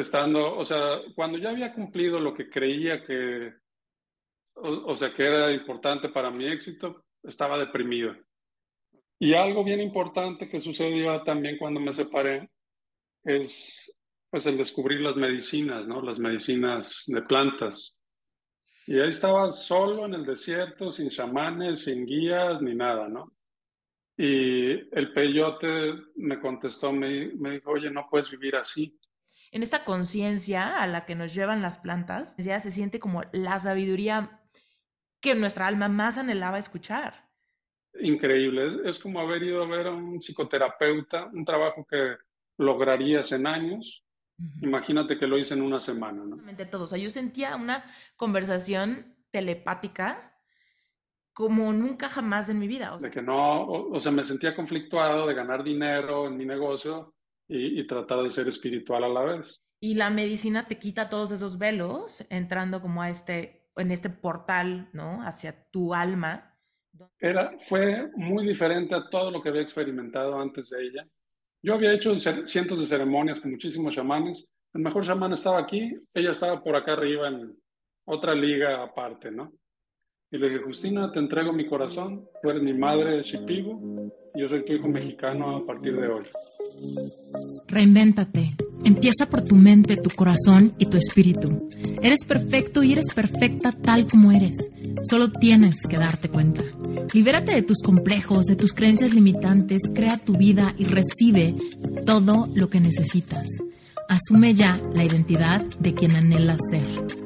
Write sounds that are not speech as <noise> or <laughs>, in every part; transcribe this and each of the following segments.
estando, o sea, cuando ya había cumplido lo que creía que, o, sea, que era importante para mi éxito, estaba deprimido. Y algo bien importante que sucedió también cuando me separé es pues el descubrir las medicinas, ¿no? Las medicinas de plantas. Y ahí estaba solo en el desierto, sin chamanes, sin guías, ni nada, ¿no? Y el peyote me contestó, me, me dijo, oye, no puedes vivir así en esta conciencia a la que nos llevan las plantas, ya se siente como la sabiduría que nuestra alma más anhelaba escuchar. Increíble, es como haber ido a ver a un psicoterapeuta, un trabajo que lograrías en años. Imagínate que lo hice en una semana, ¿no? Todo. O sea, yo sentía una conversación telepática como nunca jamás en mi vida. De que no, o sea, me sentía conflictuado de ganar dinero en mi negocio y, tratar de ser espiritual a la vez. Y la medicina te quita todos esos velos, entrando como a este, en este portal, ¿no? Hacia tu alma. Era, fue muy diferente a todo lo que había experimentado antes de ella. Yo había hecho cientos de ceremonias con muchísimos chamanes. El mejor chamán estaba aquí, ella estaba por acá arriba en otra liga aparte, ¿no? Y le dije, Justina, te entrego mi corazón, tú eres mi madre Shipigo, y yo soy tu hijo mexicano a partir de hoy. Reinvéntate. Empieza por tu mente, tu corazón y tu espíritu. Eres perfecto y eres perfecta tal como eres. Solo tienes que darte cuenta. Libérate de tus complejos, de tus creencias limitantes, crea tu vida y recibe todo lo que necesitas. Asume ya la identidad de quien anhelas ser.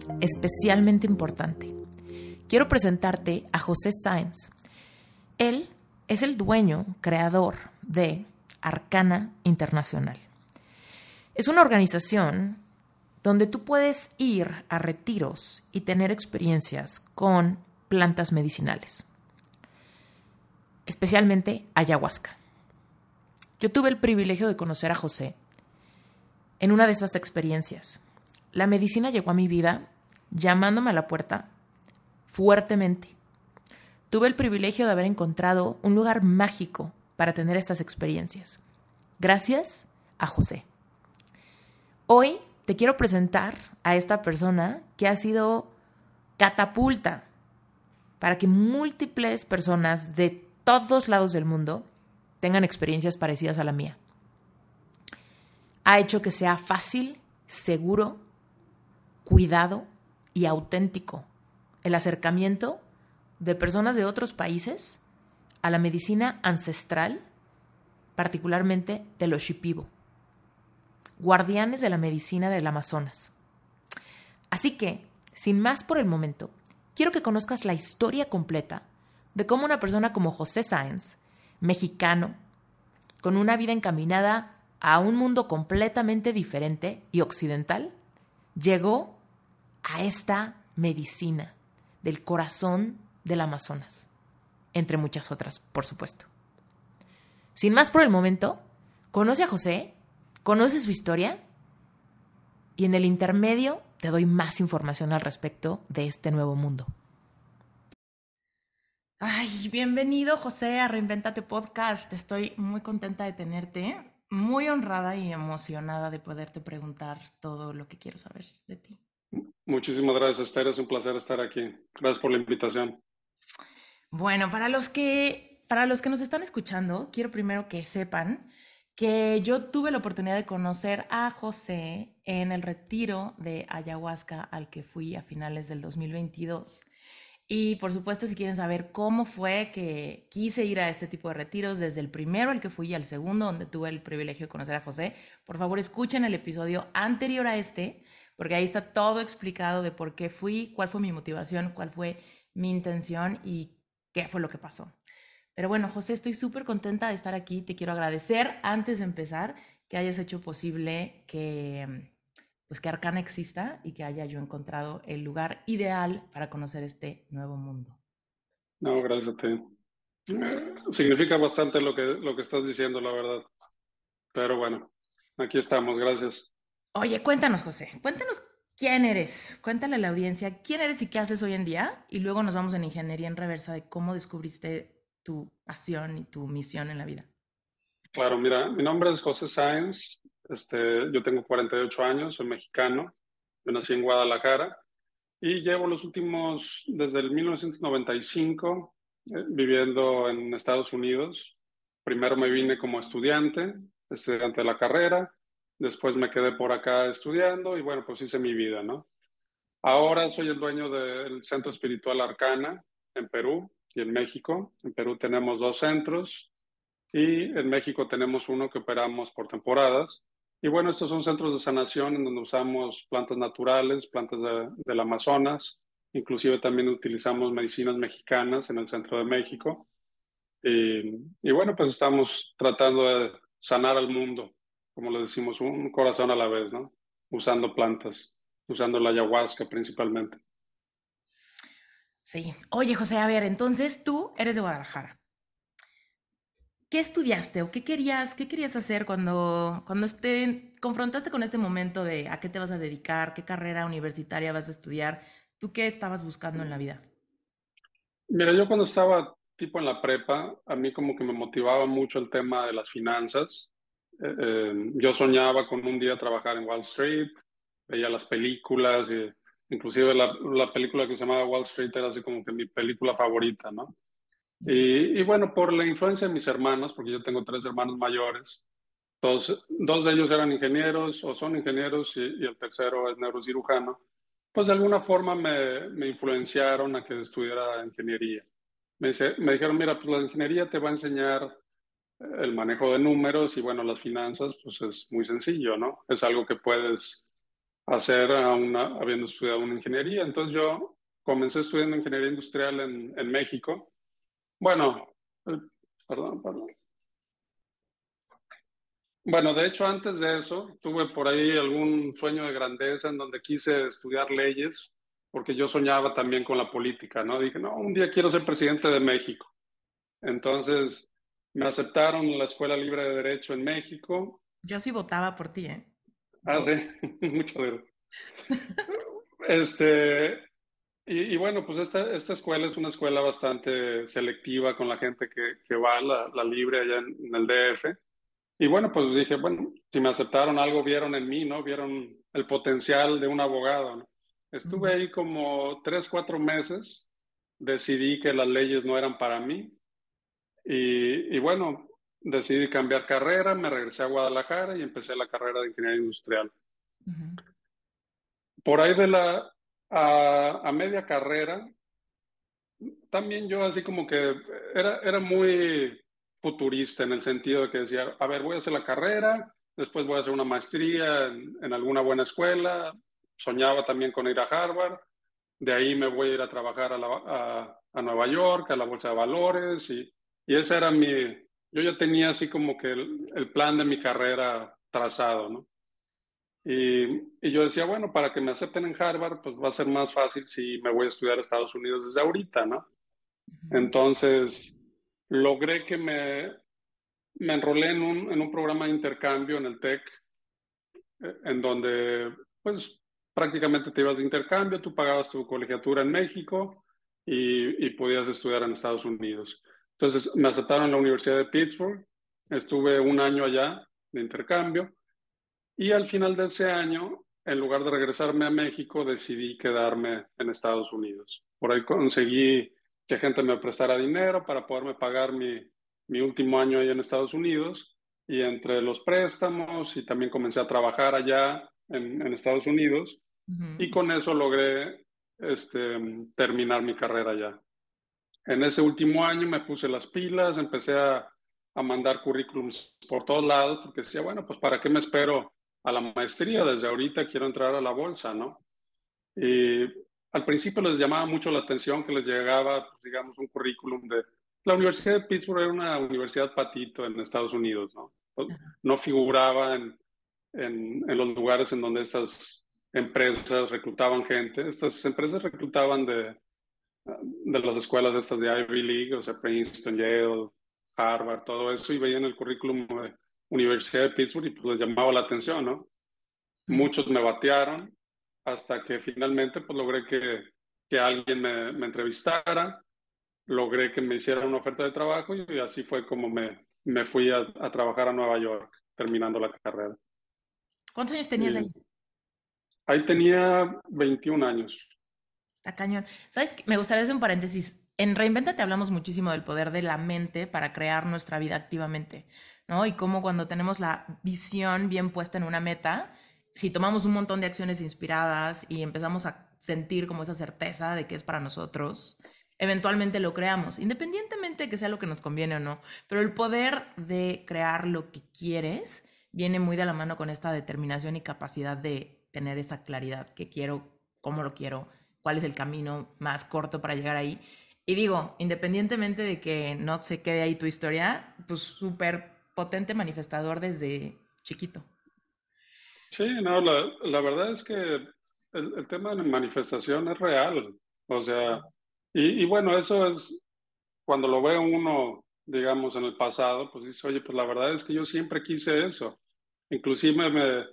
especialmente importante quiero presentarte a José Sáenz. Él es el dueño, creador de Arcana Internacional. Es una organización donde tú puedes ir a retiros y tener experiencias con plantas medicinales, especialmente ayahuasca. Yo tuve el privilegio de conocer a José en una de esas experiencias. La medicina llegó a mi vida llamándome a la puerta fuertemente. Tuve el privilegio de haber encontrado un lugar mágico para tener estas experiencias. Gracias a José. Hoy te quiero presentar a esta persona que ha sido catapulta para que múltiples personas de todos lados del mundo tengan experiencias parecidas a la mía. Ha hecho que sea fácil, seguro, cuidado y auténtico el acercamiento de personas de otros países a la medicina ancestral, particularmente de los Shipibo, guardianes de la medicina del Amazonas. Así que, sin más por el momento, quiero que conozcas la historia completa de cómo una persona como José Sáenz, mexicano, con una vida encaminada a un mundo completamente diferente y occidental, llegó a esta medicina del corazón del Amazonas, entre muchas otras, por supuesto. Sin más por el momento, conoce a José, conoce su historia y en el intermedio te doy más información al respecto de este nuevo mundo. Ay, bienvenido José a Reinventate Podcast. Estoy muy contenta de tenerte, muy honrada y emocionada de poderte preguntar todo lo que quiero saber de ti. Muchísimas gracias, Esther. Es un placer estar aquí. Gracias por la invitación. Bueno, para los que, para los que nos están escuchando, quiero primero que sepan que yo tuve la oportunidad de conocer a José en el retiro de ayahuasca al que fui a finales del 2022. Y por supuesto, si quieren saber cómo fue que quise ir a este tipo de retiros, desde el primero al que fui y al segundo, donde tuve el privilegio de conocer a José, por favor escuchen el episodio anterior a este, porque ahí está todo explicado de por qué fui, cuál fue mi motivación, cuál fue mi intención y qué fue lo que pasó. Pero bueno, José, estoy súper contenta de estar aquí. Te quiero agradecer antes de empezar que hayas hecho posible que pues que Arcana exista y que haya yo encontrado el lugar ideal para conocer este nuevo mundo. No, gracias a ti. significa bastante lo que, lo que estás diciendo, la verdad. Pero bueno, aquí estamos, gracias. Oye, cuéntanos, José, cuéntanos quién eres. Cuéntale a la audiencia quién eres y qué haces hoy en día. Y luego nos vamos en ingeniería en reversa de cómo descubriste tu pasión y tu misión en la vida. Claro, mira, mi nombre es José Sáenz, este, yo tengo 48 años, soy mexicano, yo nací en Guadalajara y llevo los últimos, desde el 1995, eh, viviendo en Estados Unidos. Primero me vine como estudiante, estudiante de la carrera, después me quedé por acá estudiando y bueno, pues hice mi vida, ¿no? Ahora soy el dueño del Centro Espiritual Arcana en Perú y en México. En Perú tenemos dos centros y en México tenemos uno que operamos por temporadas. Y bueno, estos son centros de sanación en donde usamos plantas naturales, plantas del Amazonas, inclusive también utilizamos medicinas mexicanas en el centro de México. Y, y, bueno, pues estamos tratando de sanar al mundo, como le decimos, un corazón a la vez, ¿no? Usando plantas, usando la ayahuasca principalmente. Sí. Oye, José, a ver, entonces tú eres de Guadalajara. ¿Qué estudiaste o qué querías, qué querías hacer cuando, cuando te confrontaste con este momento de a qué te vas a dedicar, qué carrera universitaria vas a estudiar? ¿Tú qué estabas buscando en la vida? Mira, yo cuando estaba tipo en la prepa, a mí como que me motivaba mucho el tema de las finanzas. Eh, eh, yo soñaba con un día trabajar en Wall Street, veía las películas, y, inclusive la, la película que se llamaba Wall Street era así como que mi película favorita, ¿no? Y, bueno, por la influencia de mis hermanos, porque yo tengo tres hermanos mayores, dos, dos de ellos eran ingenieros o son ingenieros y, el tercero es neurocirujano, pues de alguna forma me, me influenciaron a que estudiara ingeniería. Me, dice, me dijeron, mira, pues la ingeniería te va a enseñar el manejo de números y bueno, las finanzas, pues es muy sencillo, ¿no? Es algo que puedes hacer a habiendo estudiado una ingeniería. Entonces yo comencé estudiando ingeniería industrial en, en México bueno, eh, perdón, perdón. Bueno, de hecho, antes de eso, tuve por ahí algún sueño de grandeza en donde quise estudiar leyes, porque yo soñaba también con la política, ¿no? Dije, no, un día quiero ser presidente de México. Entonces, me aceptaron en la Escuela Libre de Derecho en México. Yo sí votaba por ti, ¿eh? Ah, sí, <laughs> muchas gracias. Este, y, bueno, pues esta, esta escuela es una escuela bastante selectiva con la gente que, que va, la, la libre allá en, el DF. Y bueno, pues dije, bueno, si me aceptaron algo, vieron en mí, ¿no? Vieron el potencial de un abogado, ¿no? Estuve ahí como tres, cuatro meses, decidí que las leyes no eran para mí y, y bueno, decidí cambiar carrera, me regresé a Guadalajara y empecé la carrera de ingeniería industrial. Por ahí de la, a, media carrera, también yo así como que era, era muy futurista en el sentido de que decía, a ver, voy a hacer la carrera, después voy a hacer una maestría en, alguna buena escuela, soñaba también con ir a Harvard, de ahí me voy a ir a trabajar a, a, Nueva York, a la Bolsa de Valores, y, y, ese era mi, yo ya tenía así como que el, el plan de mi carrera trazado, ¿no? Y, yo decía, bueno, para que me acepten en Harvard, pues va a ser más fácil si me voy a estudiar a Estados Unidos desde ahorita, ¿no? Entonces, logré que me, me enrolé en un, en un programa de intercambio en el TEC, eh, en donde, pues, prácticamente te ibas de intercambio, tú pagabas tu colegiatura en México y, y podías estudiar en Estados Unidos. Entonces, me aceptaron en la Universidad de Pittsburgh, estuve un año allá de intercambio y al final de ese año, en lugar de regresarme a México, decidí quedarme en Estados Unidos. Por ahí conseguí que gente me prestara dinero para poderme pagar mi, mi último año ahí en Estados Unidos. Y entre los préstamos y también comencé a trabajar allá en, en Estados Unidos. Y con eso logré este, terminar mi carrera allá. En ese último año me puse las pilas, empecé a, a mandar currículums por todos lados, porque decía, bueno, pues ¿para qué me espero a la maestría, desde ahorita quiero entrar a la bolsa, ¿no? Y al principio les llamaba mucho la atención que les llegaba, pues, digamos, un currículum de... La Universidad de Pittsburgh era una universidad patito en Estados Unidos, ¿no? No figuraba en, en, en los lugares en donde estas empresas reclutaban gente. Estas empresas reclutaban de, de las escuelas estas de Ivy League, o sea, Princeton, Yale, Harvard, todo eso, y veían el currículum de Universidad de Pittsburgh y pues les llamaba la atención, ¿no? Muchos me batearon hasta que finalmente pues logré que, que alguien me, me entrevistara, logré que me hiciera una oferta de trabajo y así fue como me, me fui a, a trabajar a Nueva York, terminando la carrera. ¿Cuántos años tenías ahí? Ahí tenía 21 años. Está cañón. ¿Sabes? Me gustaría hacer un paréntesis. En Reinventate hablamos muchísimo del poder de la mente para crear nuestra vida activamente, ¿no? Y cómo cuando tenemos la visión bien puesta en una meta, si tomamos un montón de acciones inspiradas y empezamos a sentir como esa certeza de que es para nosotros, eventualmente lo creamos, independientemente de que sea lo que nos conviene o no. Pero el poder de crear lo que quieres viene muy de la mano con esta determinación y capacidad de tener esa claridad, que quiero, cómo lo quiero, cuál es el camino más corto para llegar ahí. Y digo, independientemente de que no se quede ahí tu historia, pues súper potente manifestador desde chiquito. Sí, no, la, la verdad es que el, el, tema de manifestación es real. O sea, y, y, bueno, eso es cuando lo ve uno, digamos, en el pasado, pues dice, oye, pues la verdad es que yo siempre quise eso. Inclusive me,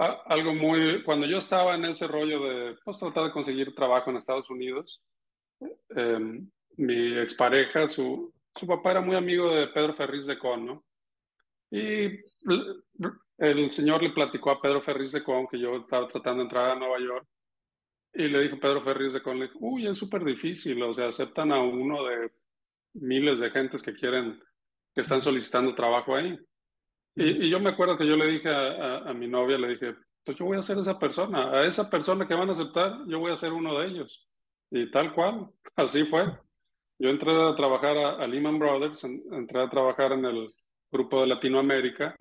algo muy, cuando yo estaba en ese rollo de pues, tratar de conseguir trabajo en Estados Unidos, eh, mi expareja, su, su papá era muy amigo de Pedro Ferriz de Con, ¿no? Y el señor le platicó a Pedro Ferriz de Con que yo estaba tratando de entrar a Nueva York y le dijo Pedro Ferriz de Con, le dijo, uy, es súper difícil, o sea, aceptan a uno de miles de gentes que quieren, que están solicitando trabajo ahí. Y, y, yo me acuerdo que yo le dije a, a, a, mi novia, le dije, pues yo voy a ser esa persona, a esa persona que van a aceptar, yo voy a ser uno de ellos. Y tal cual, así fue. Yo entré a trabajar a, a Lehman Brothers, en, entré a trabajar en el grupo de Latinoamérica,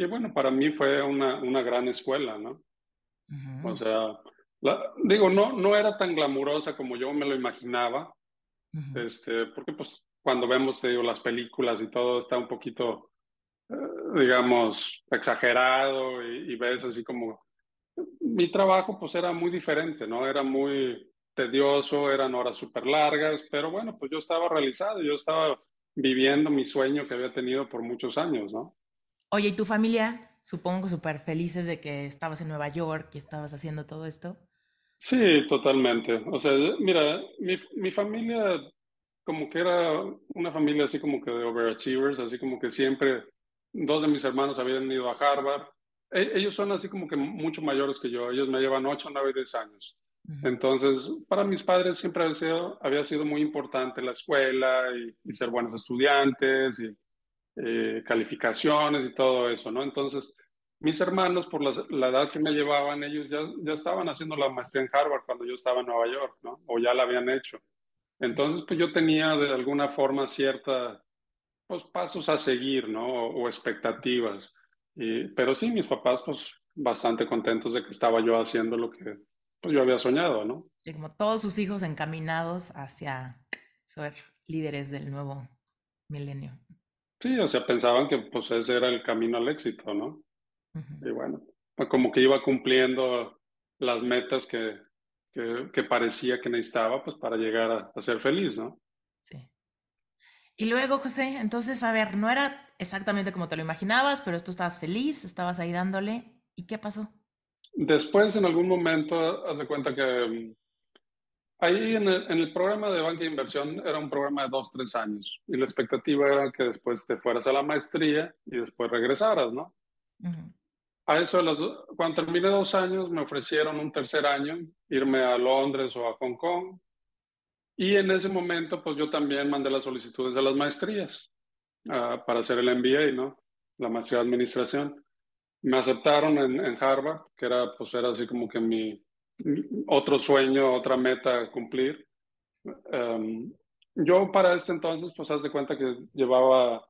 y bueno, para mí fue una, una gran escuela, ¿no? Uh -huh. O sea, la, digo, no, no era tan glamurosa como yo me lo imaginaba, uh -huh. este, porque pues cuando vemos, te digo, las películas y todo está un poquito digamos, exagerado y, y, ves así como... Mi trabajo pues era muy diferente, ¿no? Era muy tedioso, eran horas súper largas, pero bueno, pues yo estaba realizado, yo estaba viviendo mi sueño que había tenido por muchos años, ¿no? Oye, ¿y tu familia? Supongo súper felices de que estabas en Nueva York y estabas haciendo todo esto. Sí, totalmente. O sea, mira, mi, mi familia como que era una familia así como que de overachievers, así como que siempre dos de mis hermanos habían ido a Harvard. E ellos son así como que mucho mayores que yo. Ellos me llevan 8, 9 y 10 años. Uh -huh. Entonces, para mis padres siempre había sido, había sido muy importante la escuela y, y ser buenos estudiantes y eh, calificaciones y todo eso, ¿no? Entonces, mis hermanos, por la, la, edad que me llevaban, ellos ya, ya estaban haciendo la maestría en Harvard cuando yo estaba en Nueva York, ¿no? O ya la habían hecho. Entonces, pues yo tenía de alguna forma cierta pues, pasos a seguir, ¿no? O, o expectativas. Y, pero sí, mis papás, pues, bastante contentos de que estaba yo haciendo lo que pues, yo había soñado, ¿no? Sí, como todos sus hijos encaminados hacia ser líderes del nuevo milenio. Sí, o sea, pensaban que pues ese era el camino al éxito, ¿no? Uh -huh. Y bueno, pues, como que iba cumpliendo las metas que, que, que parecía que necesitaba, pues, para llegar a, a ser feliz, ¿no? Sí. Y luego, José, entonces, a ver, no era exactamente como te lo imaginabas, pero tú estabas feliz, estabas ahí dándole. ¿Y qué pasó? Después, en algún momento, hace cuenta que mm, ahí en el, en el, programa de banca de inversión era un programa de dos, tres años. Y la expectativa era que después te fueras a la maestría y después regresaras, ¿no? Uh -huh. A eso, cuando terminé dos años, me ofrecieron un tercer año, irme a Londres o a Hong Kong y en ese momento, pues yo también mandé las solicitudes de las maestrías uh, para hacer el MBA, ¿no? La maestría de administración. Me aceptaron en, en, Harvard, que era, pues era así como que mi, mi otro sueño, otra meta a cumplir. Um, yo para este entonces, pues haz de cuenta que llevaba,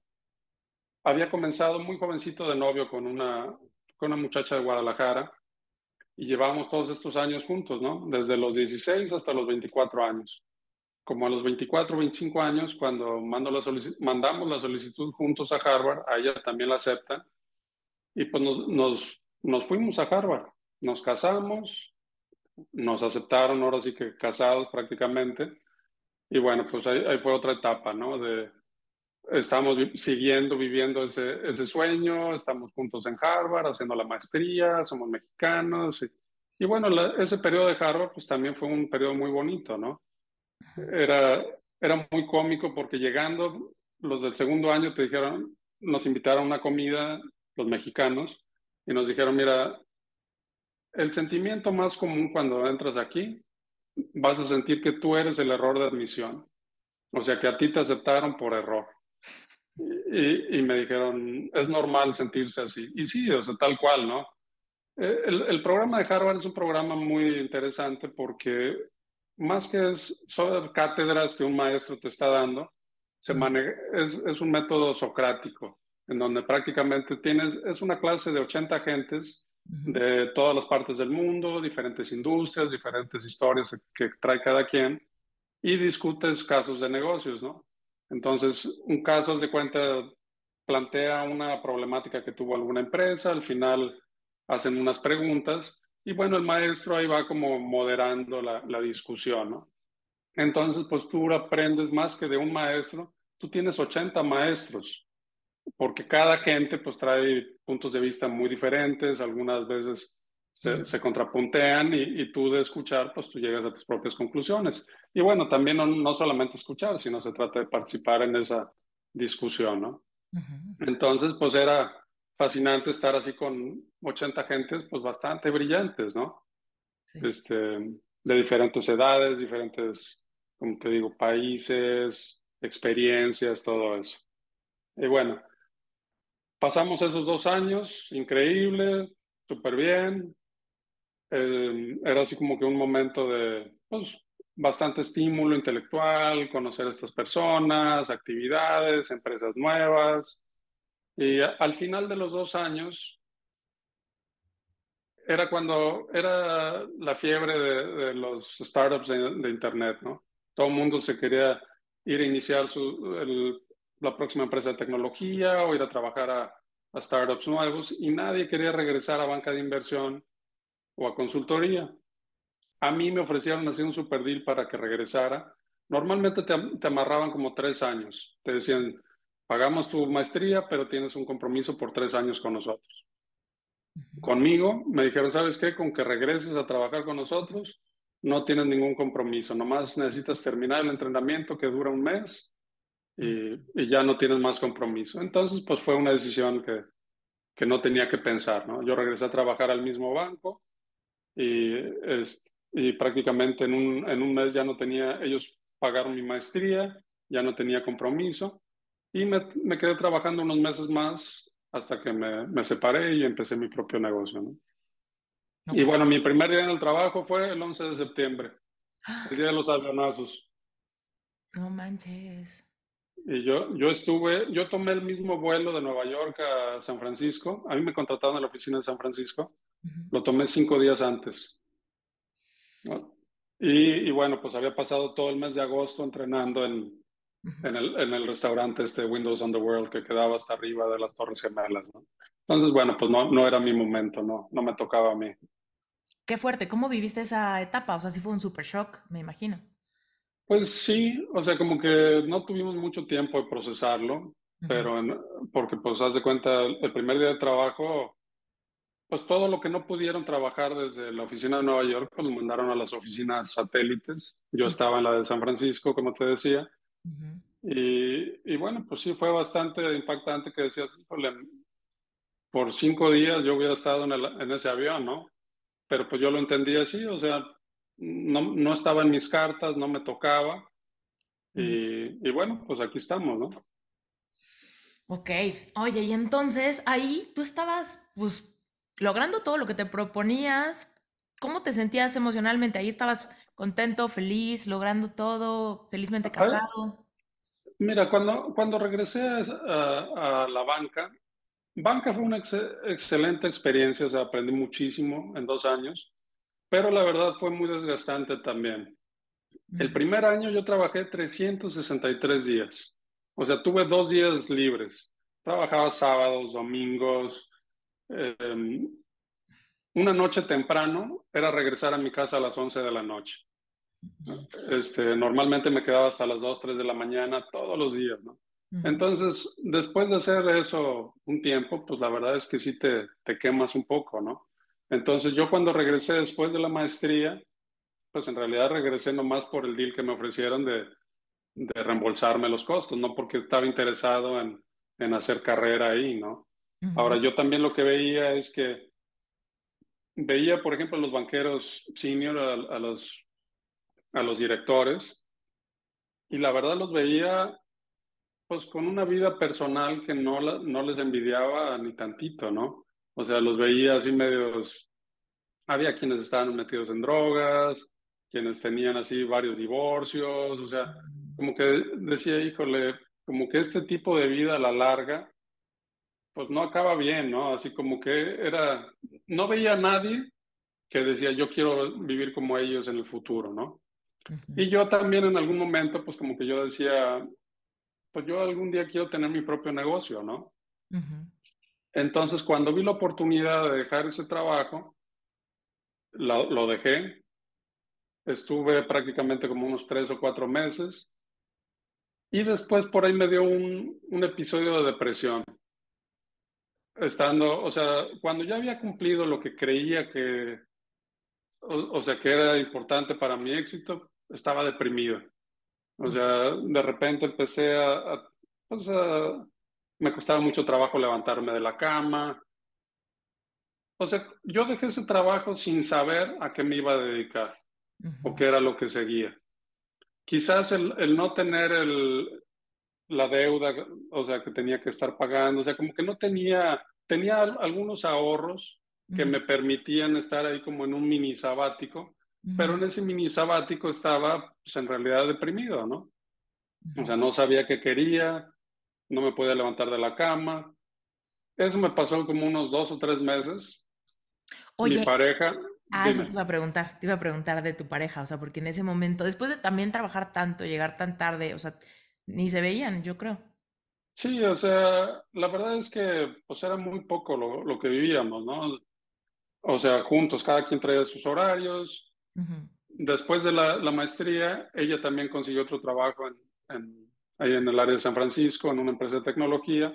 había comenzado muy jovencito de novio con una, con una muchacha de Guadalajara y llevábamos todos estos años juntos, ¿no? Desde los 16 hasta los 24 años como a los 24, 25 años, cuando mando la mandamos la solicitud juntos a Harvard, a ella también la aceptan, y pues nos, nos, nos fuimos a Harvard. nos casamos, nos aceptaron ahora sí que casados prácticamente. Y bueno, pues ahí, ahí fue otra etapa, ¿no? De, estamos siguiendo viviendo ese, ese, sueño, estamos juntos en Harvard haciendo la maestría, somos mexicanos. Y, y bueno, la, ese periodo de Harvard pues también fue un periodo muy bonito, ¿no? Era, era muy cómico porque llegando los del segundo año te dijeron, nos invitaron a una comida, los mexicanos, y nos dijeron, mira, el sentimiento más común cuando entras aquí, vas a sentir que tú eres el error de admisión. O sea, que a ti te aceptaron por error. Y, y, me dijeron, es normal sentirse así. Y sí, o sea, tal cual, ¿no? Eh, el, el, programa de Harvard es un programa muy interesante porque más que es, son cátedras que un maestro te está dando, se maneja, es, es un método socrático, en donde prácticamente tienes, es una clase de 80 agentes de todas las partes del mundo, diferentes industrias, diferentes historias que trae cada quien, y discutes casos de negocios, ¿no? Entonces, un caso de cuenta plantea una problemática que tuvo alguna empresa, al final hacen unas preguntas y bueno, el maestro ahí va como moderando la, la discusión, ¿no? Entonces, pues tú aprendes más que de un maestro, tú tienes 80 maestros, porque cada gente pues trae puntos de vista muy diferentes, algunas veces se, se contrapuntean y, y, tú de escuchar, pues tú llegas a tus propias conclusiones. Y bueno, también no, no solamente escuchar, sino se trata de participar en esa discusión, ¿no? Uh -huh. Entonces, pues era fascinante estar así con 80 gentes, pues bastante brillantes, ¿no? Sí. Este, de diferentes edades, diferentes, como te digo, países, experiencias, todo eso. Y bueno, pasamos esos dos años, increíble, súper bien, eh, era así como que un momento de pues, bastante estímulo intelectual, conocer a estas personas, actividades, empresas nuevas. Y al final de los dos años, era cuando era la fiebre de, de los startups de, de, Internet, ¿no? Todo el mundo se quería ir a iniciar su, el, la próxima empresa de tecnología o ir a trabajar a, a startups nuevos y nadie quería regresar a banca de inversión o a consultoría. A mí me ofrecieron así un super deal para que regresara. Normalmente te, te, amarraban como tres años. Te decían, pagamos tu maestría, pero tienes un compromiso por tres años con nosotros. Conmigo me dijeron, ¿sabes qué? Con que regreses a trabajar con nosotros, no tienes ningún compromiso. Nomás necesitas terminar el entrenamiento que dura un mes y, y ya no tienes más compromiso. Entonces, pues fue una decisión que, que no tenía que pensar, ¿no? Yo regresé a trabajar al mismo banco y, es, y prácticamente en un, en un mes ya no tenía, ellos pagaron mi maestría, ya no tenía compromiso y me, me quedé trabajando unos meses más hasta que me, me separé y empecé mi propio negocio. ¿no? Okay. Y bueno, mi primer día en el trabajo fue el 11 de septiembre, el día de los avionazos. No manches. Y yo, yo estuve, yo tomé el mismo vuelo de Nueva York a San Francisco. A mí me contrataron en la oficina de San Francisco. Uh -huh. Lo tomé cinco días antes. ¿no? Y, y, bueno, pues había pasado todo el mes de agosto entrenando en, uh -huh. en, el, en, el, restaurante este Windows on the World que quedaba hasta arriba de las Torres Gemelas. ¿no? Entonces, bueno, pues no, no era mi momento, no, no me tocaba a mí. Qué fuerte. ¿Cómo viviste esa etapa? O sea, sí fue un super shock, me imagino. Pues sí, o sea, como que no tuvimos mucho tiempo de procesarlo, uh -huh. pero en, porque pues haz de cuenta, el primer día de trabajo pues todo lo que no pudieron trabajar desde la oficina de Nueva York, pues lo mandaron a las oficinas satélites. Yo estaba en la de San Francisco, como te decía. Uh -huh. y, y, bueno, pues sí, fue bastante impactante que decías, por cinco días yo hubiera estado en, el, en, ese avión, ¿no? Pero pues yo lo entendí así, o sea, no, no estaba en mis cartas, no me tocaba. Y, y bueno, pues aquí estamos, ¿no? Ok, oye, y entonces ahí tú estabas, pues logrando todo lo que te proponías, ¿cómo te sentías emocionalmente? Ahí estabas contento, feliz, logrando todo, felizmente casado. Mira, cuando, cuando regresé a, a la banca, banca fue una ex excelente experiencia, o sea, aprendí muchísimo en dos años, pero la verdad fue muy desgastante también. El primer año yo trabajé 363 días, o sea, tuve dos días libres. Trabajaba sábados, domingos, eh, una noche temprano era regresar a mi casa a las 11 de la noche. Este, normalmente me quedaba hasta las 2, 3 de la mañana todos los días, ¿no? Entonces, después de hacer eso un tiempo, pues la verdad es que sí te, te quemas un poco, ¿no? Entonces yo cuando regresé después de la maestría, pues en realidad regresé nomás por el deal que me ofrecieron de, de reembolsarme los costos, no porque estaba interesado en, en hacer carrera ahí, ¿no? Ahora yo también lo que veía es que veía, por ejemplo, a los banqueros senior, a, los, a los directores, y la verdad los veía pues con una vida personal que no, no les envidiaba ni tantito, ¿no? O sea, los veía así medios, había quienes estaban metidos en drogas, quienes tenían así varios divorcios, o sea, como que decía, híjole, como que este tipo de vida a la larga, pues no acaba bien, ¿no? Así como que era, no veía a nadie que decía, yo quiero vivir como ellos en el futuro, ¿no? Y yo también en algún momento, pues como que yo decía, pues yo algún día quiero tener mi propio negocio, ¿no? Entonces, cuando vi la oportunidad de dejar ese trabajo, lo, lo, dejé. Estuve prácticamente como unos tres o cuatro meses. Y después por ahí me dio un, un episodio de depresión. Estando, o sea, cuando ya había cumplido lo que creía que, o, sea, que era importante para mi éxito, estaba deprimido. O sea, de repente empecé a, pues, me costaba mucho trabajo levantarme de la cama. O sea, yo dejé ese trabajo sin saber a qué me iba a dedicar o qué era lo que seguía. Quizás el, el no tener el, la deuda, o sea, que tenía que estar pagando, o sea, como que no tenía, tenía algunos ahorros que me permitían estar ahí como en un mini sabático, pero en ese mini sabático estaba, pues en realidad deprimido, ¿no? O sea, no sabía qué quería, no me podía levantar de la cama. Eso me pasó como unos dos o tres meses. Oye, Mi pareja. Ah, eso te iba a preguntar, te iba a preguntar de tu pareja, o sea, porque en ese momento, después de también trabajar tanto, llegar tan tarde, o sea, ni se veían, yo creo. Sí, o sea, la verdad es que pues era muy poco lo, lo que vivíamos, ¿no? O sea, juntos, cada quien traía sus horarios. Después de la, la, maestría, ella también consiguió otro trabajo en, en, ahí en el área de San Francisco, en una empresa de tecnología.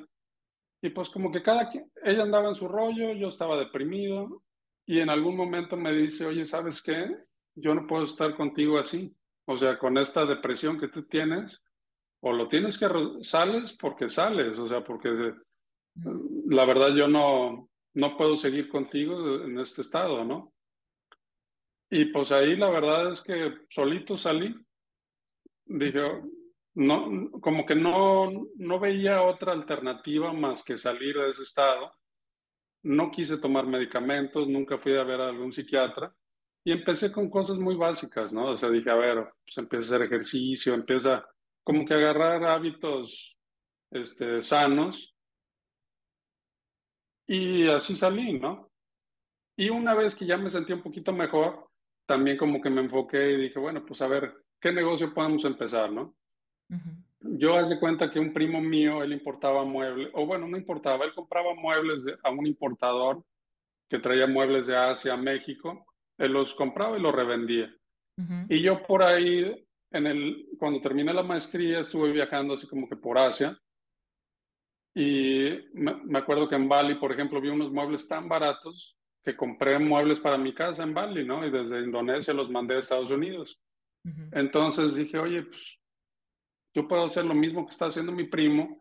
Y pues como que cada quien, ella andaba en su rollo, yo estaba deprimido y en algún momento me dice, oye, ¿sabes qué? Yo no puedo estar contigo así. O sea, con esta depresión que tú tienes, o lo tienes que sales porque sales, o sea, porque la verdad yo no, no puedo seguir contigo en este estado, ¿no? Y pues ahí la verdad es que solito salí. Dije, no, como que no, no veía otra alternativa más que salir de ese estado. No quise tomar medicamentos, nunca fui a ver a algún psiquiatra. Y empecé con cosas muy básicas, ¿no? O sea, dije, a ver, pues empieza a hacer ejercicio, empieza como que agarrar hábitos este, sanos. Y así salí, ¿no? Y una vez que ya me sentí un poquito mejor, también como que me enfoqué y dije, bueno, pues a ver, ¿qué negocio podemos empezar, no? Yo hace cuenta que un primo mío, él importaba muebles, o bueno, no importaba, él compraba muebles a un importador que traía muebles de Asia a México, él los compraba y los revendía. Y yo por ahí, en el, cuando terminé la maestría, estuve viajando así como que por Asia. Y me, me acuerdo que en Bali, por ejemplo, vi unos muebles tan baratos que compré muebles para mi casa en Bali, ¿no? Y desde Indonesia los mandé a Estados Unidos. Entonces dije, oye, pues yo puedo hacer lo mismo que está haciendo mi primo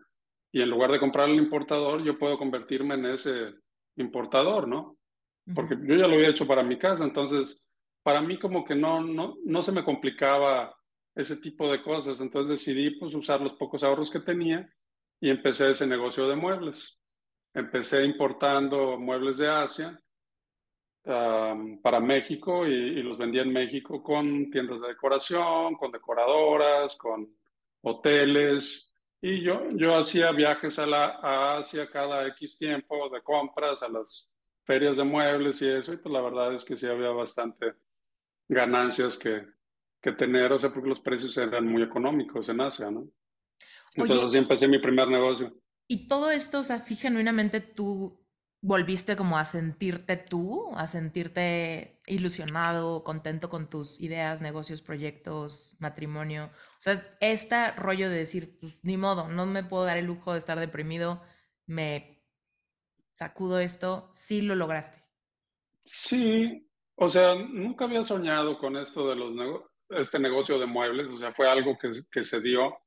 y en lugar de comprar el importador, yo puedo convertirme en ese importador, ¿no? Porque yo ya lo había hecho para mi casa, entonces para mí como que no, no, no se me complicaba ese tipo de cosas, entonces decidí pues usar los pocos ahorros que tenía y empecé ese negocio de muebles. Empecé importando muebles de Asia para México y, y, los vendía en México con tiendas de decoración, con decoradoras, con hoteles. Y yo, yo hacía viajes a, la, a Asia cada X tiempo de compras, a las ferias de muebles y eso. Y pues la verdad es que sí había bastante ganancias que, que tener, o sea, porque los precios eran muy económicos en Asia, ¿no? Entonces Oye, así empecé mi primer negocio. Y todo esto, o sea, sí genuinamente tú volviste como a sentirte tú, a sentirte ilusionado, contento con tus ideas, negocios, proyectos, matrimonio. O sea, este rollo de decir, pues ni modo, no me puedo dar el lujo de estar deprimido, me sacudo esto, sí lo lograste. Sí, o sea, nunca había soñado con esto de los este negocio de muebles, o sea, fue algo que, que se dio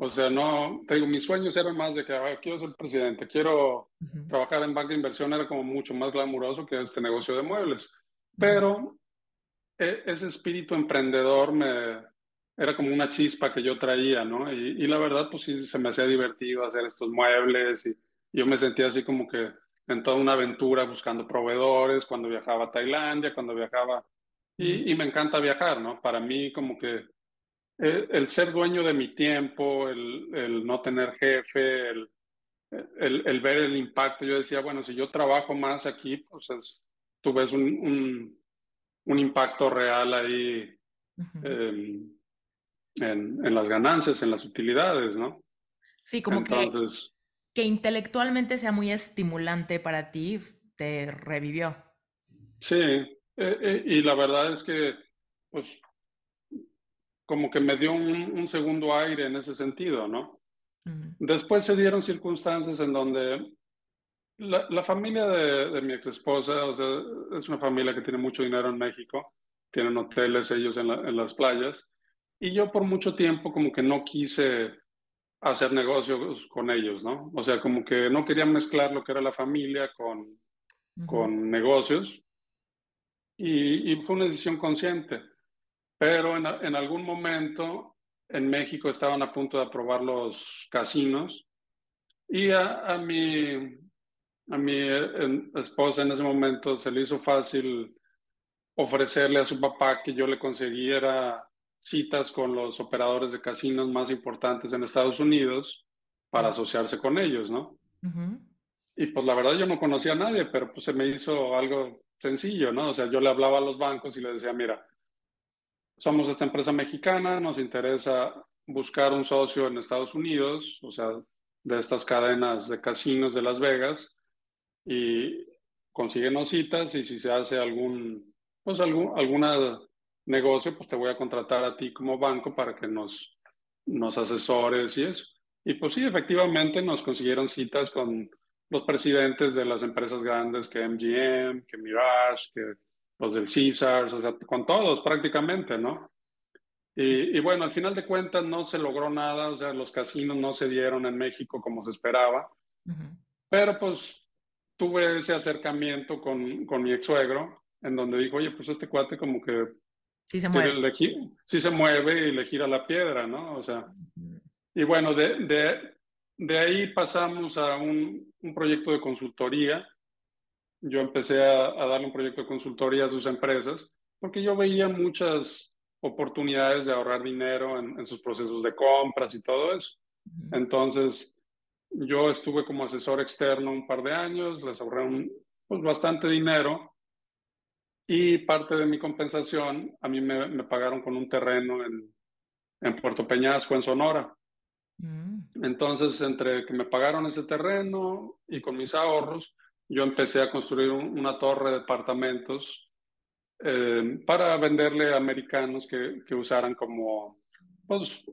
o sea, no, te digo, mis sueños eran más de que ah, quiero ser presidente, quiero trabajar en banca de inversión, era como mucho más glamuroso que este negocio de muebles. Pero e, ese espíritu emprendedor me, era como una chispa que yo traía, ¿no? Y, y, la verdad, pues sí, se me hacía divertido hacer estos muebles y yo me sentía así como que en toda una aventura buscando proveedores, cuando viajaba a Tailandia, cuando viajaba... Y, y me encanta viajar, ¿no? Para mí como que el, ser dueño de mi tiempo, el, no tener jefe, el, el, ver el impacto. Yo decía, bueno, si yo trabajo más aquí, pues tú ves un, un, impacto real ahí em, en, en, las ganancias, en las utilidades, ¿no? Sí, como que, que intelectualmente sea muy estimulante para ti, te revivió. Sí, eh, eh, y la verdad es que, pues, como que me dio un, segundo aire en ese sentido, ¿no? Después se dieron circunstancias en donde la, familia de, mi ex esposa, o sea, es una familia que tiene mucho dinero en México, tienen hoteles ellos en, en las playas, y yo por mucho tiempo como que no quise hacer negocios con ellos, ¿no? O sea, como que no quería mezclar lo que era la familia con, con negocios, y, y fue una decisión consciente. Pero en, en, algún momento en México estaban a punto de aprobar los casinos y a, a mi, a mi eh, esposa en ese momento se le hizo fácil ofrecerle a su papá que yo le consiguiera citas con los operadores de casinos más importantes en Estados Unidos para asociarse con ellos, ¿no? Y pues la verdad yo no conocía a nadie, pero pues se me hizo algo sencillo, ¿no? O sea, yo le hablaba a los bancos y le decía, mira, somos esta empresa mexicana, nos interesa buscar un socio en Estados Unidos, o sea, de estas cadenas de casinos de Las Vegas, y consíguenos citas y si se hace algún, pues algún alguna negocio, pues te voy a contratar a ti como banco para que nos, nos asesores y eso. Y pues sí, efectivamente nos consiguieron citas con los presidentes de las empresas grandes que MGM, que Mirage, que los del Caesars, o sea, con todos prácticamente, ¿no? Y, bueno, al final de cuentas no se logró nada, o sea, los casinos no se dieron en México como se esperaba, pero pues tuve ese acercamiento con, con mi ex suegro, en donde dijo, oye, pues este cuate como que sí se mueve, sí se mueve y le gira la piedra, ¿no? O sea, y bueno, de, de, de ahí pasamos a un, un proyecto de consultoría yo empecé a, darle un proyecto de consultoría a sus empresas porque yo veía muchas oportunidades de ahorrar dinero en, sus procesos de compras y todo eso. Entonces, yo estuve como asesor externo un par de años, les ahorré un, pues, bastante dinero y parte de mi compensación a mí me, me pagaron con un terreno en, en Puerto Peñasco, en Sonora. Mm. Entonces, entre que me pagaron ese terreno y con mis ahorros, yo empecé a construir una torre de departamentos eh, para venderle a americanos que, que usaran como pues,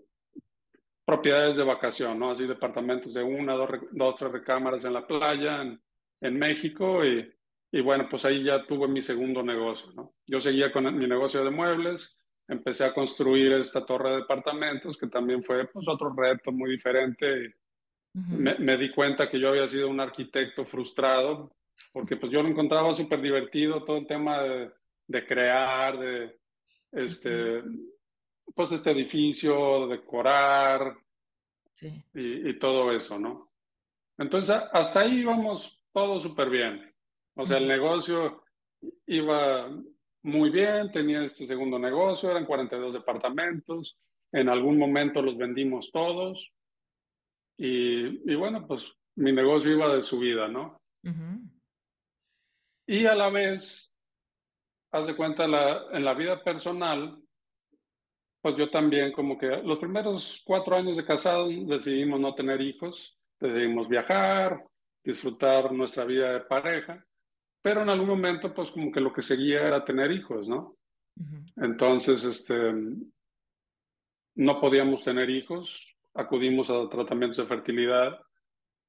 propiedades de vacación, ¿no? Así departamentos de una, dos, dos tres recámaras en la playa, en, en México, y, y, bueno, pues ahí ya tuve mi segundo negocio, ¿no? Yo seguía con mi negocio de muebles, empecé a construir esta torre de departamentos, que también fue pues otro reto muy diferente. Me, di cuenta que yo había sido un arquitecto frustrado, porque pues yo lo encontraba súper divertido todo el tema de, de crear, de este, pues este edificio, decorar y, y, todo eso, ¿no? Entonces, hasta ahí íbamos todo súper bien. O sea, el negocio iba muy bien, tenía este segundo negocio, eran 42 departamentos, en algún momento los vendimos todos, y, y, bueno, pues mi negocio iba de subida, ¿no? Y a la vez, haz de cuenta, la, en la vida personal, pues yo también como que los primeros cuatro años de casado decidimos no tener hijos, decidimos viajar, disfrutar nuestra vida de pareja, pero en algún momento pues como que lo que seguía era tener hijos, ¿no? Entonces, este, no podíamos tener hijos, acudimos a tratamientos de fertilidad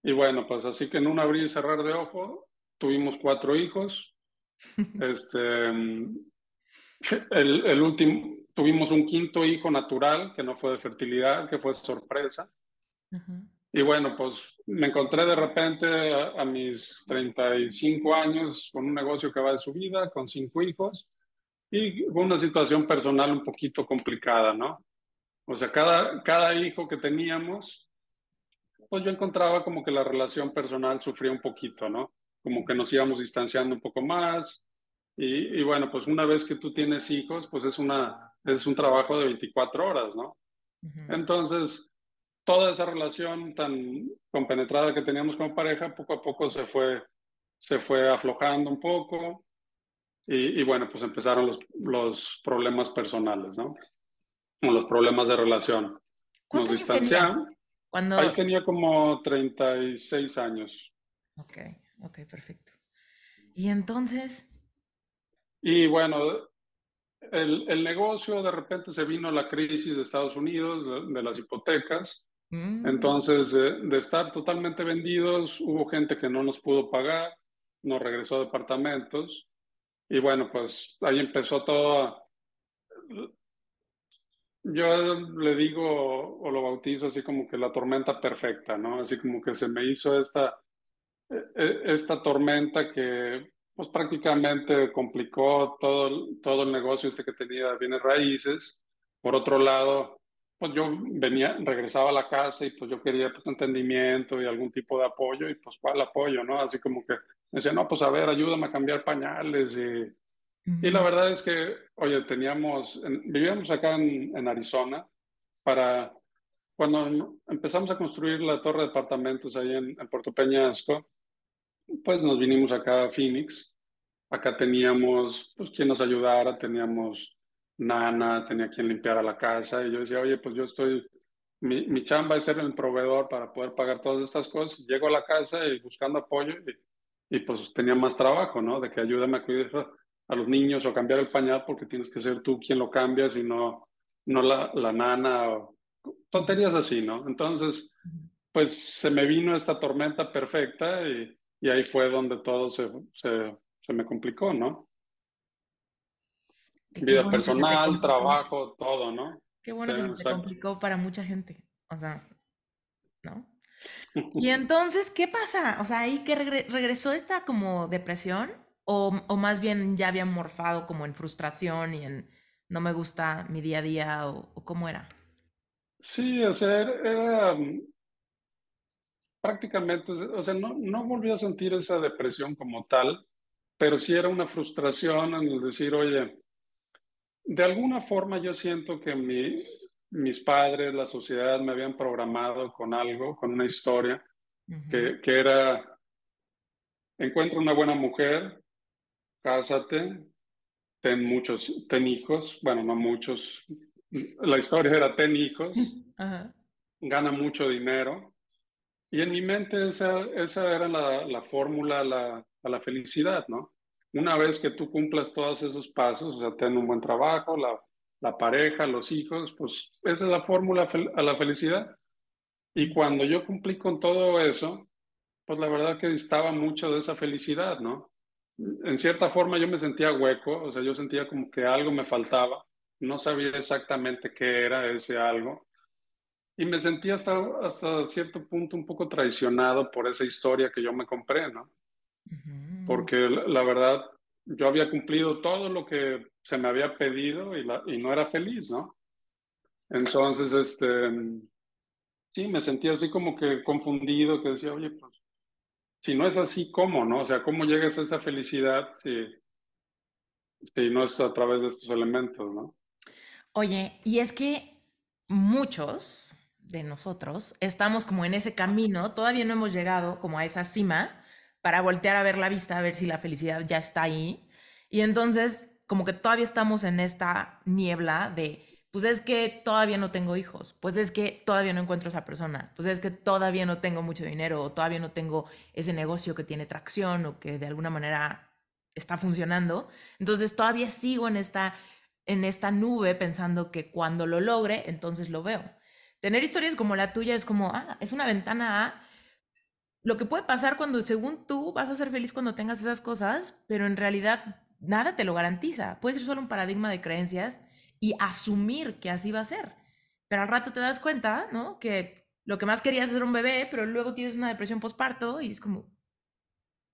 y bueno, pues así que en un abrir y cerrar de ojo tuvimos cuatro hijos. <laughs> Este, el, el, último, tuvimos un quinto hijo natural que no fue de fertilidad, que fue sorpresa. Y bueno, pues me encontré de repente a, a, mis 35 años con un negocio que va de su vida, con cinco hijos y con una situación personal un poquito complicada, ¿no? O sea, cada, cada hijo que teníamos, pues yo encontraba como que la relación personal sufría un poquito, ¿no? Como que nos íbamos distanciando un poco más. Y, y bueno, pues una vez que tú tienes hijos, pues es, una, es un trabajo de 24 horas, ¿no? Entonces, toda esa relación tan compenetrada que teníamos como pareja, poco a poco se fue, se fue aflojando un poco. Y, y bueno, pues empezaron los, los problemas personales, ¿no? los problemas de relación. Nos distanciamos. Cuando... Ahí tenía como 36 años. Ok, ok, perfecto. Y entonces... Y bueno, el, el negocio de repente se vino la crisis de Estados Unidos, de, las hipotecas. Mm. Entonces, de, de estar totalmente vendidos, hubo gente que no nos pudo pagar, nos regresó a departamentos. Y bueno, pues ahí empezó todo yo le digo o lo bautizo así como que la tormenta perfecta, ¿no? Así como que se me hizo esta, e, e, esta tormenta que pues prácticamente complicó todo, todo el negocio este que tenía de bienes raíces. Por otro lado, pues yo venía, regresaba a la casa y pues yo quería pues entendimiento y algún tipo de apoyo y pues cuál apoyo, ¿no? Así como que me decía, no, pues a ver, ayúdame a cambiar pañales y y la verdad es que, oye, teníamos, vivíamos acá en, en, Arizona para, cuando empezamos a construir la torre de departamentos ahí en, en, Puerto Peñasco, pues nos vinimos acá a Phoenix. Acá teníamos, pues, quien nos ayudara, teníamos nana, tenía quien limpiara la casa. Y yo decía, oye, pues yo estoy, mi, mi chamba es ser el proveedor para poder pagar todas estas cosas. Llego a la casa y buscando apoyo y, y pues tenía más trabajo, ¿no? De que ayúdame a cuidar a los niños o cambiar el pañal porque tienes que ser tú quien lo cambias y no, no la, la nana o tonterías así, ¿no? Entonces, pues se me vino esta tormenta perfecta y, y ahí fue donde todo se, se, se me complicó, ¿no? Vida personal, trabajo, todo, ¿no? Qué bueno que se te complicó para mucha gente. O sea, ¿no? <laughs> Y entonces, ¿qué pasa? O sea, ahí que regresó esta como depresión o, o, más bien ya había morfado como en frustración y en no me gusta mi día a día o, o cómo era? Sí, o sea, era, mm, prácticamente, o sea, no, no volví a sentir esa depresión como tal, pero sí era una frustración en el decir, oye, de alguna forma yo siento que mi, mis padres, la sociedad me habían programado con algo, con una historia, uh -huh. que, que era, encuentra una buena mujer, cásate, ten muchos, ten hijos, bueno, no muchos, la historia era ten hijos, <laughs> Ajá. gana mucho dinero. Y en mi mente esa, esa era la, la fórmula a la, a la felicidad, ¿no? Una vez que tú cumplas todos esos pasos, o sea, ten un buen trabajo, la, la pareja, los hijos, pues esa es la fórmula a la felicidad. Y cuando yo cumplí con todo eso, pues la verdad que distaba mucho de esa felicidad, ¿no? en cierta forma yo me sentía hueco, o sea, yo sentía como que algo me faltaba, no sabía exactamente qué era ese algo, y me sentía hasta, hasta cierto punto un poco traicionado por esa historia que yo me compré, ¿no? Porque la, la, verdad, yo había cumplido todo lo que se me había pedido y, la, y no era feliz, ¿no? Entonces, este, sí, me sentía así como que confundido, que decía, oye, pues si no es así, ¿cómo, no? O sea, ¿cómo llegas a esa felicidad si, si no es a través de estos elementos, no? Oye, y es que muchos de nosotros estamos como en ese camino, todavía no hemos llegado como a esa cima para voltear a ver la vista, a ver si la felicidad ya está ahí. Y entonces, como que todavía estamos en esta niebla de, pues es que todavía no tengo hijos, pues es que todavía no encuentro a esa persona, pues es que todavía no tengo mucho dinero o todavía no tengo ese negocio que tiene tracción o que de alguna manera está funcionando. Entonces todavía sigo en esta, en esta nube pensando que cuando lo logre, entonces lo veo. Tener historias como la tuya es como, ah, es una ventana a lo que puede pasar cuando según tú vas a ser feliz cuando tengas esas cosas, pero en realidad nada te lo garantiza. Puede ser solo un paradigma de creencias y asumir que así va a ser. Pero al rato te das cuenta, ¿no? Que lo que más querías era un bebé, pero luego tienes una depresión postparto y es como,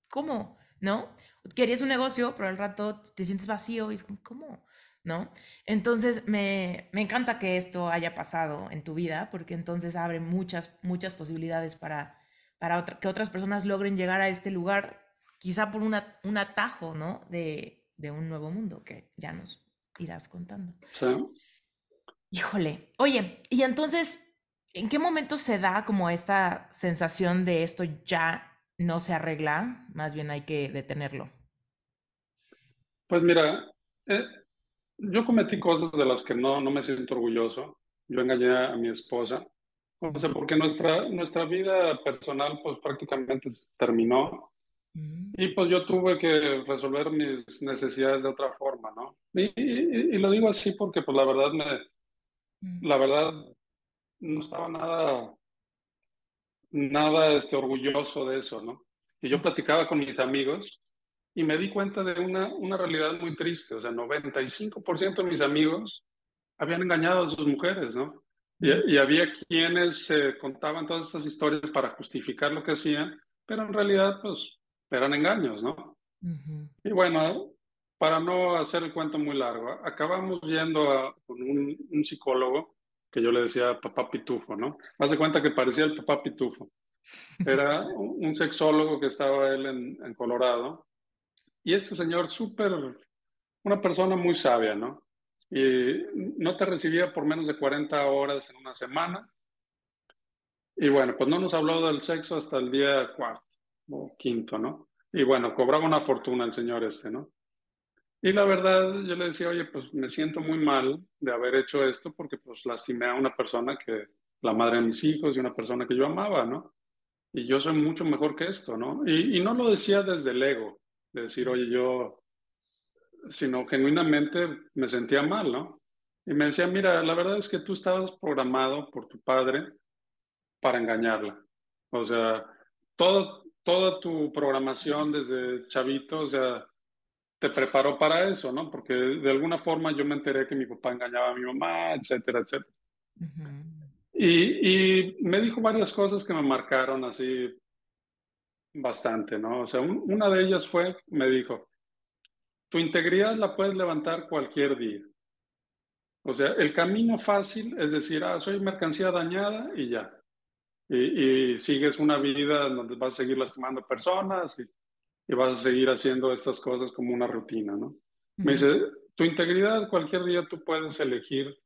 ¿cómo? ¿No? Querías un negocio, pero al rato te sientes vacío y es como, ¿cómo? ¿No? Entonces me, me encanta que esto haya pasado en tu vida porque entonces abre muchas, muchas posibilidades para, para que otras personas logren llegar a este lugar, quizá por una, un atajo, ¿no? De, de un nuevo mundo que ya nos irás contando. Sí. Híjole. Oye, y entonces, ¿en qué momento se da como esta sensación de esto ya no se arregla? Más bien hay que detenerlo. Pues mira, eh, yo cometí cosas de las que no, no me siento orgulloso. Yo engañé a mi esposa. O sea, porque nuestra, nuestra vida personal pues prácticamente terminó. Mm. Y pues yo tuve que resolver mis necesidades de otra forma, ¿no? Y, lo digo así porque pues la verdad me, mm. la verdad no estaba nada, nada este, orgulloso de eso, ¿no? Y yo mm. platicaba con mis amigos y me di cuenta de una, una realidad muy triste, o sea, 95% de mis amigos habían engañado a sus mujeres, ¿no? Y, y había quienes eh, contaban todas estas historias para justificar lo que hacían, pero en realidad, pues, eran engaños, ¿no? Y bueno, para no hacer el cuento muy largo, acabamos yendo a, con un, psicólogo que yo le decía papá pitufo, ¿no? Hace cuenta que parecía el papá pitufo. Era un sexólogo que estaba él en, en Colorado. Y este señor, súper, una persona muy sabia, ¿no? Y no te recibía por menos de 40 horas en una semana. Y bueno, pues no nos habló del sexo hasta el día cuarto o quinto, ¿no? Y bueno, cobraba una fortuna el señor este, ¿no? Y la verdad, yo le decía, oye, pues me siento muy mal de haber hecho esto porque pues lastimé a una persona que, la madre de mis hijos y una persona que yo amaba, ¿no? Y yo soy mucho mejor que esto, ¿no? Y, y no lo decía desde el ego, de decir, oye, yo, sino genuinamente me sentía mal, ¿no? Y me decía, mira, la verdad es que tú estabas programado por tu padre para engañarla. O sea, todo, toda tu programación desde chavito, o sea, te preparó para eso, ¿no? Porque de alguna forma yo me enteré que mi papá engañaba a mi mamá, etcétera, etcétera. y, y, me dijo varias cosas que me marcaron así bastante, ¿no? O sea, una de ellas fue, me dijo, tu integridad la puedes levantar cualquier día. O sea, el camino fácil es decir, ah, soy mercancía dañada y ya y, sigues una vida donde vas a seguir lastimando personas y, vas a seguir haciendo estas cosas como una rutina, ¿no? Me dice, tu integridad cualquier día tú puedes elegir,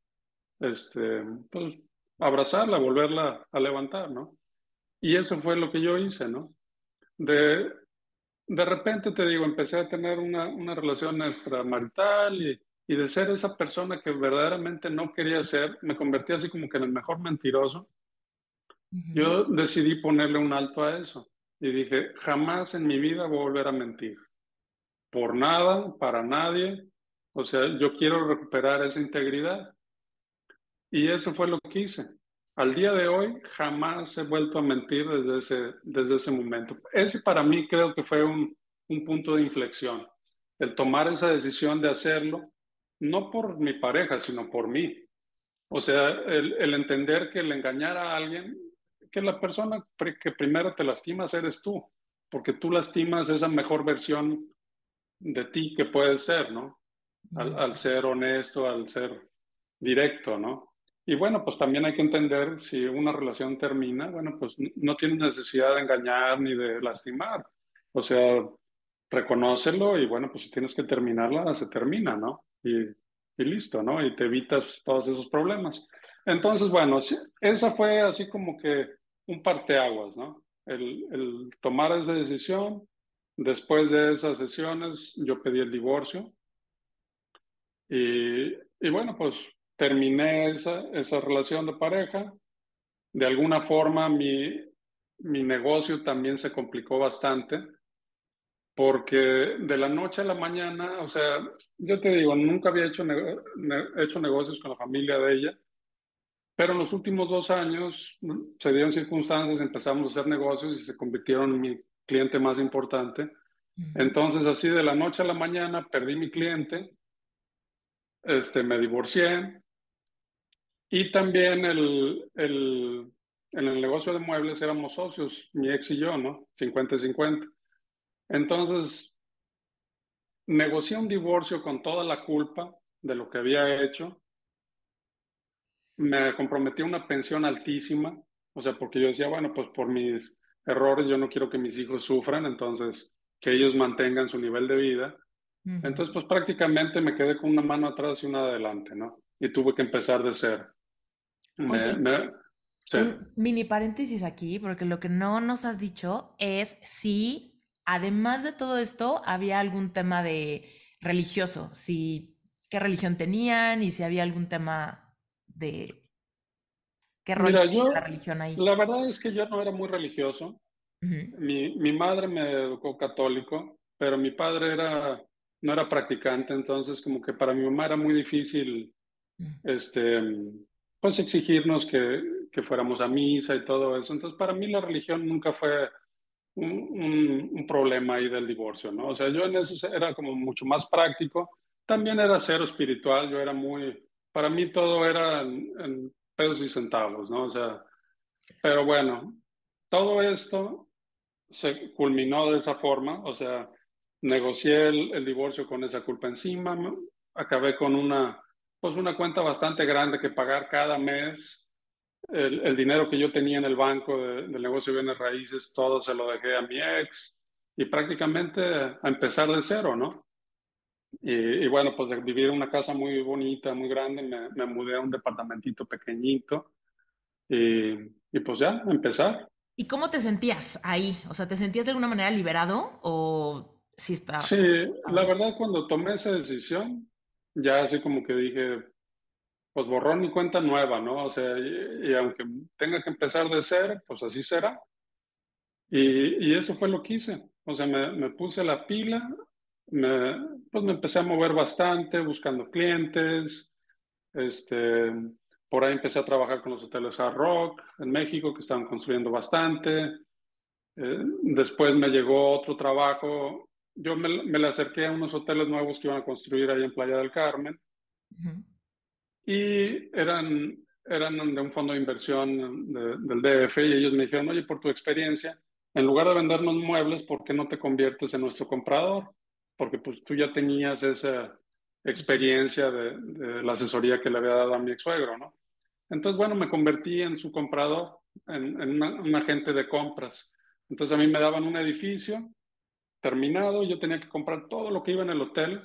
este, pues, abrazarla, volverla a levantar, ¿no? Y eso fue lo que yo hice, ¿no? De, de repente, te digo, empecé a tener una, una relación extramarital y, y de ser esa persona que verdaderamente no quería ser, me convertí así como que en el mejor mentiroso yo decidí ponerle un alto a eso y dije, jamás en mi vida voy a volver a mentir. Por nada, para nadie. O sea, yo quiero recuperar esa integridad. Y eso fue lo que hice. Al día de hoy jamás he vuelto a mentir desde ese, desde ese momento. Ese para mí creo que fue un, un punto de inflexión. El tomar esa decisión de hacerlo, no por mi pareja, sino por mí. O sea, el, el entender que el engañar a alguien que la persona que primero te lastimas eres tú, porque tú lastimas esa mejor versión de ti que puedes ser, ¿no? Al, ser honesto, al ser directo, ¿no? Y bueno, pues también hay que entender si una relación termina, bueno, pues no tienes necesidad de engañar ni de lastimar. O sea, reconócelo y bueno, pues si tienes que terminarla, se termina, ¿no? Y, y listo, ¿no? Y te evitas todos esos problemas. Entonces, bueno, esa fue así como que un parteaguas, ¿no? El, el tomar esa decisión. Después de esas sesiones, yo pedí el divorcio. Y, y bueno, pues terminé esa, esa relación de pareja. De alguna forma mi, mi negocio también se complicó bastante porque de la noche a la mañana, o sea, yo te digo, nunca había hecho, hecho negocios con la familia de ella, pero en los últimos dos años se dieron circunstancias, empezamos a hacer negocios y se convirtieron en mi cliente más importante. Entonces, así de la noche a la mañana perdí mi cliente, este, me divorcié y también el, el, en el negocio de muebles éramos socios, mi ex y yo, ¿no? 50-50. Entonces, negocié un divorcio con toda la culpa de lo que había hecho. Me comprometí a una pensión altísima, o sea, porque yo decía, bueno, pues por mis errores yo no quiero que mis hijos sufran, entonces que ellos mantengan su nivel de vida. Entonces, pues prácticamente me quedé con una mano atrás y una adelante, ¿no? Y tuve que empezar de cero. Un mini paréntesis aquí, porque lo que no nos has dicho es si además de todo esto, había algún tema de religioso, si qué religión tenían y si había algún tema de qué Mira, yo, la religión ahí. La verdad es que yo no era muy religioso. mi, mi, madre me educó católico, pero mi padre era, no era practicante, entonces como que para mi mamá era muy difícil este, pues exigirnos que, que fuéramos a misa y todo eso. Entonces para mí la religión nunca fue un, problema ahí del divorcio, ¿no? O sea, yo en eso era como mucho más práctico. También era cero espiritual, yo era muy, para mí todo era en, pesos y centavos, ¿no? O sea, pero bueno, todo esto se culminó de esa forma, o sea, negocié el, el divorcio con esa culpa encima, acabé con una, pues una cuenta bastante grande que pagar cada mes el, dinero que yo tenía en el banco del negocio de bienes raíces, todo se lo dejé a mi ex y prácticamente a empezar de cero, ¿no? Y, bueno, pues de vivir en una casa muy bonita, muy grande, me, mudé a un departamentito pequeñito y, y pues ya, empezar. ¿Y cómo te sentías ahí? O sea, ¿te sentías de alguna manera liberado o sí estaba? Sí, la verdad cuando tomé esa decisión, ya así como que dije, pues borrón y cuenta nueva, ¿no? O sea, y, aunque tenga que empezar de cero, pues así será. Y, y, eso fue lo que hice. O sea, me, me puse la pila, me, pues me empecé a mover bastante, buscando clientes. Este, por ahí empecé a trabajar con los hoteles Hard Rock en México, que estaban construyendo bastante. Eh, después me llegó otro trabajo. Yo me, me, le acerqué a unos hoteles nuevos que iban a construir ahí en Playa del Carmen y eran, eran de un fondo de inversión del DF y ellos me dijeron, oye, por tu experiencia, en lugar de vendernos muebles, ¿por qué no te conviertes en nuestro comprador? Porque pues tú ya tenías esa experiencia de, la asesoría que le había dado a mi ex suegro, ¿no? Entonces, bueno, me convertí en su comprador, en, en un agente de compras. Entonces a mí me daban un edificio terminado, yo tenía que comprar todo lo que iba en el hotel,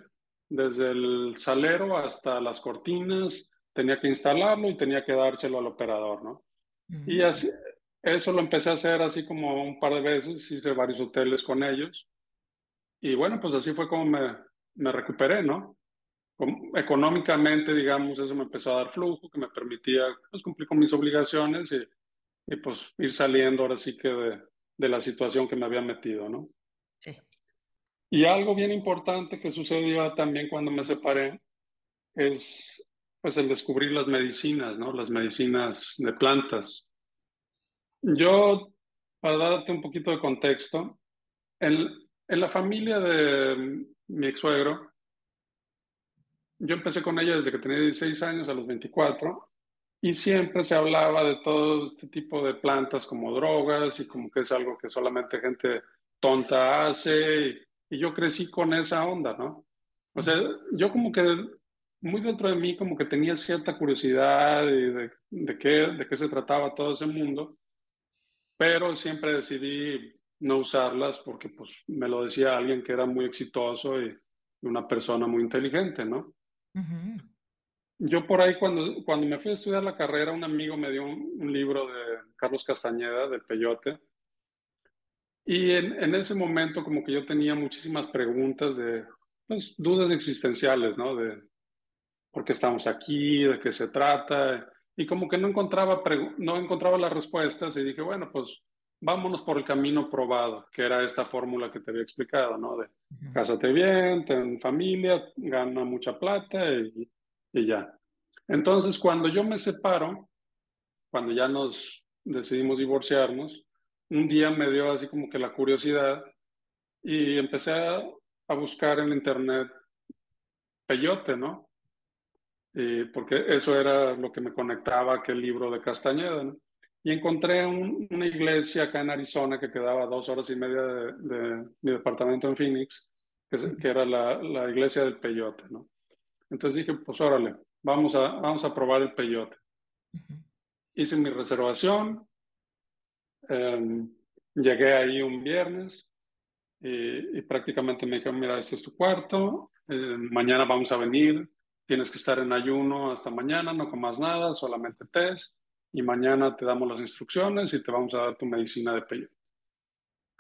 desde el salero hasta las cortinas, tenía que instalarlo y tenía que dárselo al operador, ¿no? Y así, eso lo empecé a hacer así como un par de veces, hice varios hoteles con ellos. Y bueno, pues así fue como me, me recuperé, ¿no? económicamente, digamos, eso me empezó a dar flujo, que me permitía pues, cumplir con mis obligaciones y, y pues ir saliendo ahora sí que de, de la situación que me había metido, ¿no? Y algo bien importante que sucedió también cuando me separé es pues el descubrir las medicinas, ¿no? Las medicinas de plantas. Yo, para darte un poquito de contexto, en, en la familia de mi ex suegro, yo empecé con ella desde que tenía 16 años a los 24 y siempre se hablaba de todo este tipo de plantas como drogas y como que es algo que solamente gente tonta hace y yo crecí con esa onda, ¿no? O sea, yo como que muy dentro de mí como que tenía cierta curiosidad de, de, qué, de qué se trataba todo ese mundo, pero siempre decidí no usarlas porque pues me lo decía alguien que era muy exitoso y una persona muy inteligente, ¿no? Yo por ahí cuando, cuando me fui a estudiar la carrera, un amigo me dio un, libro de Carlos Castañeda, de Peyote, y en, en, ese momento como que yo tenía muchísimas preguntas de, pues, dudas existenciales, ¿no? De por qué estamos aquí, de qué se trata, y como que no encontraba, no encontraba las respuestas y dije, bueno, pues vámonos por el camino probado, que era esta fórmula que te había explicado, ¿no? De cásate bien, ten familia, gana mucha plata y, y ya. Entonces, cuando yo me separo, cuando ya nos decidimos divorciarnos, un día me dio así como que la curiosidad y empecé a, buscar en internet peyote, ¿no? Y porque eso era lo que me conectaba a aquel libro de Castañeda, ¿no? Y encontré una iglesia acá en Arizona que quedaba a dos horas y media de, mi departamento en Phoenix, que, era la, la, iglesia del peyote, ¿no? Entonces dije, pues órale, vamos a, vamos a probar el peyote. Hice mi reservación, em, llegué ahí un viernes y, prácticamente me dijeron, mira, este es tu cuarto, eh, mañana vamos a venir, tienes que estar en ayuno hasta mañana, no comas nada, solamente test, y mañana te damos las instrucciones y te vamos a dar tu medicina de peyote.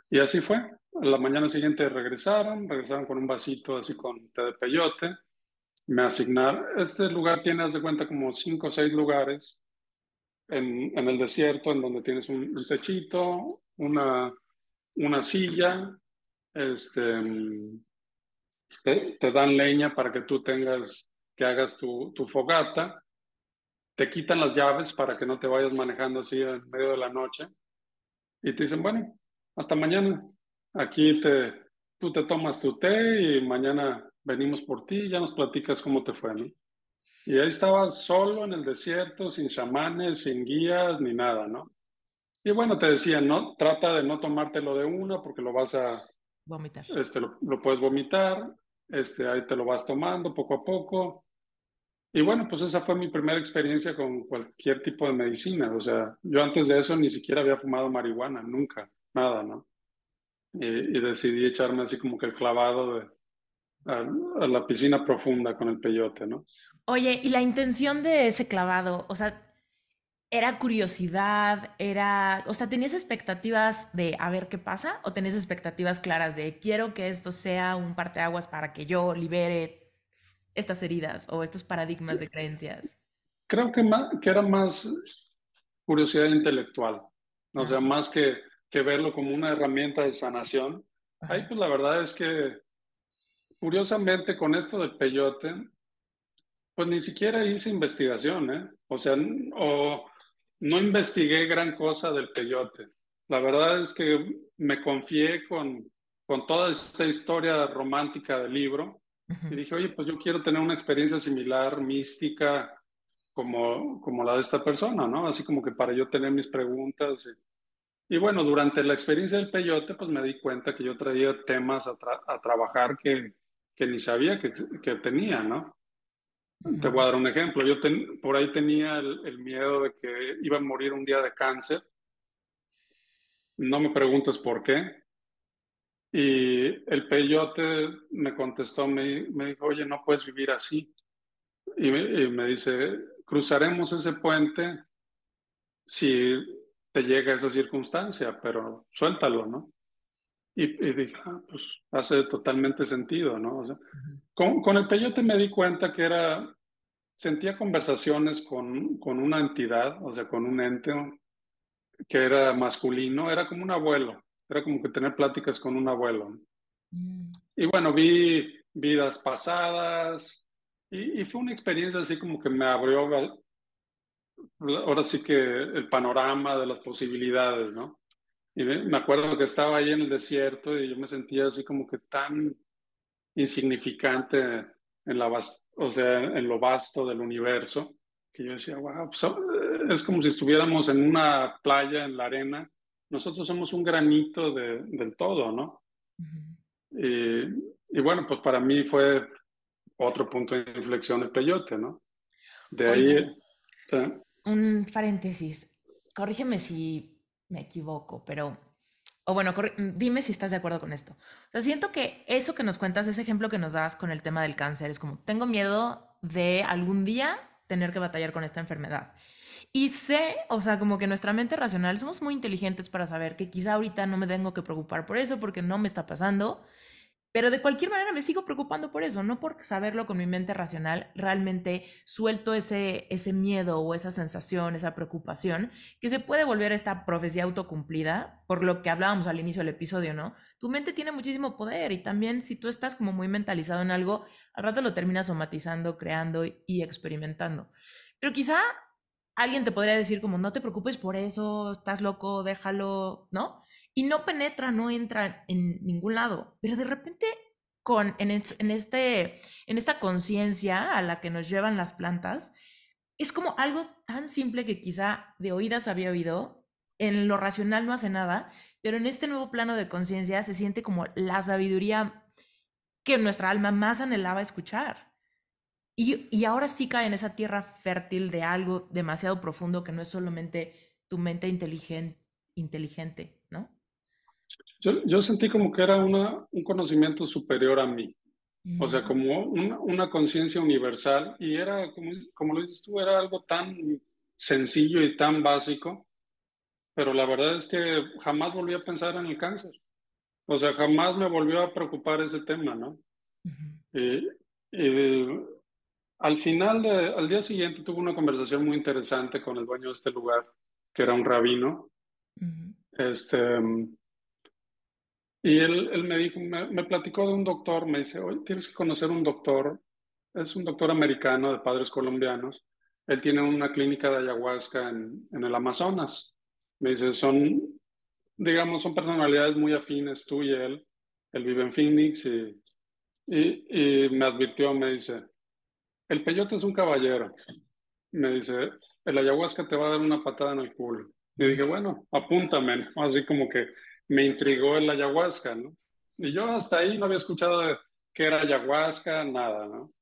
Y así fue. La mañana siguiente regresaron, regresaron con un vasito así con té de peyote. Me asignaron, este lugar tiene, haz de cuenta, como cinco o seis lugares en, el desierto, en donde tienes un, techito, una, una silla, este, te, dan leña para que tú tengas, que hagas tu, tu fogata, te quitan las llaves para que no te vayas manejando así en medio de la noche. Y te dicen, bueno, hasta mañana, aquí te, tú te tomas tu té y mañana venimos por ti y ya nos platicas cómo te fue, ¿no? Y ahí estaba solo en el desierto, sin chamanes, sin guías, ni nada, ¿no? Y bueno, te decían, ¿no? Trata de no tomártelo de una porque lo vas a... Vomitar. Este, lo, puedes vomitar, este, ahí te lo vas tomando poco a poco. Y bueno, pues esa fue mi primera experiencia con cualquier tipo de medicina. O sea, yo antes de eso ni siquiera había fumado marihuana, nunca, nada, ¿no? Y, decidí echarme así como que el clavado de, a la piscina profunda con el peyote, ¿no? Oye, ¿y la intención de ese clavado? O sea, ¿era curiosidad? ¿Era, o sea, tenías expectativas de a ver qué pasa? ¿O tenías expectativas claras de quiero que esto sea un parteaguas para que yo libere estas heridas o estos paradigmas de creencias? Creo que, más, que era más curiosidad intelectual, o sea, más que, que verlo como una herramienta de sanación. Ahí pues la verdad es que, curiosamente, con esto del peyote, pues ni siquiera hice investigación, ¿eh? O sea, o no investigué gran cosa del peyote. La verdad es que me confié con, con toda esta historia romántica del libro y dije, oye, pues yo quiero tener una experiencia similar, mística, como, como la de esta persona, ¿no? Así como que para yo tener mis preguntas. Y, bueno, durante la experiencia del peyote, pues me di cuenta que yo traía temas a, a trabajar que, que ni sabía que, que tenía, ¿no? Te voy a dar un ejemplo. Yo por ahí tenía el, miedo de que iba a morir un día de cáncer. No me preguntes por qué. Y el peyote me contestó, me, me dijo, oye, no puedes vivir así. Y y me, dice, cruzaremos ese puente si te llega esa circunstancia, pero suéltalo, ¿no? Y, dije, ah, pues hace totalmente sentido, ¿no? O sea, con, con, el peyote me di cuenta que era, sentía conversaciones con, con una entidad, o sea, con un ente que era masculino, era como un abuelo, era como que tener pláticas con un abuelo. Mm. Y bueno, vi vidas pasadas y, y, fue una experiencia así como que me abrió, ahora sí que el panorama de las posibilidades, ¿no? Y me acuerdo que estaba ahí en el desierto y yo me sentía así como que tan insignificante en, la o sea, en lo vasto del universo, que yo decía, wow, pues, es como si estuviéramos en una playa en la arena. Nosotros somos un granito de, del todo, ¿no? y, y, bueno, pues para mí fue otro punto de inflexión el peyote, ¿no? De ahí... Un paréntesis. Corrígeme si me equivoco, pero, o bueno, dime si estás de acuerdo con esto. O sea, siento que eso que nos cuentas, ese ejemplo que nos das con el tema del cáncer, es como, tengo miedo de algún día tener que batallar con esta enfermedad. Y sé, o sea, como que nuestra mente racional somos muy inteligentes para saber que quizá ahorita no me tengo que preocupar por eso porque no me está pasando. Pero de cualquier manera me sigo preocupando por eso, no por saberlo con mi mente racional, realmente suelto ese, ese miedo o esa sensación, esa preocupación, que se puede volver esta profecía autocumplida, por lo que hablábamos al inicio del episodio, ¿no? Tu mente tiene muchísimo poder y también si tú estás como muy mentalizado en algo, al rato lo terminas somatizando, creando y experimentando. Pero quizá alguien te podría decir como, no te preocupes por eso, estás loco, déjalo, ¿no? Y no penetra, no entra en ningún lado. Pero de repente, con, en, este, en esta conciencia a la que nos llevan las plantas, es como algo tan simple que quizá de oídas había oído, en lo racional no hace nada, pero en este nuevo plano de conciencia se siente como la sabiduría que nuestra alma más anhelaba escuchar. Y, ahora sí cae en esa tierra fértil de algo demasiado profundo que no es solamente tu mente inteligente, inteligente ¿no? Yo, sentí como que era una, un conocimiento superior a mí. O sea, mm. como una, una conciencia universal. Y era, como, como lo dices tú, era algo tan sencillo y tan básico. Pero la verdad es que jamás volví a pensar en el cáncer. O sea, jamás me volvió a preocupar ese tema, ¿no? y, al final, de, al día siguiente, tuve una conversación muy interesante con el dueño de este lugar, que era un rabino. Este, y él, él me dijo, me, platicó de un doctor, me dice, oye, tienes que conocer un doctor, es un doctor americano de padres colombianos. Él tiene una clínica de ayahuasca en, en el Amazonas. Me dice, son, digamos, son personalidades muy afines, tú y él. Él vive en Phoenix y, y, y me advirtió, me dice, el peyote es un caballero. Me dice, el ayahuasca te va a dar una patada en el culo. Y dije, bueno, apúntame, así como que me intrigó el ayahuasca, ¿no? Y yo hasta ahí no había escuchado qué era ayahuasca, nada, ¿no?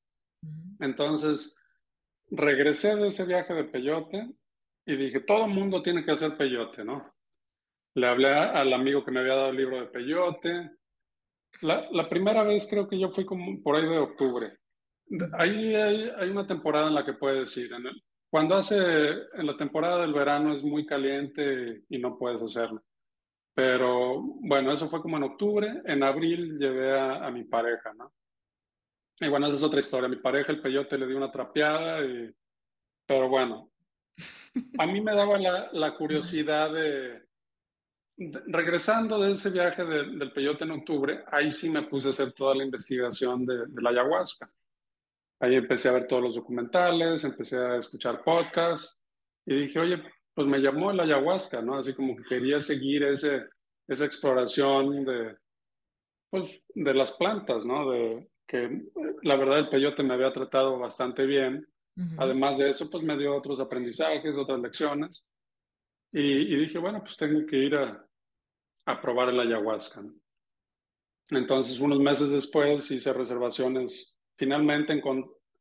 Entonces, regresé de ese viaje de peyote y dije, todo el mundo tiene que hacer peyote, ¿no? Le hablé al amigo que me había dado el libro de peyote. La, la primera vez creo que yo fui como por ahí de octubre. Ahí hay, una temporada en la que puedes ir. En cuando hace, en la temporada del verano es muy caliente y no puedes hacerlo. Pero bueno, eso fue como en octubre. En abril llevé a, mi pareja, ¿no? Y bueno, esa es otra historia. Mi pareja, el peyote, le dio una trapeada. Y, pero bueno, a mí me daba la, curiosidad de, regresando de ese viaje del peyote en octubre, ahí sí me puse a hacer toda la investigación de, de la ayahuasca. Ahí empecé a ver todos los documentales, empecé a escuchar podcasts y dije, oye, pues me llamó el ayahuasca, ¿no? Así como que quería seguir ese, esa exploración de, pues, de las plantas, ¿no? De que la verdad el peyote me había tratado bastante bien. Además de eso, pues me dio otros aprendizajes, otras lecciones. Y, dije, bueno, pues tengo que ir a, a probar el ayahuasca. Entonces, unos meses después hice reservaciones finalmente en,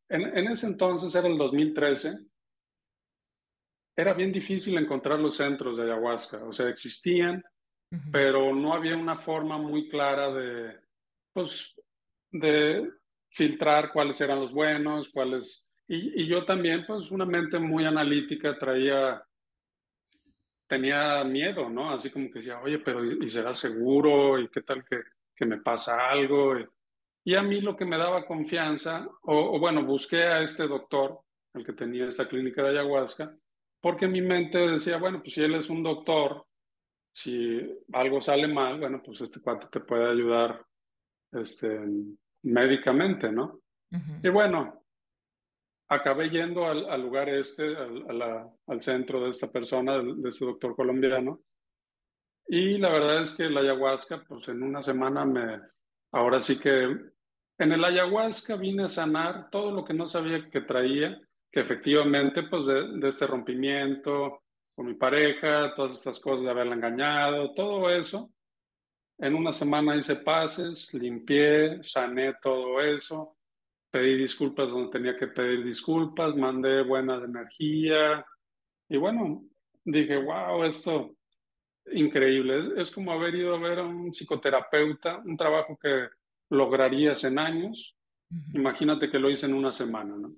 en, ese entonces era el 2013, era bien difícil encontrar los centros de ayahuasca, o sea, existían, pero no había una forma muy clara de, pues, de filtrar cuáles eran los buenos, cuáles... Y, y yo también, pues, una mente muy analítica traía, tenía miedo, ¿no? Así como que decía, oye, pero ¿y será seguro? ¿Y qué tal que, que me pasa algo? Y a mí lo que me daba confianza, o, bueno, busqué a este doctor, el que tenía esta clínica de ayahuasca, porque mi mente decía, bueno, pues si él es un doctor, si algo sale mal, bueno, pues este cuate te puede ayudar este, médicamente, ¿no? Y bueno, acabé yendo al, lugar este, al, al, centro de esta persona, de, de este doctor colombiano, y la verdad es que la ayahuasca, pues en una semana me, ahora sí que en el ayahuasca vine a sanar todo lo que no sabía que traía, que efectivamente, pues de, este rompimiento con mi pareja, todas estas cosas de haberla engañado, todo eso. En una semana hice pases, limpié, sané todo eso, pedí disculpas donde tenía que pedir disculpas, mandé buena energía y bueno, dije, wow, esto increíble. Es como haber ido a ver a un psicoterapeuta, un trabajo que lograrías en años. Imagínate que lo hice en una semana, ¿no?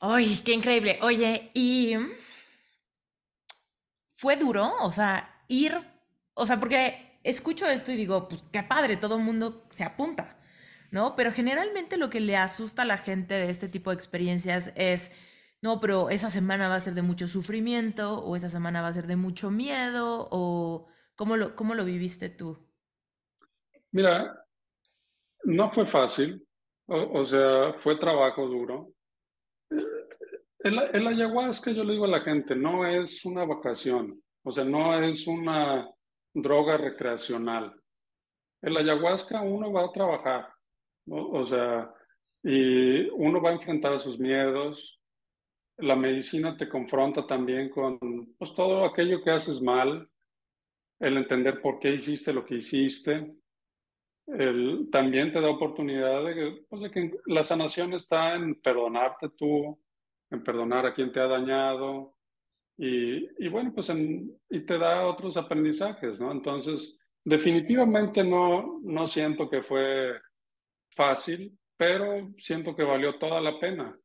¡Ay, qué increíble! Oye, ¿y fue duro? O sea, ir o sea, porque escucho esto y digo, pues qué padre, todo el mundo se apunta, ¿no? Pero generalmente lo que le asusta a la gente de este tipo de experiencias es, no, pero esa semana va a ser de mucho sufrimiento o esa semana va a ser de mucho miedo o cómo lo, cómo lo viviste tú. Mira, no fue fácil, o, sea, fue trabajo duro. El, el, ayahuasca, yo le digo a la gente, no es una vacación, o sea, no es una droga recreacional. El ayahuasca uno va a trabajar, o sea, y uno va a enfrentar sus miedos. La medicina te confronta también con pues, todo aquello que haces mal, el entender por qué hiciste lo que hiciste, el, también te da oportunidad de, pues, que la sanación está en perdonarte tú, en perdonar a quien te ha dañado y, y bueno, pues y te da otros aprendizajes, ¿no? Entonces, definitivamente no, no siento que fue fácil, pero siento que valió toda la pena.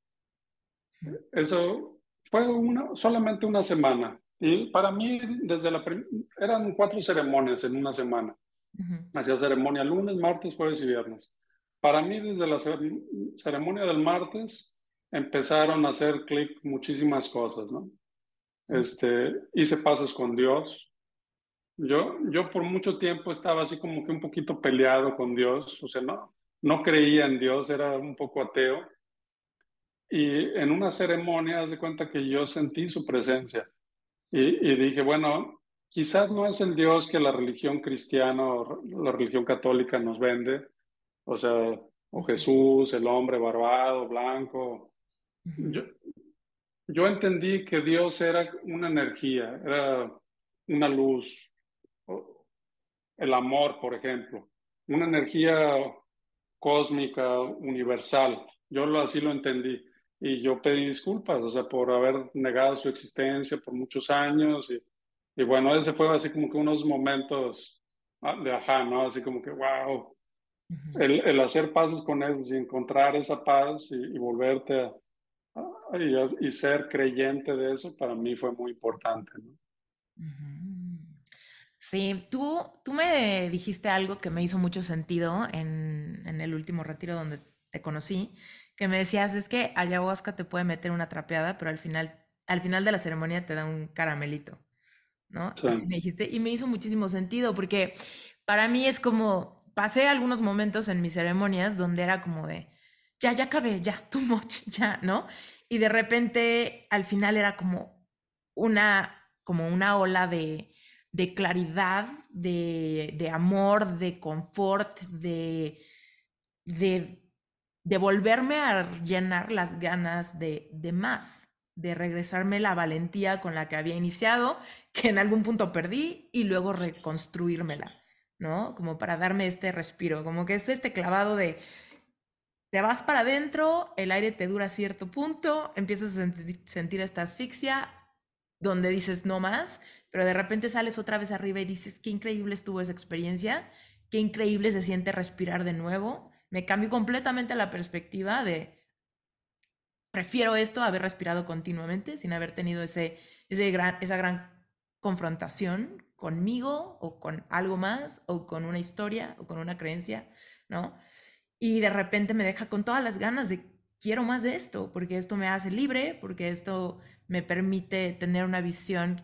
Eso fue una, solamente una semana. Y para mí, desde la eran cuatro ceremonias en una semana. Hacía ceremonia lunes, martes, jueves y viernes. Para mí, desde la ceremonia del martes, empezaron a hacer clic muchísimas cosas, ¿no? Este, hice pasos con Dios. Yo, yo por mucho tiempo estaba así como que un poquito peleado con Dios, o sea, no, no creía en Dios, era un poco ateo. Y en una ceremonia, haz de cuenta que yo sentí su presencia. Y, y dije, bueno, quizás no es el Dios que la religión cristiana o la religión católica nos vende, o sea, o Jesús, el hombre barbado, blanco. Yo, yo entendí que Dios era una energía, era una luz, el amor, por ejemplo, una energía cósmica, universal. Yo lo, así lo entendí. Y yo pedí disculpas, o sea, por haber negado su existencia por muchos años y, y bueno, ese fue así como que unos momentos ah, de ajá, ¿no? Así como que, wow, el, el, hacer pasos con eso y encontrar esa paz y, volverte a, y, y, ser creyente de eso, para mí fue muy importante, ¿no? Sí, tú, tú me dijiste algo que me hizo mucho sentido en, en el último retiro donde te conocí, que me decías, es que ayahuasca te puede meter una trapeada, pero al final, al final de la ceremonia te da un caramelito. ¿no? Así me dijiste, y me hizo muchísimo sentido, porque para mí es como, pasé algunos momentos en mis ceremonias donde era como de, ya, ya acabé, ya, too much, <laughs> ya, ¿no? Y de repente al final era como una, como una ola de, de claridad, de, de, amor, de confort, de, de, de volverme a llenar las ganas de, de más, de regresarme la valentía con la que había iniciado, que en algún punto perdí, y luego reconstruírmela, ¿no? Como para darme este respiro, como que es este clavado de, te vas para adentro, el aire te dura a cierto punto, empiezas a sentir esta asfixia, donde dices no más, pero de repente sales otra vez arriba y dices, qué increíble estuvo esa experiencia, qué increíble se siente respirar de nuevo. Me cambió completamente la perspectiva de, prefiero esto a haber respirado continuamente sin haber tenido ese, ese gran, esa gran confrontación conmigo o con algo más o con una historia o con una creencia, ¿no? Y de repente me deja con todas las ganas de quiero más de esto, porque esto me hace libre, porque esto me permite tener una visión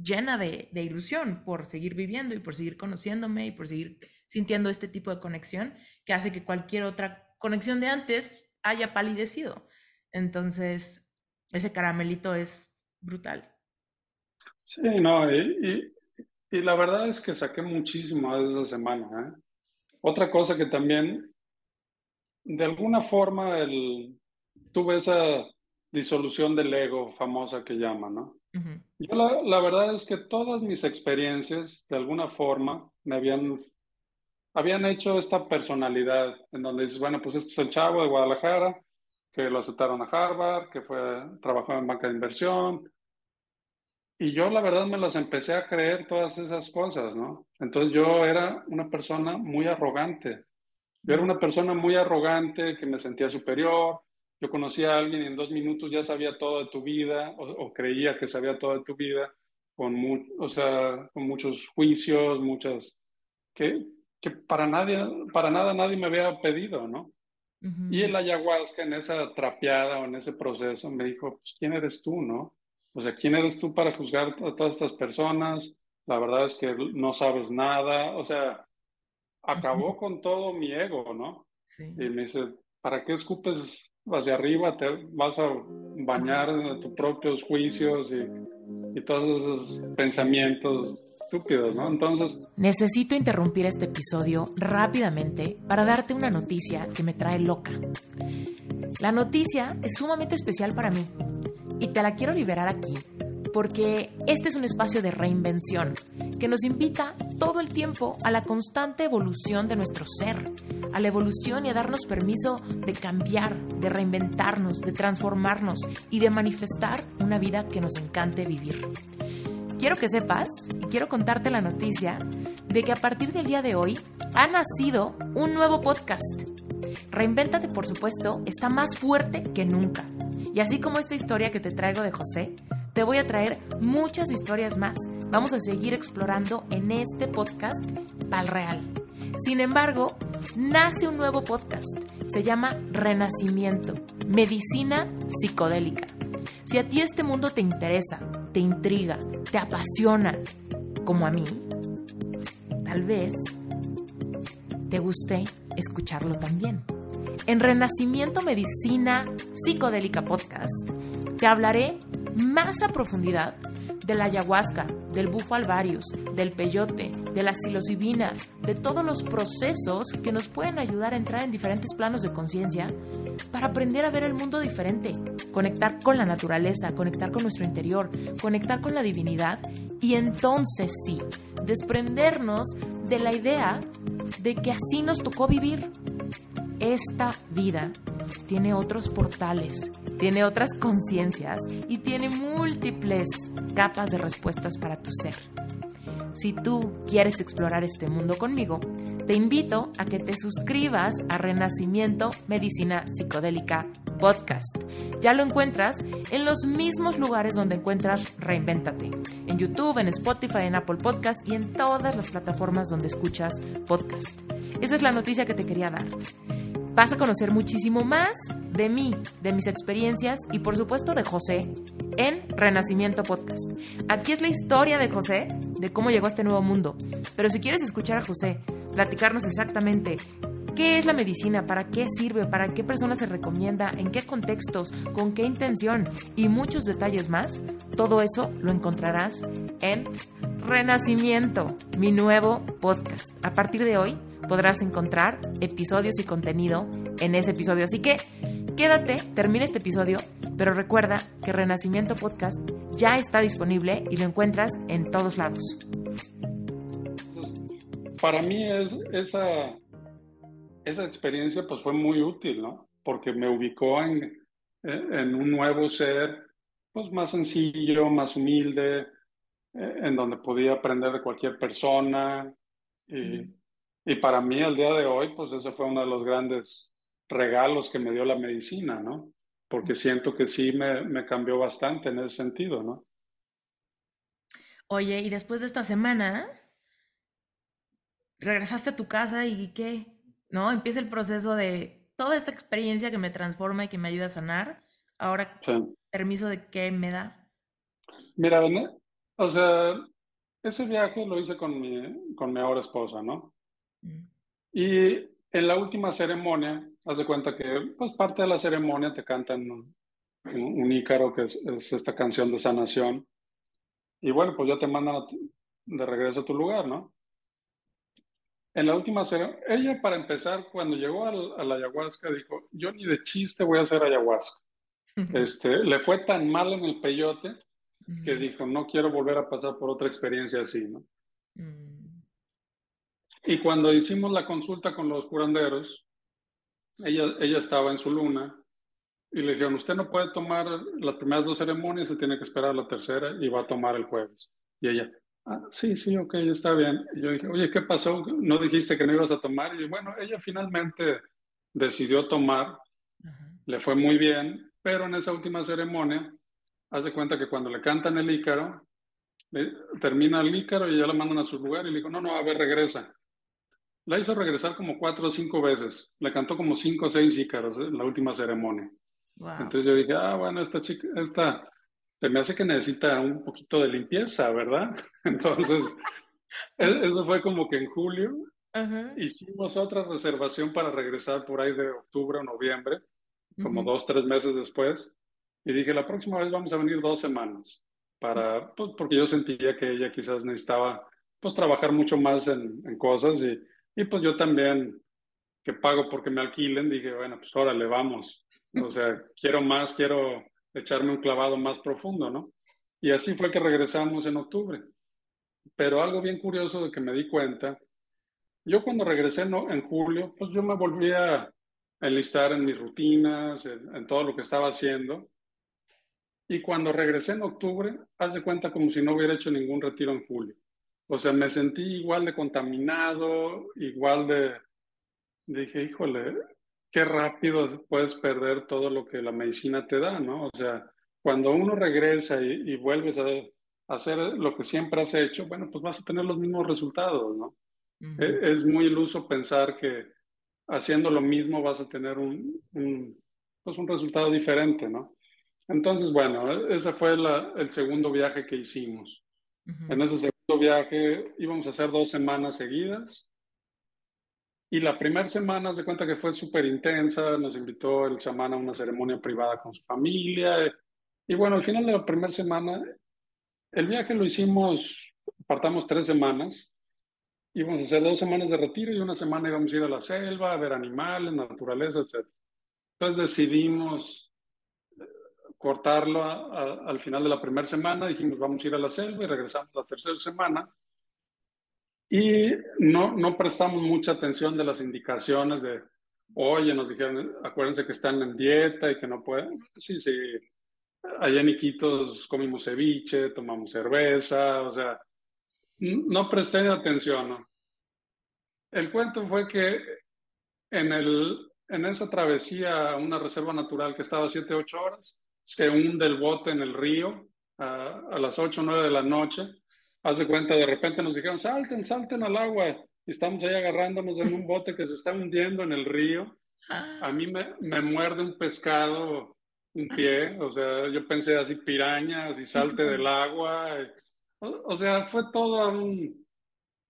llena de, de ilusión por seguir viviendo y por seguir conociéndome y por seguir sintiendo este tipo de conexión que hace que cualquier otra conexión de antes haya palidecido. Entonces, ese caramelito es brutal. Sí, no, y, y, la verdad es que saqué muchísimo de esa semana. ¿eh? Otra cosa que también, de alguna forma, el, tuve esa disolución del ego famosa que llaman, ¿no? Yo la, la, verdad es que todas mis experiencias, de alguna forma, me habían, habían hecho esta personalidad, en donde dices, bueno, pues este es el chavo de Guadalajara, que lo aceptaron a Harvard, que fue, trabajó en banca de inversión. Y yo la verdad me las empecé a creer todas esas cosas, ¿no? Entonces yo era una persona muy arrogante. Yo era una persona muy arrogante que me sentía superior. Yo conocía a alguien y en dos minutos ya sabía todo de tu vida o, o creía que sabía todo de tu vida. con, o sea, con muchos juicios, muchas, que, que para, nadie, para nada nadie me había pedido, ¿no? Y el ayahuasca en esa trapeada o en ese proceso me dijo, pues, ¿quién eres tú, no? O sea, ¿quién eres tú para juzgar a todas estas personas? La verdad es que no sabes nada. O sea, acabó con todo mi ego, ¿no? Sí. Y me dice, ¿para qué escupes hacia arriba? Te vas a bañar en tus propios juicios y, todos esos pensamientos estúpidos, ¿no? Entonces... Necesito interrumpir este episodio rápidamente para darte una noticia que me trae loca. La noticia es sumamente especial para mí y te la quiero liberar aquí porque este es un espacio de reinvención que nos invita todo el tiempo a la constante evolución de nuestro ser, a la evolución y a darnos permiso de cambiar, de reinventarnos, de transformarnos y de manifestar una vida que nos encante vivir. Quiero que sepas y quiero contarte la noticia de que a partir del día de hoy ha nacido un nuevo podcast. Reinvéntate, por supuesto, está más fuerte que nunca. Y así como esta historia que te traigo de José, te voy a traer muchas historias más. Vamos a seguir explorando en este podcast Pal Real. Sin embargo, nace un nuevo podcast. Se llama Renacimiento, Medicina Psicodélica. Si a ti este mundo te interesa, te intriga, te apasiona, como a mí, tal vez te guste escucharlo también. En Renacimiento Medicina Psicodélica Podcast te hablaré más a profundidad de la ayahuasca, del bufo alvarius, del peyote, de la psilocibina, de todos los procesos que nos pueden ayudar a entrar en diferentes planos de conciencia para aprender a ver el mundo diferente, conectar con la naturaleza, conectar con nuestro interior, conectar con la divinidad y entonces sí, desprendernos de la idea de que así nos tocó vivir. Esta vida tiene otros portales, tiene otras conciencias y tiene múltiples capas de respuestas para tu ser. Si tú quieres explorar este mundo conmigo, te invito a que te suscribas a Renacimiento Medicina Psicodélica Podcast. Ya lo encuentras en los mismos lugares donde encuentras Reinvéntate, en YouTube, en Spotify, en Apple Podcast y en todas las plataformas donde escuchas podcast. Esa es la noticia que te quería dar. Vas a conocer muchísimo más de mí, de mis experiencias y por supuesto de José en Renacimiento Podcast. Aquí es la historia de José, de cómo llegó a este nuevo mundo. Pero si quieres escuchar a José, platicarnos exactamente qué es la medicina, para qué sirve, para qué personas se recomienda, en qué contextos, con qué intención y muchos detalles más, todo eso lo encontrarás en Renacimiento, mi nuevo podcast. A partir de hoy podrás encontrar episodios y contenido en ese episodio. Así que quédate, termina este episodio, pero recuerda que Renacimiento Podcast ya está disponible y lo encuentras en todos lados. Para mí es, esa, esa experiencia pues fue muy útil, ¿no? Porque me ubicó en, en un nuevo ser pues más sencillo, más humilde, eh, en donde podía aprender de cualquier persona y, y para mí, el día de hoy, pues ese fue uno de los grandes regalos que me dio la medicina, ¿no? Porque siento que sí me, me cambió bastante en ese sentido, ¿no? Oye, y después de esta semana, regresaste a tu casa y ¿qué? ¿No? Empieza el proceso de toda esta experiencia que me transforma y que me ayuda a sanar. Ahora, ¿permiso de qué me da? Mira, o sea, ese viaje lo hice con mi, con mi ahora esposa, ¿no? Y en la última ceremonia, haz de cuenta que pues parte de la ceremonia te cantan un, ícaro, que es, esta canción de sanación. Y bueno, pues ya te mandan de regreso a tu lugar, ¿no? En la última ceremonia, ella para empezar, cuando llegó a la ayahuasca, dijo, yo ni de chiste voy a hacer ayahuasca. Este, le fue tan mal en el peyote que dijo, no quiero volver a pasar por otra experiencia así, ¿no? Mm. Y cuando hicimos la consulta con los curanderos, ella, ella estaba en su luna y le dijeron, usted no puede tomar las primeras dos ceremonias, se tiene que esperar la tercera y va a tomar el jueves. Y ella, ah, sí, sí, ok, está bien. Y yo dije, oye, ¿qué pasó? ¿No dijiste que no ibas a tomar? Y bueno, ella finalmente decidió tomar, le fue muy bien, pero en esa última ceremonia, hace cuenta que cuando le cantan el ícaro, termina el Ícaro y ya la mandan a su lugar y le digo, no, no, a ver, regresa. La hizo regresar como cuatro o cinco veces. Le cantó como cinco o seis Ícaros en la última ceremonia. Entonces yo dije, ah, bueno, esta chica, esta, se me hace que necesita un poquito de limpieza, ¿verdad? <laughs> Entonces, e-, eso fue como que en julio hicimos otra reservación para regresar por ahí de octubre o noviembre, como dos, tres meses después. Y dije, la próxima vez vamos a venir dos semanas, para, pues, porque yo sentía que ella quizás necesitaba pues trabajar mucho más en, en cosas y, y pues yo también, que pago porque me alquilen, dije, bueno, pues órale, vamos. O sea, <laughs> quiero más, quiero echarme un clavado más profundo, ¿no? Y así fue que regresamos en octubre. Pero algo bien curioso de que me di cuenta, yo cuando regresé en julio, pues yo me volví a enlistar en mis rutinas, en, todo lo que estaba haciendo. Y cuando regresé en octubre, haz de cuenta como si no hubiera hecho ningún retiro en julio. O sea, me sentí igual de contaminado, igual de... Dije, híjole, qué rápido puedes perder todo lo que la medicina te da, ¿no? O sea, cuando uno regresa y, vuelves a, hacer lo que siempre has hecho, bueno, pues vas a tener los mismos resultados, ¿no? E, es, muy iluso pensar que haciendo lo mismo vas a tener un, pues un resultado diferente, ¿no? Entonces, bueno, ese fue el segundo viaje que hicimos. En ese segundo viaje íbamos a hacer dos semanas seguidas y la primera semana se cuenta que fue súper intensa, nos invitó el chamán a una ceremonia privada con su familia. Y bueno, al final de la primera semana, el viaje lo hicimos, partamos tres semanas, íbamos a hacer dos semanas de retiro y una semana íbamos a ir a la selva, a ver animales, naturaleza, etc. Entonces decidimos cortarlo al final de la primera semana, dijimos vamos a ir a la selva y regresamos la tercera semana y no, no prestamos mucha atención de las indicaciones de, oye, nos dijeron, acuérdense que están en dieta y que no pueden. Sí, sí. Allá en Iquitos comimos ceviche, tomamos cerveza, o sea, no presté atención. ¿no? El cuento fue que en, el, en esa travesía a una reserva natural que estaba a 7, 8 horas, se hunde el bote en el río a, a las 8 o 9 de la noche haz de cuenta, de repente nos dijeron, salten, salten al agua. Y estamos ahí agarrándonos en un bote que se está hundiendo en el río. Ah. A mí me, me muerde un pescado, un pie, o sea, yo pensé así pirañas y salte del <laughs> agua. o, sea, fue todo un,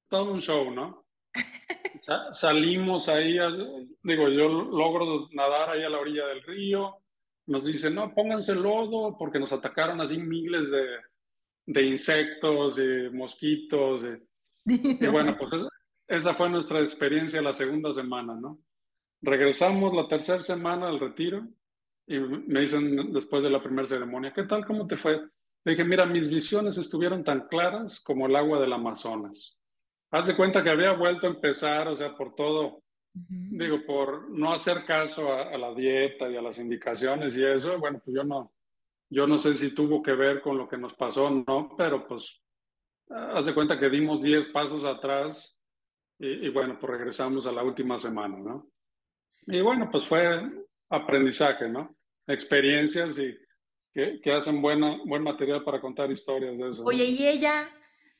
todo un show, ¿no? <laughs> salimos ahí, digo, yo logro nadar ahí a la orilla del río. Nos dicen, no, pónganse lodo porque nos atacaron así miles de, de insectos, de mosquitos. <laughs> Y bueno, pues esa, fue nuestra experiencia la segunda semana, ¿no? Regresamos la tercera semana al retiro y me dicen después de la primera ceremonia, ¿qué tal? ¿Cómo te fue? Le dije, mira, mis visiones estuvieron tan claras como el agua del Amazonas. Haz de cuenta que había vuelto a empezar, o sea, por todo, digo, por no hacer caso a, a, la dieta y a las indicaciones y eso, bueno, pues yo no, yo no sé si tuvo que ver con lo que nos pasó, no, pero pues hace cuenta que dimos 10 pasos atrás y, bueno, pues regresamos a la última semana, ¿no? Y bueno, pues fue aprendizaje, ¿no? Experiencias y que, que hacen buena, buen material para contar historias de eso. Oye, ¿y ella,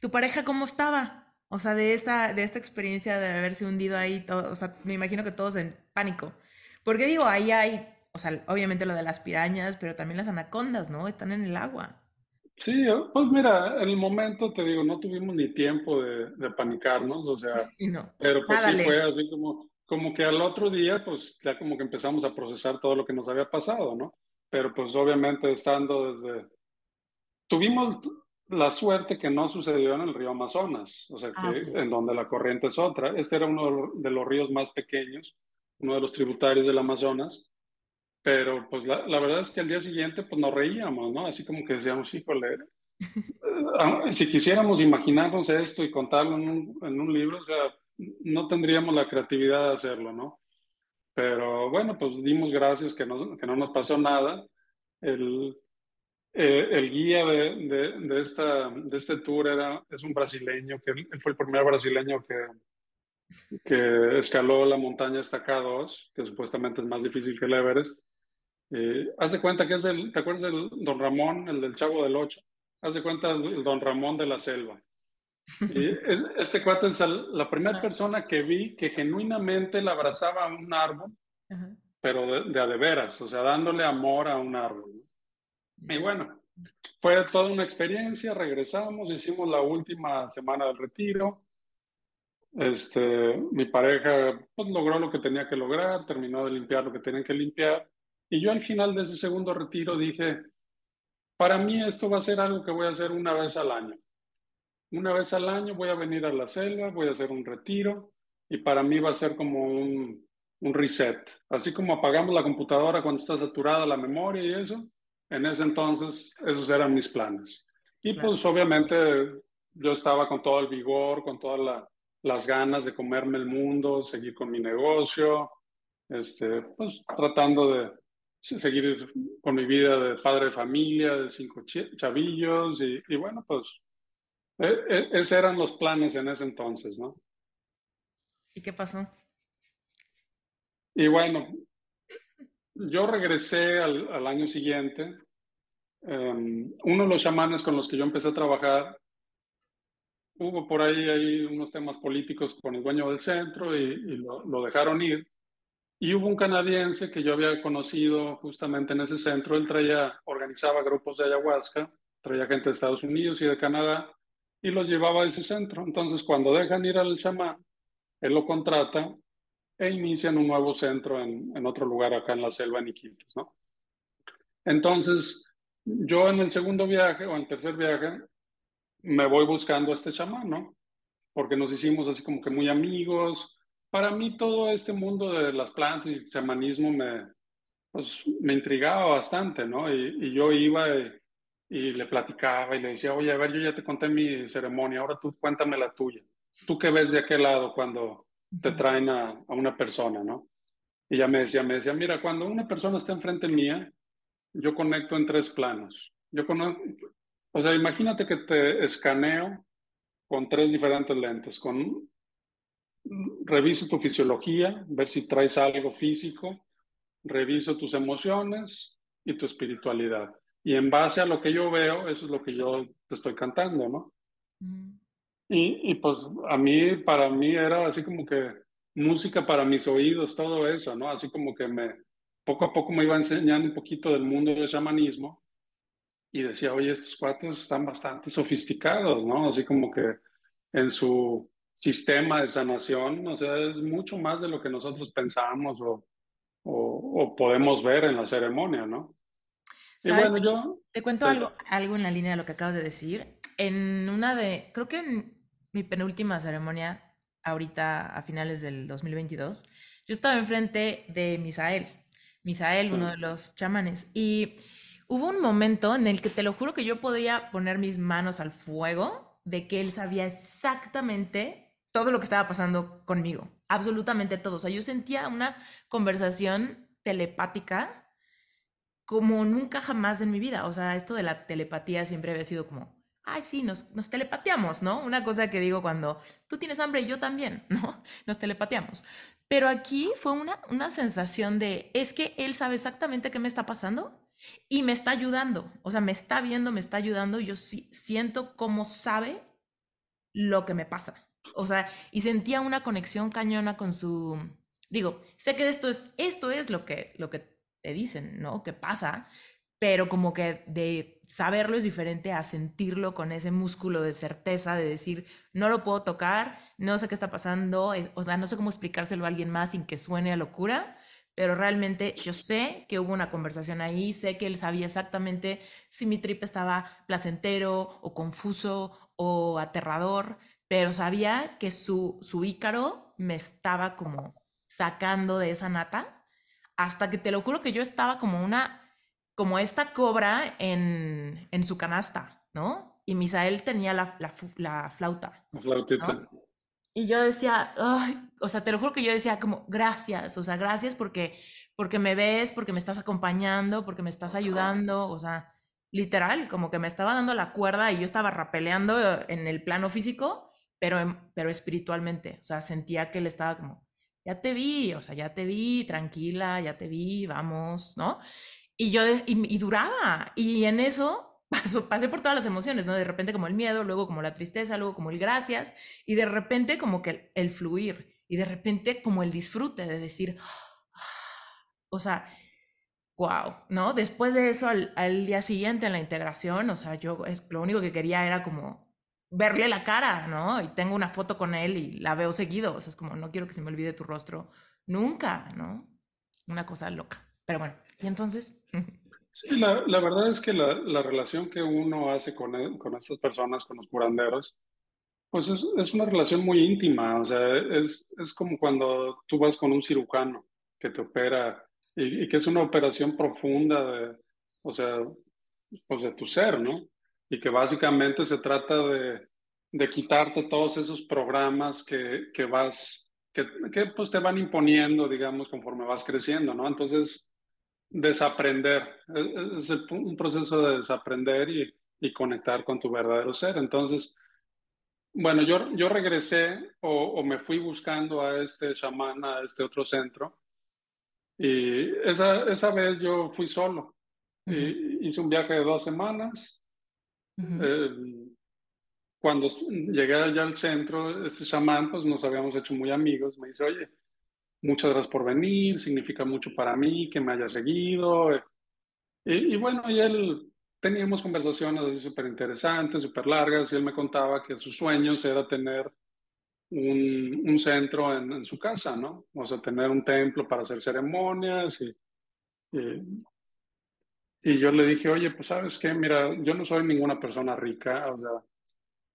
tu pareja, cómo estaba? O sea, de esta, de esta experiencia de haberse hundido ahí, todo, o sea, me imagino que todos en pánico. Porque digo, ahí hay o sea, obviamente lo de las pirañas, pero también las anacondas, ¿no? Están en el agua. Sí, pues mira, en el momento te digo, no tuvimos ni tiempo de, de panicarnos, o sea, <laughs> pero pues sí fue así como, como que al otro día, pues ya como que empezamos a procesar todo lo que nos había pasado, ¿no? Pero pues obviamente estando desde... Tuvimos la suerte que no sucedió en el río Amazonas, o sea, ah, que, en donde la corriente es otra. Este era uno de los ríos más pequeños, uno de los tributarios del Amazonas, pero pues la, la, verdad es que al día siguiente pues nos reíamos, ¿no? Así como que decíamos, híjole, eh, <laughs> si quisiéramos imaginarnos esto y contarlo en un, en un, libro, o sea, no tendríamos la creatividad de hacerlo, ¿no? Pero bueno, pues dimos gracias que no, que no nos pasó nada. El, eh, el guía de, de, de, esta, de este tour era, es un brasileño, que él fue el primer brasileño que, que escaló la montaña Estaca 2, que supuestamente es más difícil que el Everest. Eh, haz de cuenta que es el, ¿te acuerdas del Don Ramón, el del Chavo del Ocho? haz de cuenta el don Ramón de la Selva. Y <laughs> este cuate es la primera persona que vi que genuinamente le abrazaba a un árbol, pero de, de, a de veras, o sea, dándole amor a un árbol. Y bueno, fue toda una experiencia, regresamos, hicimos la última semana del retiro. Este, mi pareja pues, logró lo que tenía que lograr, terminó de limpiar lo que tenían que limpiar. Y yo al final de ese segundo retiro dije, para mí esto va a ser algo que voy a hacer una vez al año. Una vez al año voy a venir a la selva, voy a hacer un retiro y para mí va a ser como un, un reset. Así como apagamos la computadora cuando está saturada la memoria y eso, en ese entonces esos eran mis planes. Y pues obviamente yo estaba con todo el vigor, con todas las ganas de comerme el mundo, seguir con mi negocio, este, pues tratando de, seguir con mi vida de padre de familia, de cinco chavillos y, bueno, pues e, e, esos eran los planes en ese entonces, ¿no? ¿Y qué pasó? Y bueno, yo regresé al, año siguiente. Em, uno de los chamanes con los que yo empecé a trabajar, hubo por ahí, unos temas políticos con el dueño del centro y, lo dejaron ir. Y hubo un canadiense que yo había conocido justamente en ese centro, él traía, organizaba grupos de ayahuasca, traía gente de Estados Unidos y de Canadá y los llevaba a ese centro. Entonces, cuando dejan ir al chamán, él lo contrata e inician un nuevo centro en, en otro lugar acá en la selva, en Iquitos, ¿no? Entonces, yo en el segundo viaje o en el tercer viaje, me voy buscando a este chamán, ¿no? Porque nos hicimos así como que muy amigos, para mí todo este mundo de las plantas y el chamanismo me, pues, me intrigaba bastante, ¿no? Y, yo iba y, le platicaba y le decía, oye, a ver, yo ya te conté mi ceremonia, ahora tú cuéntame la tuya. ¿Tú qué ves de aquel lado cuando te traen a, a una persona, ¿no? Y ella me decía, me decía, mira, cuando una persona está enfrente mía, yo conecto en tres planos. Yo conozco, o sea, imagínate que te escaneo con tres diferentes lentes, con reviso tu fisiología, ver si traes algo físico, reviso tus emociones y tu espiritualidad. Y en base a lo que yo veo, eso es lo que yo te estoy cantando, ¿no? Mm. Y, y pues a mí, para mí era así como que música para mis oídos, todo eso, ¿no? Así como que me, poco a poco me iba enseñando un poquito del mundo del chamanismo y decía, oye, estos cuatro están bastante sofisticados, ¿no? Así como que en su sistema de sanación, o sea, es mucho más de lo que nosotros pensamos o, o, podemos ver en la ceremonia, ¿no? Y bueno, yo... Te cuento algo, algo en la línea de lo que acabas de decir. En una de, creo que en mi penúltima ceremonia, ahorita a finales del 2022, yo estaba enfrente de Misael, Misael, uno de los chamanes, y hubo un momento en el que te lo juro que yo podía poner mis manos al fuego de que él sabía exactamente todo lo que estaba pasando conmigo, absolutamente todo. O sea, yo sentía una conversación telepática como nunca jamás en mi vida. O sea, esto de la telepatía siempre había sido como, ay, sí, nos, nos telepateamos, ¿no? Una cosa que digo cuando tú tienes hambre y yo también, <laughs> ¿no? Nos telepateamos. Pero aquí fue una, una sensación de, es que él sabe exactamente qué me está pasando y me está ayudando. O sea, me está viendo, me está ayudando. Y yo sí, siento cómo sabe lo que me pasa. O sea, y sentía una conexión cañona con su... Digo, sé que esto es, esto es lo que, lo que te dicen, ¿no? Que pasa, pero como que de saberlo es diferente a sentirlo con ese músculo de certeza, de decir, no lo puedo tocar, no sé qué está pasando, o sea, no sé cómo explicárselo a alguien más sin que suene a locura, pero realmente yo sé que hubo una conversación ahí, sé que él sabía exactamente si mi trip estaba placentero o confuso o aterrador, pero sabía que su, su ícaro me estaba como sacando de esa nata, hasta que te lo juro que yo estaba como una, como esta cobra en, en su canasta, ¿no? Y Misael tenía la, la, la flauta. La flautita. Y yo decía, Ay", o sea, te lo juro que yo decía como, gracias, o sea, gracias porque, porque me ves, porque me estás acompañando, porque me estás ayudando, o sea, literal, como que me estaba dando la cuerda y yo estaba rapeleando en el plano físico pero, pero espiritualmente, o sea, sentía que él estaba como, ya te vi, o sea, ya te vi, tranquila, ya te vi, vamos, ¿no? Y yo, y, duraba, y en eso <laughs> pasé por todas las emociones, ¿no? De repente como el miedo, luego como la tristeza, luego como el gracias, y de repente como que el, fluir, y de repente como el disfrute de decir, <gasps> o sea, wow, ¿no? Después de eso, al, al, día siguiente en la integración, o sea, yo lo único que quería era como verle la cara, ¿no? Y tengo una foto con él y la veo seguido, o sea, es como, no quiero que se me olvide tu rostro nunca, ¿no? Una cosa loca. Pero bueno, y entonces... Sí, la, la verdad es que la, la, relación que uno hace con, e, con estas personas, con los curanderos, pues es, es, una relación muy íntima, o sea, es, es como cuando tú vas con un cirujano que te opera y, y que es una operación profunda de, o sea, pues de tu ser, ¿no? Y que básicamente se trata de, de quitarte todos esos programas que, que vas, que, que pues te van imponiendo, digamos, conforme vas creciendo, ¿no? Entonces, desaprender. Es, un proceso de desaprender y, y, conectar con tu verdadero ser. Entonces, bueno, yo, yo regresé o, me fui buscando a este chamán, a este otro centro. Y esa, esa vez yo fui solo. y hice un viaje de dos semanas. Eh, cuando llegué allá al centro, este chamán, pues nos habíamos hecho muy amigos. Me dice, oye, muchas gracias por venir, significa mucho para mí que me haya seguido. Y, bueno, y él teníamos conversaciones así súper interesantes, súper largas, y él me contaba que sus sueños era tener un, un centro en, en, su casa, ¿no? O sea, tener un templo para hacer ceremonias y, y, y yo le dije, oye, pues sabes qué, mira, yo no soy ninguna persona rica, o sea,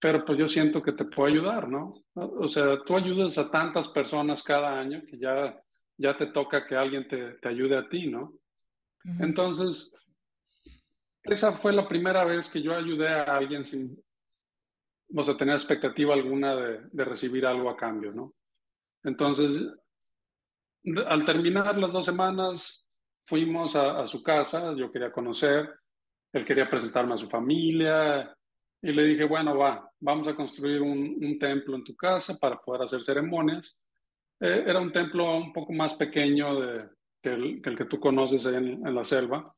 pero pues yo siento que te puedo ayudar, ¿no? O sea, tú ayudas a tantas personas cada año que ya, ya te toca que alguien te, te ayude a ti, ¿no? Entonces, esa fue la primera vez que yo ayudé a alguien sin, o sea, tener expectativa alguna de, de recibir algo a cambio, ¿no? Entonces, al terminar las dos semanas, fuimos a, a su casa, yo quería conocer, él quería presentarme a su familia, y le dije, bueno, va, vamos a construir un, un templo en tu casa para poder hacer ceremonias. Eh, era un templo un poco más pequeño de, que, el, que, tú conoces en, en, la selva.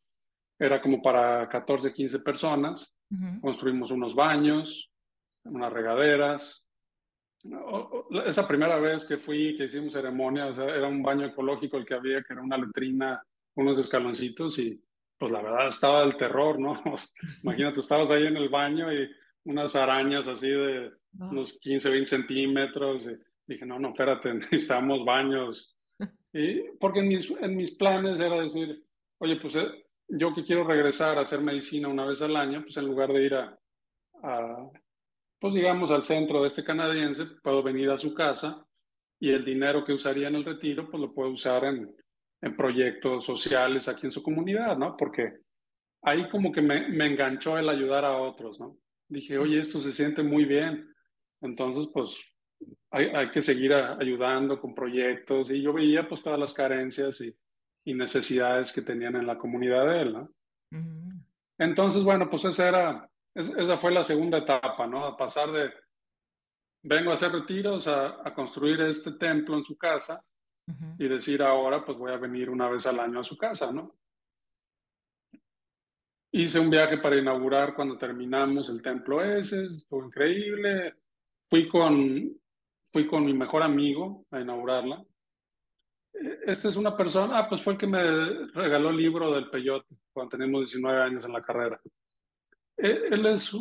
Era como para 14, 15 personas. Construimos unos baños, unas regaderas. Esa primera vez que fui, que hicimos ceremonia, o sea, era un baño ecológico el que había, que era una letrina, unos escaloncitos y pues la verdad estaba del terror, ¿no? <laughs> Imagínate, estabas ahí en el baño y unas arañas así de unos 15, 20 centímetros. Y dije, no, no, espérate, <laughs> necesitamos baños. <laughs> Y porque en mis, en mis planes era decir, oye, pues eh, yo que quiero regresar a hacer medicina una vez al año, pues en lugar de ir a, a pues digamos, al centro de este canadiense, puedo venir a su casa y el dinero que usaría en el retiro, pues lo puedo usar en, en proyectos sociales aquí en su comunidad, ¿no? Porque ahí como que me, me enganchó el ayudar a otros, ¿no? Dije, oye, esto se siente muy bien. Entonces, pues hay, hay que seguir ayudando con proyectos y yo veía pues todas las carencias y, y necesidades que tenían en la comunidad de él, ¿no? Entonces, bueno, pues esa era, esa fue la segunda etapa, ¿no? A pasar de, vengo a hacer retiros, a, a construir este templo en su casa y decir ahora pues voy a venir una vez al año a su casa, ¿no? Hice un viaje para inaugurar cuando terminamos el templo ese, estuvo increíble. Fui con, fui con mi mejor amigo a inaugurarla. Esta es una persona, ah, pues fue el que me regaló el libro del peyote cuando teníamos 19 años en la carrera. E, él es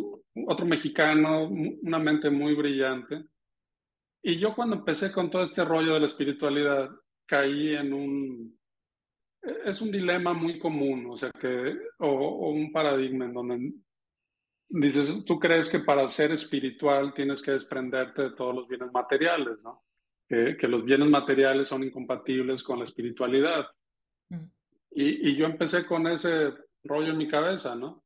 otro mexicano, una mente muy brillante. Y yo cuando empecé con todo este rollo de la espiritualidad, caí en un... Es un dilema muy común, o sea, que, o, un paradigma en donde dices, tú crees que para ser espiritual tienes que desprenderte de todos los bienes materiales, ¿no? Que, que los bienes materiales son incompatibles con la espiritualidad. Mm. Y, y, yo empecé con ese rollo en mi cabeza, ¿no?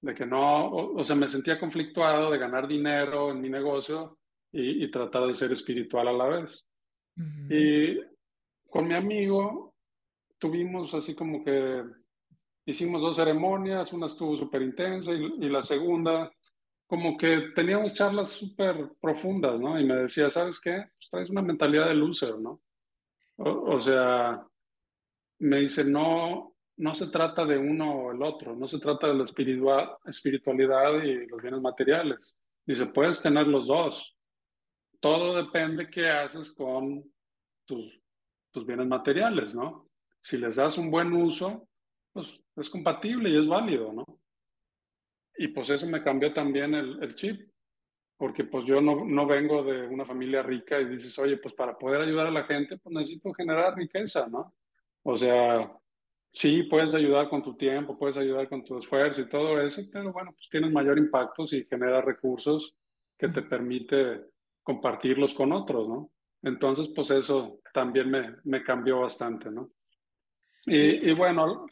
De que no, o, o sea, me sentía conflictuado de ganar dinero en mi negocio y, tratar de ser espiritual a la vez. Y con mi amigo tuvimos así como que hicimos dos ceremonias, una estuvo súper intensa y, la segunda como que teníamos charlas súper profundas, ¿no? Y me decía, ¿sabes qué? Pues traes una mentalidad de loser, ¿no? O, o, sea, me dice, no, no se trata de uno o el otro, no se trata de la espiritualidad y los bienes materiales. Dice, puedes tener los dos. Todo depende qué haces con tus, tus bienes materiales, ¿no? Si les das un buen uso, pues es compatible y es válido, ¿no? Y pues eso me cambió también el, el chip, porque pues yo no, no, vengo de una familia rica y dices, oye, pues para poder ayudar a la gente, pues necesito generar riqueza, ¿no? O sea, Sí, puedes ayudar con tu tiempo, puedes ayudar con tu esfuerzo y todo eso, pero bueno, pues tienes mayor impacto si generas recursos que te permite compartirlos con otros, ¿no? Entonces, pues eso también me, me cambió bastante, ¿no? Y, y bueno...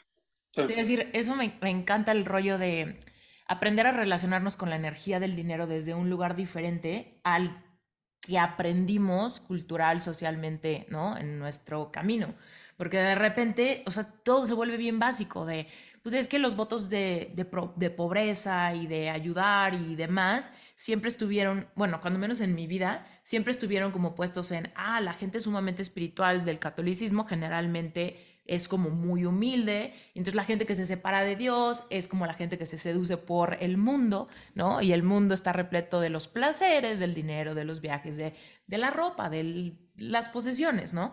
Sí. Te decir, eso me, me encanta el rollo de aprender a relacionarnos con la energía del dinero desde un lugar diferente al que aprendimos cultural, socialmente, ¿no? En nuestro camino. Porque de repente, o sea, todo se vuelve bien básico de, pues es que los votos de, de, pobreza y de ayudar y demás siempre estuvieron, bueno, cuando menos en mi vida, siempre estuvieron como puestos en, ah, la gente sumamente espiritual del catolicismo generalmente es como muy humilde, entonces la gente que se separa de Dios es como la gente que se seduce por el mundo, ¿no? Y el mundo está repleto de los placeres, del dinero, de los viajes, de, de la ropa, de las posesiones, ¿no?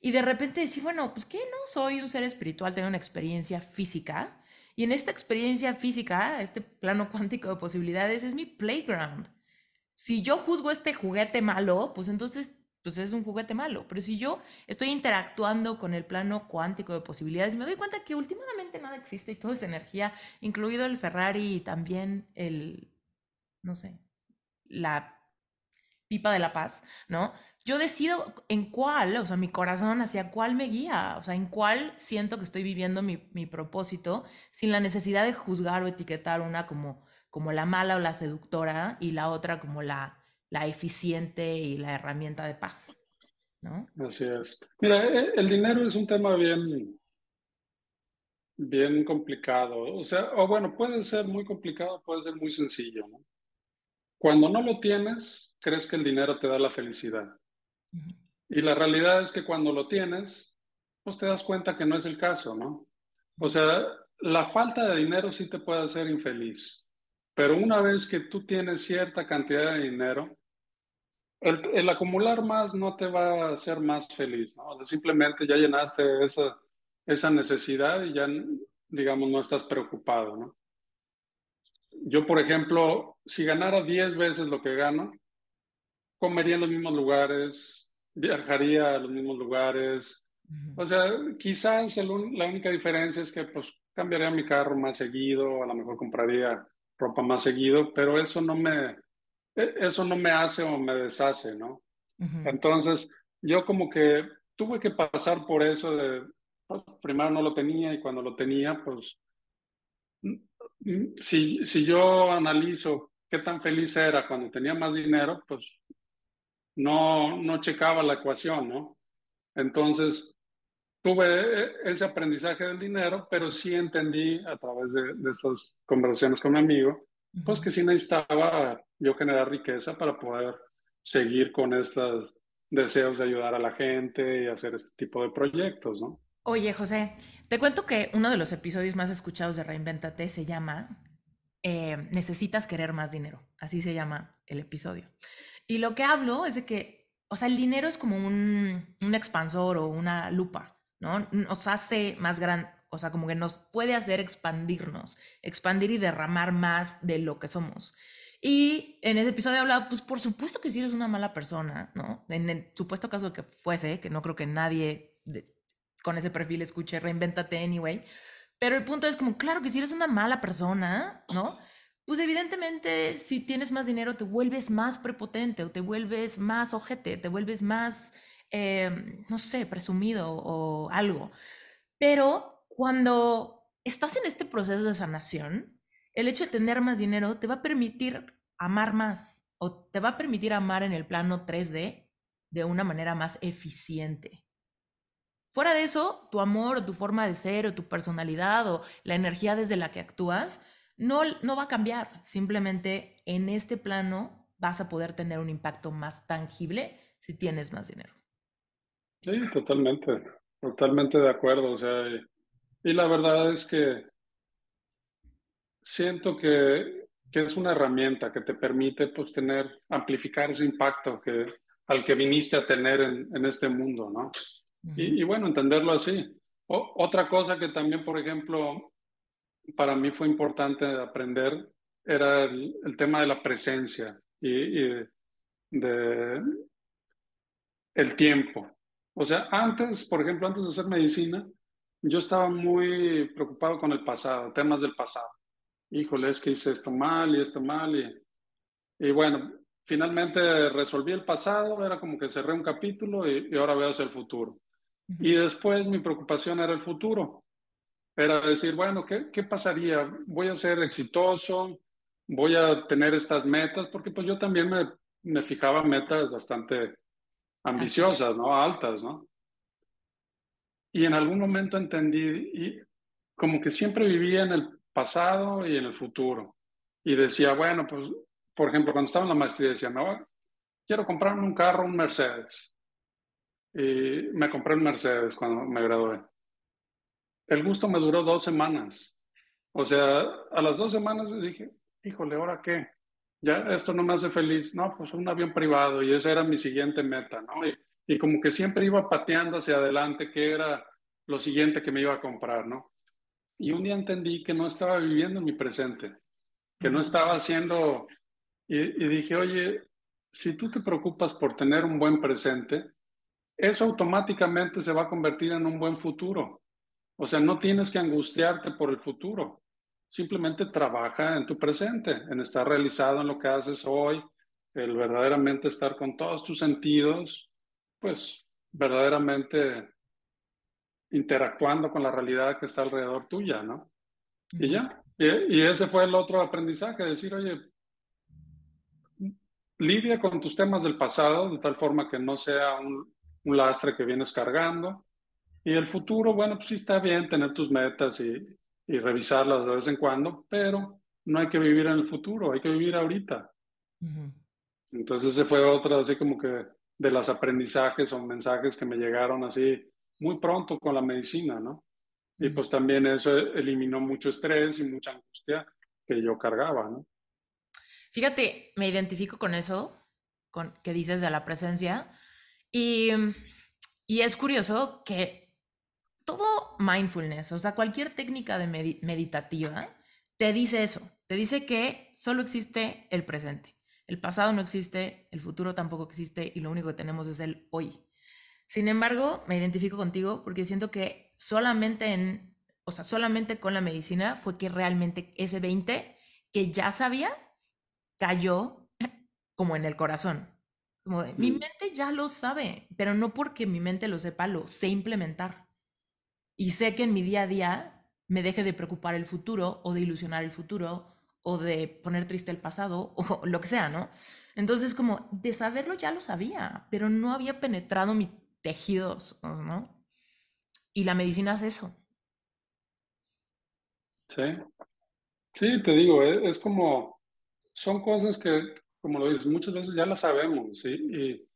Y de repente decir, bueno, pues que no soy un ser espiritual, tengo una experiencia física. Y en esta experiencia física, este plano <laughs> cuántico de posibilidades es mi playground. Si yo juzgo este juguete malo, pues entonces pues es un juguete malo. Pero si yo estoy interactuando con el plano cuántico de posibilidades, me doy cuenta que últimamente nada existe y todo es energía, incluido el Ferrari y también el, no sé, la pipa de la paz, ¿no? Yo decido en cuál, o sea, mi corazón hacia cuál me guía, o sea, en cuál siento que estoy viviendo mi, mi propósito sin la necesidad de juzgar o etiquetar una como, como la mala o la seductora y la otra como la, la eficiente y la herramienta de paz. ¿no? Así es. Mira, e, el dinero es un tema bien, bien complicado. O sea, o bueno, puede ser muy complicado, puede ser muy sencillo. ¿no? Cuando no lo tienes, crees que el dinero te da la felicidad. Y la realidad es que cuando lo tienes, pues te das cuenta que no es el caso, ¿no? O sea, la falta de dinero sí te puede hacer infeliz, pero una vez que tú tienes cierta cantidad de dinero, el, acumular más no te va a hacer más feliz, ¿no? Simplemente ya llenaste esa, esa necesidad y ya, digamos, no estás preocupado, ¿no? Yo, por ejemplo, si ganara 10 veces lo que gano, comería en los mismos lugares, viajaría a los mismos lugares. O sea, quizás la única diferencia es que pues cambiaría mi carro más seguido, a lo mejor compraría ropa más seguido, pero eso no me, e, eso no me hace o me deshace, ¿no? Entonces, yo como que tuve que pasar por eso de, pues, primero no lo tenía y cuando lo tenía, pues, si, si yo analizo qué tan feliz era cuando tenía más dinero, pues no, no checaba la ecuación, ¿no? Entonces, tuve ese aprendizaje del dinero, pero sí entendí a través de, estas conversaciones con mi amigo, pues que sí necesitaba yo generar riqueza para poder seguir con estos deseos de ayudar a la gente y hacer este tipo de proyectos, ¿no? Oye, José, te cuento que uno de los episodios más escuchados de Reinventate se llama eh, Necesitas querer más dinero. Así se llama el episodio. Y lo que hablo es de que, o sea, el dinero es como un, un expansor o una lupa, ¿no? Nos hace más grande, o sea, como que nos puede hacer expandirnos, expandir y derramar más de lo que somos. Y en ese episodio hablaba, pues por supuesto que si eres una mala persona, ¿no? En el supuesto caso que fuese, que no creo que nadie con ese perfil escuche Reinventate Anyway, pero el punto es como, claro que si eres una mala persona, ¿no? Pues evidentemente si tienes más dinero te vuelves más prepotente o te vuelves más ojete, te vuelves más, em, no sé, presumido o algo. Pero cuando estás en este proceso de sanación, el hecho de tener más dinero te va a permitir amar más o te va a permitir amar en el plano 3D de una manera más eficiente. Fuera de eso, tu amor tu forma de ser o tu personalidad o la energía desde la que actúas no, no va a cambiar, simplemente en este plano vas a poder tener un impacto más tangible si tienes más dinero. Sí, totalmente, totalmente de acuerdo. O sea, y, Y la verdad es que siento que, que, es una herramienta que te permite pues, tener, amplificar ese impacto que, al que viniste a tener en, en este mundo, ¿no? y, y, bueno, entenderlo así. O, otra cosa que también, por ejemplo, para mí fue importante aprender era el, el tema de la presencia y, y de el tiempo. O sea, antes, por ejemplo, antes de hacer medicina, yo estaba muy preocupado con el pasado, temas del pasado. Híjole, es que hice esto mal y esto mal. Y, y bueno, finalmente resolví el pasado, era como que cerré un capítulo y, y ahora veo hacia el futuro. Y después mi preocupación era el futuro. Era decir, bueno, ¿qué, ¿qué pasaría? ¿Voy a ser exitoso? ¿Voy a tener estas metas? Porque pues yo también me, me fijaba metas bastante ambiciosas, ¿no? Altas, ¿no? Y en algún momento entendí, y como que siempre vivía en el pasado y en el futuro. Y decía, bueno, pues, por ejemplo, cuando estaba en la maestría, decía, no, quiero comprarme un carro, un Mercedes. Y me compré un Mercedes cuando me gradué. El gusto me duró dos semanas. O sea, a las dos semanas dije, híjole, ¿ahora qué? Ya esto no me hace feliz. No, pues un avión privado y esa era mi siguiente meta, ¿no? Y, y como que siempre iba pateando hacia adelante qué era lo siguiente que me iba a comprar, ¿no? Y un día entendí que no estaba viviendo en mi presente, que no estaba haciendo, y, y dije, oye, si tú te preocupas por tener un buen presente, eso automáticamente se va a convertir en un buen futuro. O sea, no tienes que angustiarte por el futuro. Simplemente trabaja en tu presente, en estar realizado en lo que haces hoy, el verdaderamente estar con todos tus sentidos, pues verdaderamente interactuando con la realidad que está alrededor tuya, ¿no? Y ya. Y, y, ese fue el otro aprendizaje, decir, oye, lidia con tus temas del pasado de tal forma que no sea un, un lastre que vienes cargando. Y el futuro, bueno, pues sí está bien tener tus metas y, y revisarlas de vez en cuando, pero no hay que vivir en el futuro, hay que vivir ahorita. Uh -huh. Entonces ese fue otro, así como que de los aprendizajes o mensajes que me llegaron así muy pronto con la medicina, ¿no? Y pues también eso eliminó mucho estrés y mucha angustia que yo cargaba, ¿no? Fíjate, me identifico con eso, con que dices de la presencia, y, y es curioso que todo mindfulness, o sea, cualquier técnica de med meditativa, te dice eso, te dice que solo existe el presente. El pasado no existe, el futuro tampoco existe y lo único que tenemos es el hoy. Sin embargo, me identifico contigo porque siento que solamente en, o sea, solamente con la medicina fue que realmente ese 20 que ya sabía cayó como en el corazón. Como de, mi mente ya lo sabe, pero no porque mi mente lo sepa, lo sé implementar. Y sé que en mi día a día me deje de preocupar el futuro o de ilusionar el futuro o de poner triste el pasado <laughs> o lo que sea, ¿no? Entonces, como de saberlo ya lo sabía, pero no había penetrado mis tejidos, ¿no? Y la medicina hace eso. Sí, sí, te digo, es, es como, son cosas que, como lo dices, muchas veces ya las sabemos, ¿sí?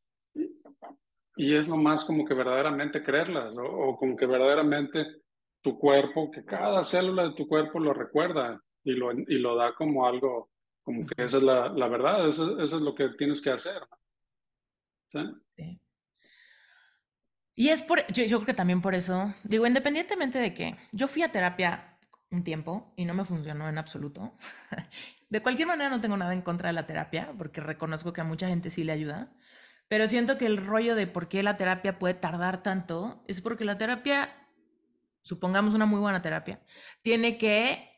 Y es nomás como que verdaderamente creerlas, ¿no? o como que verdaderamente tu cuerpo, que cada célula de tu cuerpo lo recuerda y lo, y lo da como algo, como que esa es la, la verdad, eso, eso, es lo que tienes que hacer. ¿Sí? sí. Y es por, yo, yo creo que también por eso, digo, independientemente de que yo fui a terapia un tiempo y no me funcionó en absoluto. <laughs> De cualquier manera no tengo nada en contra de la terapia, porque reconozco que a mucha gente sí le ayuda, pero siento que el rollo de por qué la terapia puede tardar tanto es porque la terapia, supongamos una muy buena terapia, tiene que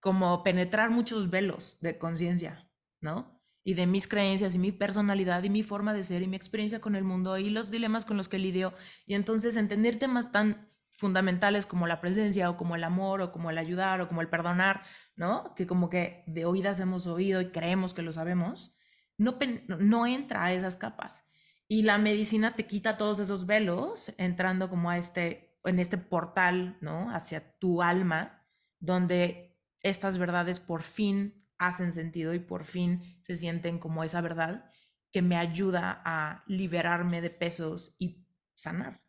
como penetrar muchos velos de conciencia, ¿no? Y de mis creencias y mi personalidad y mi forma de ser y mi experiencia con el mundo y los dilemas con los que lidio. Y entonces entender temas tan fundamentales como la presencia o como el amor o como el ayudar o como el perdonar, ¿no? Que como que de oídas hemos oído y creemos que lo sabemos, no, no entra a esas capas. Y la medicina te quita todos esos velos entrando como a este, en este portal, ¿no? Hacia tu alma, donde estas verdades por fin hacen sentido y por fin se sienten como esa verdad que me ayuda a liberarme de pesos y sanar.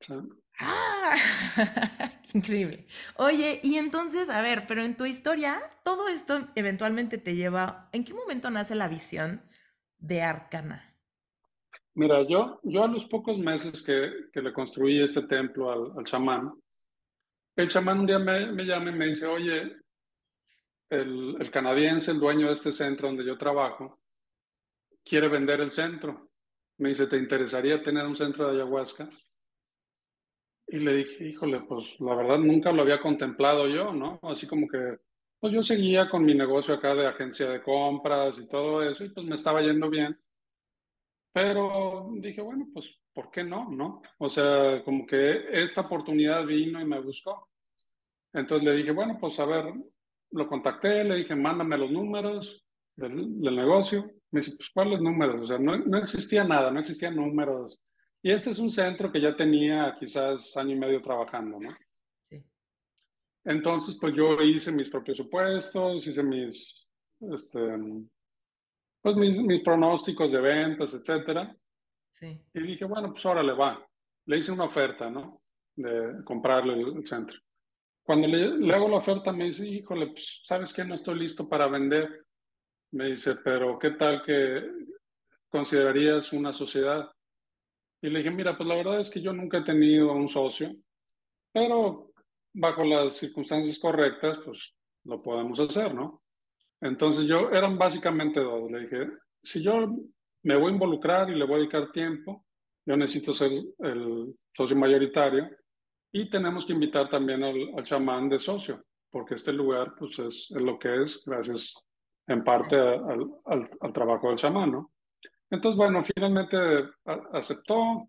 Sí, ¡Ah! <laughs> Increíble. Oye, y entonces, a ver, pero en tu historia, todo esto eventualmente te lleva, ¿en qué momento nace la visión de Arcana? Mira, yo, yo a los pocos meses que, que le construí este templo al, al chamán, el chamán un día me, me llama y me dice, oye, el, el canadiense, el dueño de este centro donde yo trabajo, quiere vender el centro. Me dice, ¿te interesaría tener un centro de ayahuasca? Y le dije, híjole, pues la verdad nunca lo había contemplado yo, ¿no? Así como que, pues yo seguía con mi negocio acá de agencia de compras y todo eso, y pues me estaba yendo bien. Pero dije, bueno, pues, ¿por qué no? ¿No? O sea, como que esta oportunidad vino y me buscó. Entonces le dije, bueno, pues a ver, lo contacté, le dije, mándame los números del, negocio. Me dice, pues, ¿cuáles números? O sea, no, no existía nada, no existían números y este es un centro que ya tenía quizás año y medio trabajando, ¿no? Entonces, pues yo hice mis propios supuestos, hice mis, este, pues mis, mis pronósticos de ventas, etcétera. Sí. Y dije, bueno, pues ahora le va. Le hice una oferta, ¿no? De comprarle el, centro. Cuando le, le, hago la oferta, me dice, híjole, pues, ¿sabes qué? No estoy listo para vender. Me dice, pero ¿qué tal que considerarías una sociedad? Y le dije, mira, pues la verdad es que yo nunca he tenido un socio, pero bajo las circunstancias correctas, pues lo podemos hacer, ¿no? Entonces yo, eran básicamente dos. Le dije, si yo me voy a involucrar y le voy a dedicar tiempo, yo necesito ser el socio mayoritario y tenemos que invitar también al, chamán de socio, porque este lugar pues es, lo que es gracias en parte al, al, al trabajo del chamán, ¿no? Entonces, bueno, finalmente aceptó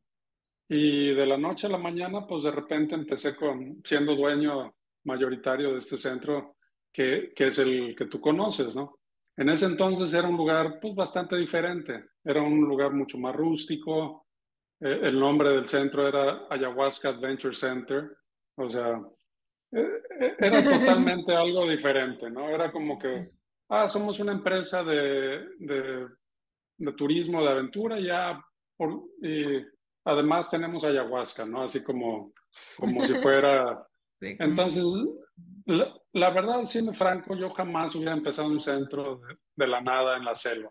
y de la noche a la mañana, pues de repente empecé con siendo dueño mayoritario de este centro que, que es el que tú conoces, ¿no? En ese entonces era un lugar pues bastante diferente, era un lugar mucho más rústico, eh, el nombre del centro era Ayahuasca Adventure Center, o sea, eh, eh, era <laughs> totalmente algo diferente, ¿no? Era como que, ah, somos una empresa de, de de turismo, de aventura, ya por, y además tenemos ayahuasca, ¿no? Así como, como si fuera... <laughs> Entonces, la, verdad, siendo franco, yo jamás hubiera empezado un centro de, la nada en la selva.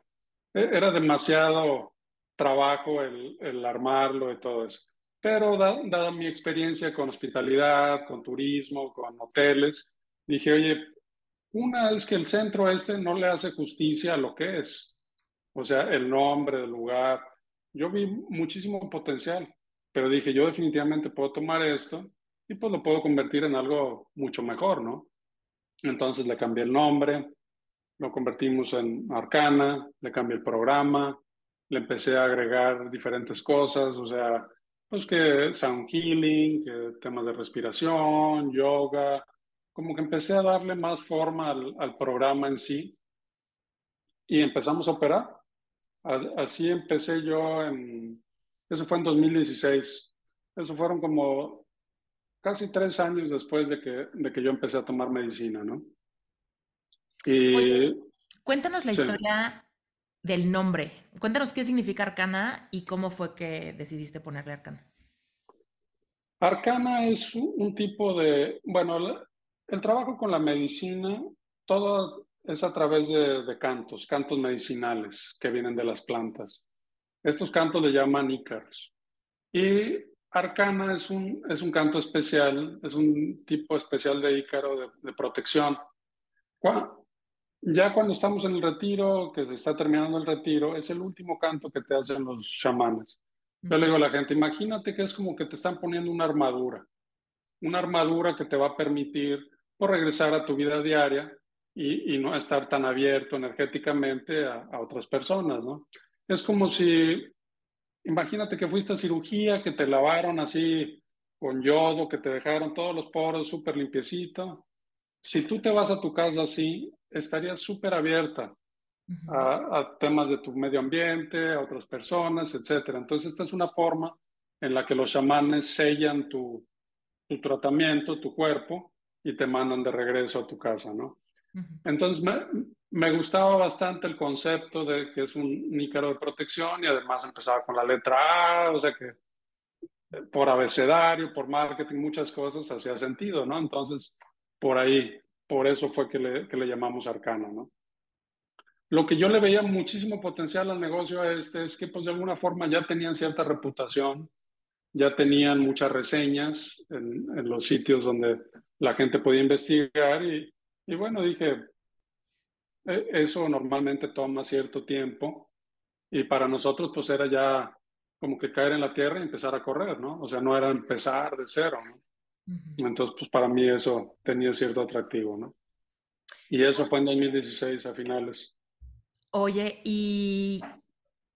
E, era demasiado trabajo el, el armarlo y todo eso. Pero dada mi experiencia con hospitalidad, con turismo, con hoteles, dije, oye, una es que el centro este no le hace justicia a lo que es o sea, el nombre del lugar. Yo vi muchísimo potencial, pero dije, yo definitivamente puedo tomar esto y pues lo puedo convertir en algo mucho mejor, ¿no? Entonces le cambié el nombre, lo convertimos en Arcana, le cambié el programa, le empecé a agregar diferentes cosas, o sea, pues que sound healing, que temas de respiración, yoga, como que empecé a darle más forma al, al programa en sí y empezamos a operar. Así empecé yo en, eso fue en 2016. Eso fueron como casi tres años después de que, de que yo empecé a tomar medicina, ¿no? Y... cuéntanos la historia del nombre. Cuéntanos qué significa Arcana y cómo fue que decidiste ponerle Arcana. Arcana es un tipo de, bueno, el trabajo con la medicina, todo es a través de, cantos, cantos medicinales que vienen de las plantas. Estos cantos le llaman ícaros. Y arcana es un, es un canto especial, es un tipo especial de ícaro de, protección. ya cuando estamos en el retiro, que se está terminando el retiro, es el último canto que te hacen los chamanes. Yo le digo a la gente, imagínate que es como que te están poniendo una armadura, una armadura que te va a permitir por pues, regresar a tu vida diaria y, no estar tan abierto energéticamente a, otras personas, ¿no? Es como si, imagínate que fuiste a cirugía, que te lavaron así con yodo, que te dejaron todos los poros súper limpiecito. Si tú te vas a tu casa así, estarías súper abierta a, temas de tu medio ambiente, a otras personas, etc. Entonces, esta es una forma en la que los chamanes sellan tu, tu tratamiento, tu cuerpo, y te mandan de regreso a tu casa, ¿no? Entonces me, gustaba bastante el concepto de que es un nícaro de protección y además empezaba con la letra A, o sea que por abecedario, por marketing, muchas cosas hacía sentido, ¿no? Entonces, por ahí, por eso fue que le, que le llamamos Arcano, ¿no? Lo que yo le veía muchísimo potencial al negocio a este es que, pues, de alguna forma ya tenían cierta reputación, ya tenían muchas reseñas en, en los sitios donde la gente podía investigar y, y bueno, dije, e, eso normalmente toma cierto tiempo y para nosotros pues era ya como que caer en la tierra y empezar a correr, ¿no? O sea, no era empezar de cero, ¿no? Entonces, pues para mí eso tenía cierto atractivo, ¿no? Y eso fue en 2016 a finales. Oye, y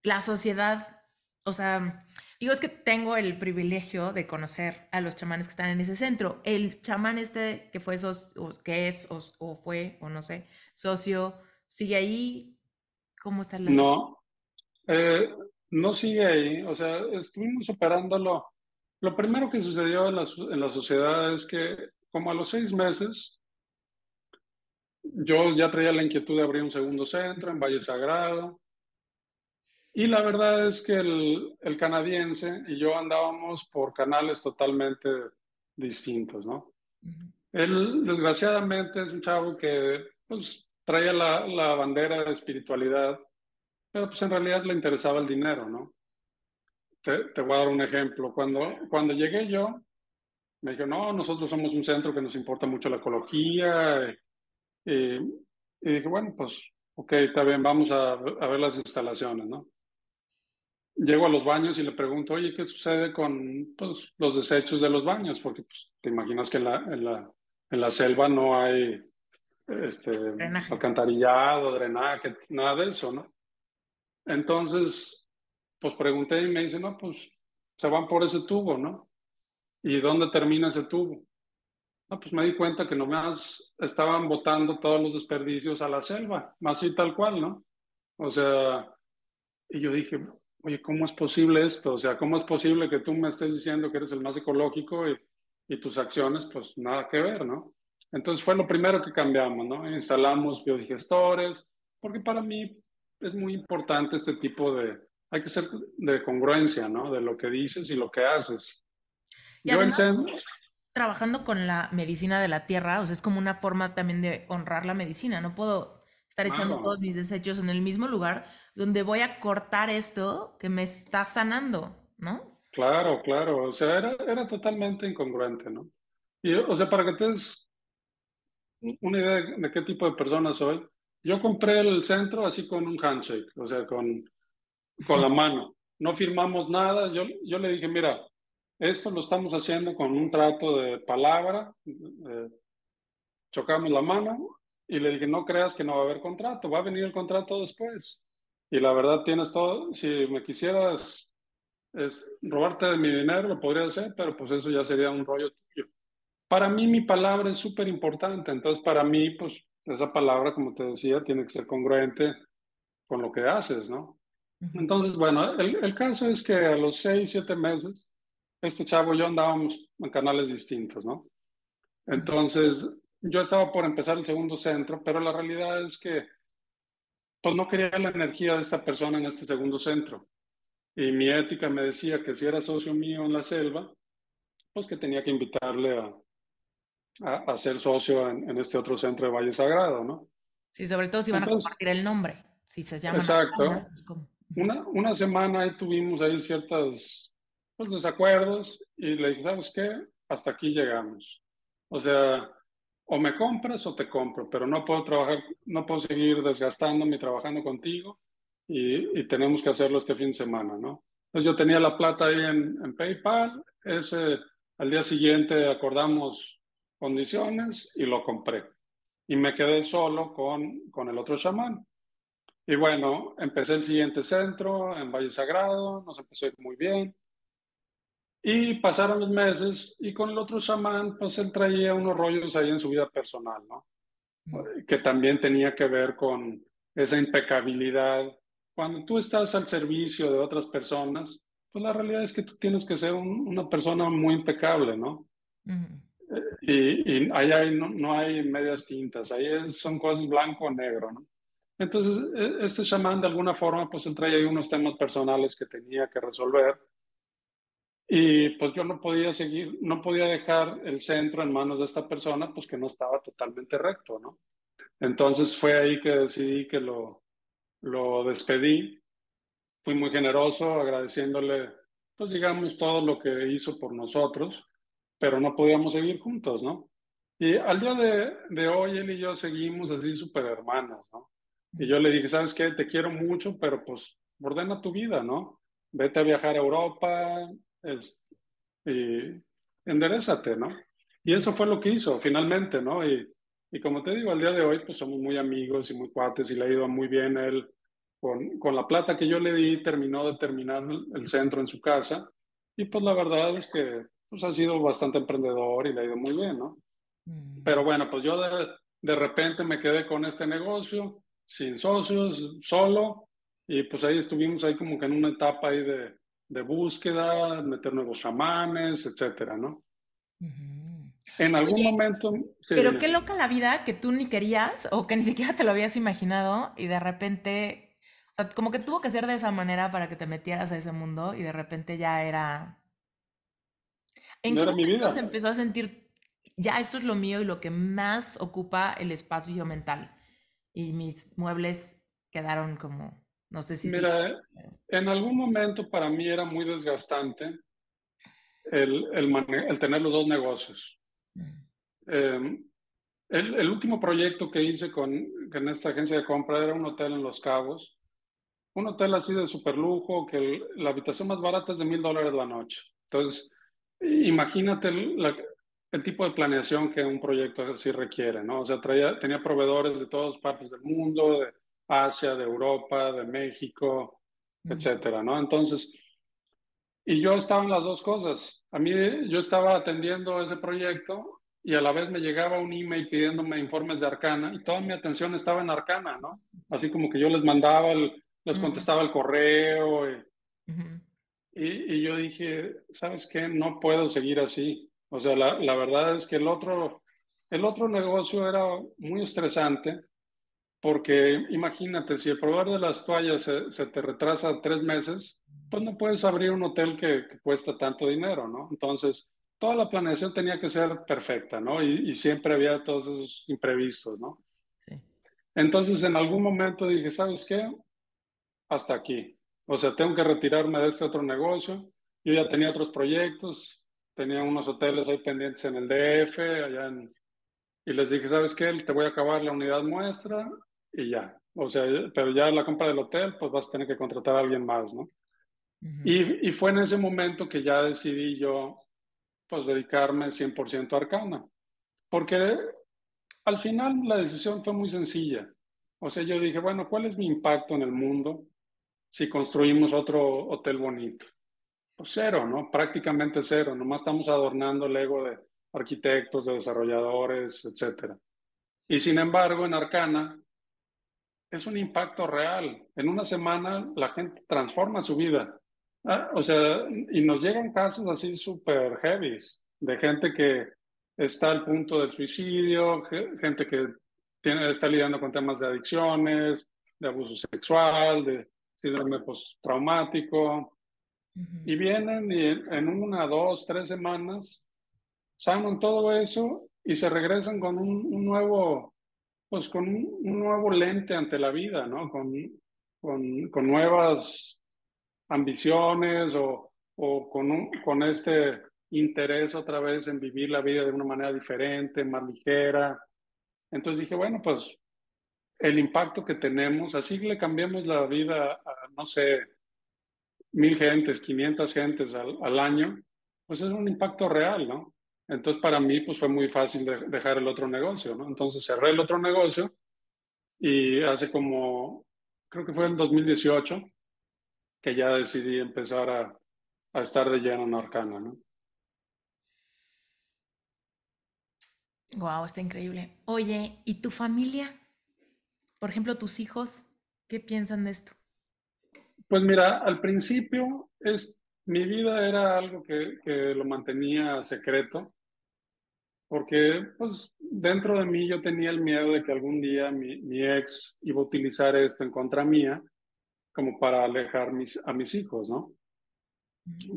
la sociedad, o sea, digo, es que tengo el privilegio de conocer a los chamanes que están en ese centro. El chamán este que fue, o que es, o, fue, o no sé, socio, ¿sigue ahí? ¿Cómo está la No, eh, no sigue ahí. O sea, estuvimos operándolo. Lo primero que sucedió en la, en la sociedad es que como a los seis meses, yo ya traía la inquietud de abrir un segundo centro en Valle Sagrado. Y la verdad es que el, el, canadiense y yo andábamos por canales totalmente distintos, ¿no? Él, desgraciadamente, es un chavo que pues, traía la, la bandera de espiritualidad pero pues en realidad le interesaba el dinero, ¿no? Te, te voy a dar un ejemplo. Cuando, cuando llegué yo, me dijo, no, nosotros somos un centro que nos importa mucho la ecología. Y, y dije, bueno, pues, ok, está bien, vamos a, a, ver las instalaciones, ¿no? Llego a los baños y le pregunto, oye, ¿qué sucede con pues, los desechos de los baños? Porque pues, te imaginas que en la, en la, en la selva no hay este, alcantarillado, drenaje, nada de eso, ¿no? Entonces, pues pregunté y me dice, no, pues se van por ese tubo, ¿no? ¿Y dónde termina ese tubo? No, pues me di cuenta que nomás estaban botando todos los desperdicios a la selva, así tal cual, ¿no? O sea, y yo dije, oye, ¿cómo es posible esto? O sea, ¿cómo es posible que tú me estés diciendo que eres el más ecológico y, y tus acciones, pues nada que ver, ¿no? Entonces fue lo primero que cambiamos, ¿no? Instalamos biodigestores, porque para mí es muy importante este tipo de, hay que ser de congruencia, ¿no? De lo que dices y lo que haces. Y Yo además, trabajando con la medicina de la tierra, o sea, es como una forma también de honrar la medicina. No puedo estar echando todos mis desechos en el mismo lugar donde voy a cortar esto que me está sanando, ¿no? Claro, claro. O sea, era, era totalmente incongruente, ¿no? Y, o sea, para que te des una idea de qué tipo de persona soy, yo compré el centro así con un handshake, o sea, con, con la mano. No firmamos nada. Yo, yo le dije, mira, esto lo estamos haciendo con un trato de palabra. Eh, chocamos la mano y le dije, no creas que no va a haber contrato, va a venir el contrato después. Y la verdad tienes todo, si me quisieras es, robarte de mi dinero, lo podría hacer, pero pues eso ya sería un rollo tuyo. Para mí mi palabra es súper importante, entonces para mí pues esa palabra, como te decía, tiene que ser congruente con lo que haces, ¿no? Entonces, bueno, el, el, caso es que a los seis, siete meses, este chavo y yo andábamos en canales distintos, ¿no? Entonces, yo estaba por empezar el segundo centro, pero la realidad es que pues no quería la energía de esta persona en este segundo centro. Y mi ética me decía que si era socio mío en la selva, pues que tenía que invitarle a, a, ser socio en, este otro centro de Valle Sagrado, ¿no? Sí, sobre todo si van a compartir el nombre, si se llama. Exacto. Pues, una, una semana ahí tuvimos ahí ciertos pues, desacuerdos y le dije, ¿sabes qué? Hasta aquí llegamos. O sea, o me compras o te compro, pero no puedo trabajar, no puedo seguir desgastándome y trabajando contigo y, tenemos que hacerlo este fin de semana, ¿no? Entonces yo tenía la plata ahí en, PayPal, ese, al día siguiente acordamos condiciones y lo compré. Y me quedé solo con, con el otro chamán. Y bueno, empecé el siguiente centro en Valle Sagrado, nos empezó muy bien. Y pasaron los meses y con el otro chamán, pues él traía unos rollos ahí en su vida personal, ¿no? Mm. Que también tenía que ver con esa impecabilidad. Cuando tú estás al servicio de otras personas, pues la realidad es que tú tienes que ser una persona muy impecable, ¿no? Y, y ahí no, hay medias tintas, ahí son cosas blanco o negro, ¿no? Entonces, e, este chamán de alguna forma, pues él traía ahí unos temas personales que tenía que resolver. Y pues yo no podía seguir, no podía dejar el centro en manos de esta persona, pues que no estaba totalmente recto, ¿no? Entonces fue ahí que decidí que lo, lo despedí. Fui muy generoso, agradeciéndole, pues digamos, todo lo que hizo por nosotros, pero no podíamos seguir juntos, ¿no? Y al día de, de hoy él y yo seguimos así súper hermanos, ¿no? Y yo le dije, ¿sabes qué? Te quiero mucho, pero pues ordena tu vida, ¿no? Vete a viajar a Europa, es, y enderezate, ¿no? Y eso fue lo que hizo finalmente, ¿no? Y, y como te digo, al día de hoy, pues somos muy amigos y muy cuates y le ha ido muy bien él. Con, con la plata que yo le di, terminó de terminar el centro en su casa. Y pues la verdad es que pues, ha sido bastante emprendedor y le ha ido muy bien, ¿no? Mm. Pero bueno, pues yo de, de repente me quedé con este negocio, sin socios, solo, y pues ahí estuvimos ahí como que en una etapa ahí de, de búsqueda, meter nuevos chamanes, etcétera, ¿no? En algún momento... pero qué loca la vida que tú ni querías o que ni siquiera te lo habías imaginado y de repente, o sea, como que tuvo que ser de esa manera para que te metieras a ese mundo y de repente ya era... ¿En qué momento se empezó a sentir, ya esto es lo mío y lo que más ocupa el espacio mental? Y mis muebles quedaron como no sé si... Mira, en algún momento para mí era muy desgastante el, el, tener los dos negocios. Em, el, el, último proyecto que hice con, en esta agencia de compra era un hotel en Los Cabos. Un hotel así de super lujo, que la habitación más barata es de mil dólares la noche. Entonces, imagínate el tipo de planeación que un proyecto así requiere, ¿no? O sea, traía, tenía proveedores de todas partes del mundo, de, Asia, de Europa, de México, etcétera, ¿no? Entonces, y yo estaba en las dos cosas. A mí, yo estaba atendiendo ese proyecto y a la vez me llegaba un email pidiéndome informes de Arcana y toda mi atención estaba en Arcana, ¿no? Así como que yo les mandaba, les contestaba el correo y, y, yo dije, ¿sabes qué? No puedo seguir así. O sea, la, la verdad es que el otro, el otro negocio era muy estresante porque imagínate, si el proveedor de las toallas se, te retrasa tres meses, pues no puedes abrir un hotel que, cuesta tanto dinero, ¿no? Entonces, toda la planeación tenía que ser perfecta, ¿no? Y, siempre había todos esos imprevistos, ¿no? Sí. Entonces, en algún momento dije, ¿sabes qué? Hasta aquí. O sea, tengo que retirarme de este otro negocio. Yo ya tenía otros proyectos, tenía unos hoteles ahí pendientes en el DF, allá en... Y les dije, ¿sabes qué? Te voy a acabar la unidad muestra y ya. O sea, pero ya la compra del hotel, pues vas a tener que contratar a alguien más, ¿no? y, y, fue en ese momento que ya decidí yo, pues, dedicarme 100% a Arcana. Porque al final la decisión fue muy sencilla. O sea, yo dije, bueno, ¿cuál es mi impacto en el mundo si construimos otro hotel bonito? Pues cero, ¿no? Prácticamente cero. Nomás estamos adornando el ego de arquitectos, de desarrolladores, etc. Y sin embargo, en Arcana es un impacto real. En una semana la gente transforma su vida. Ah, o sea, y nos llegan casos así súper heavy, de gente que está al punto del suicidio, gente que tiene, está lidiando con temas de adicciones, de abuso sexual, de síndrome postraumático. Y vienen y en una, dos, tres semanas sanan todo eso y se regresan con un nuevo pues con un, nuevo lente ante la vida, ¿no? Con, con, con nuevas ambiciones o, o con, con este interés otra vez en vivir la vida de una manera diferente, más ligera. Entonces dije, bueno, pues el impacto que tenemos, así le cambiamos la vida a, no sé, mil gentes, quinientas gentes al, al año, pues es un impacto real, ¿no? Entonces, para mí, pues fue muy fácil dejar el otro negocio, ¿no? Entonces, cerré el otro negocio y hace como, creo que fue en 2018, que ya decidí empezar a, a estar de lleno en Arcana, ¿no? Wow, está increíble. Oye, ¿y tu familia? Por ejemplo, tus hijos, ¿qué piensan de esto? Pues mira, al principio es mi vida era algo que, que, lo mantenía secreto, porque pues dentro de mí yo tenía el miedo de que algún día mi, mi ex iba a utilizar esto en contra mía como para alejar mis, a mis hijos, ¿no?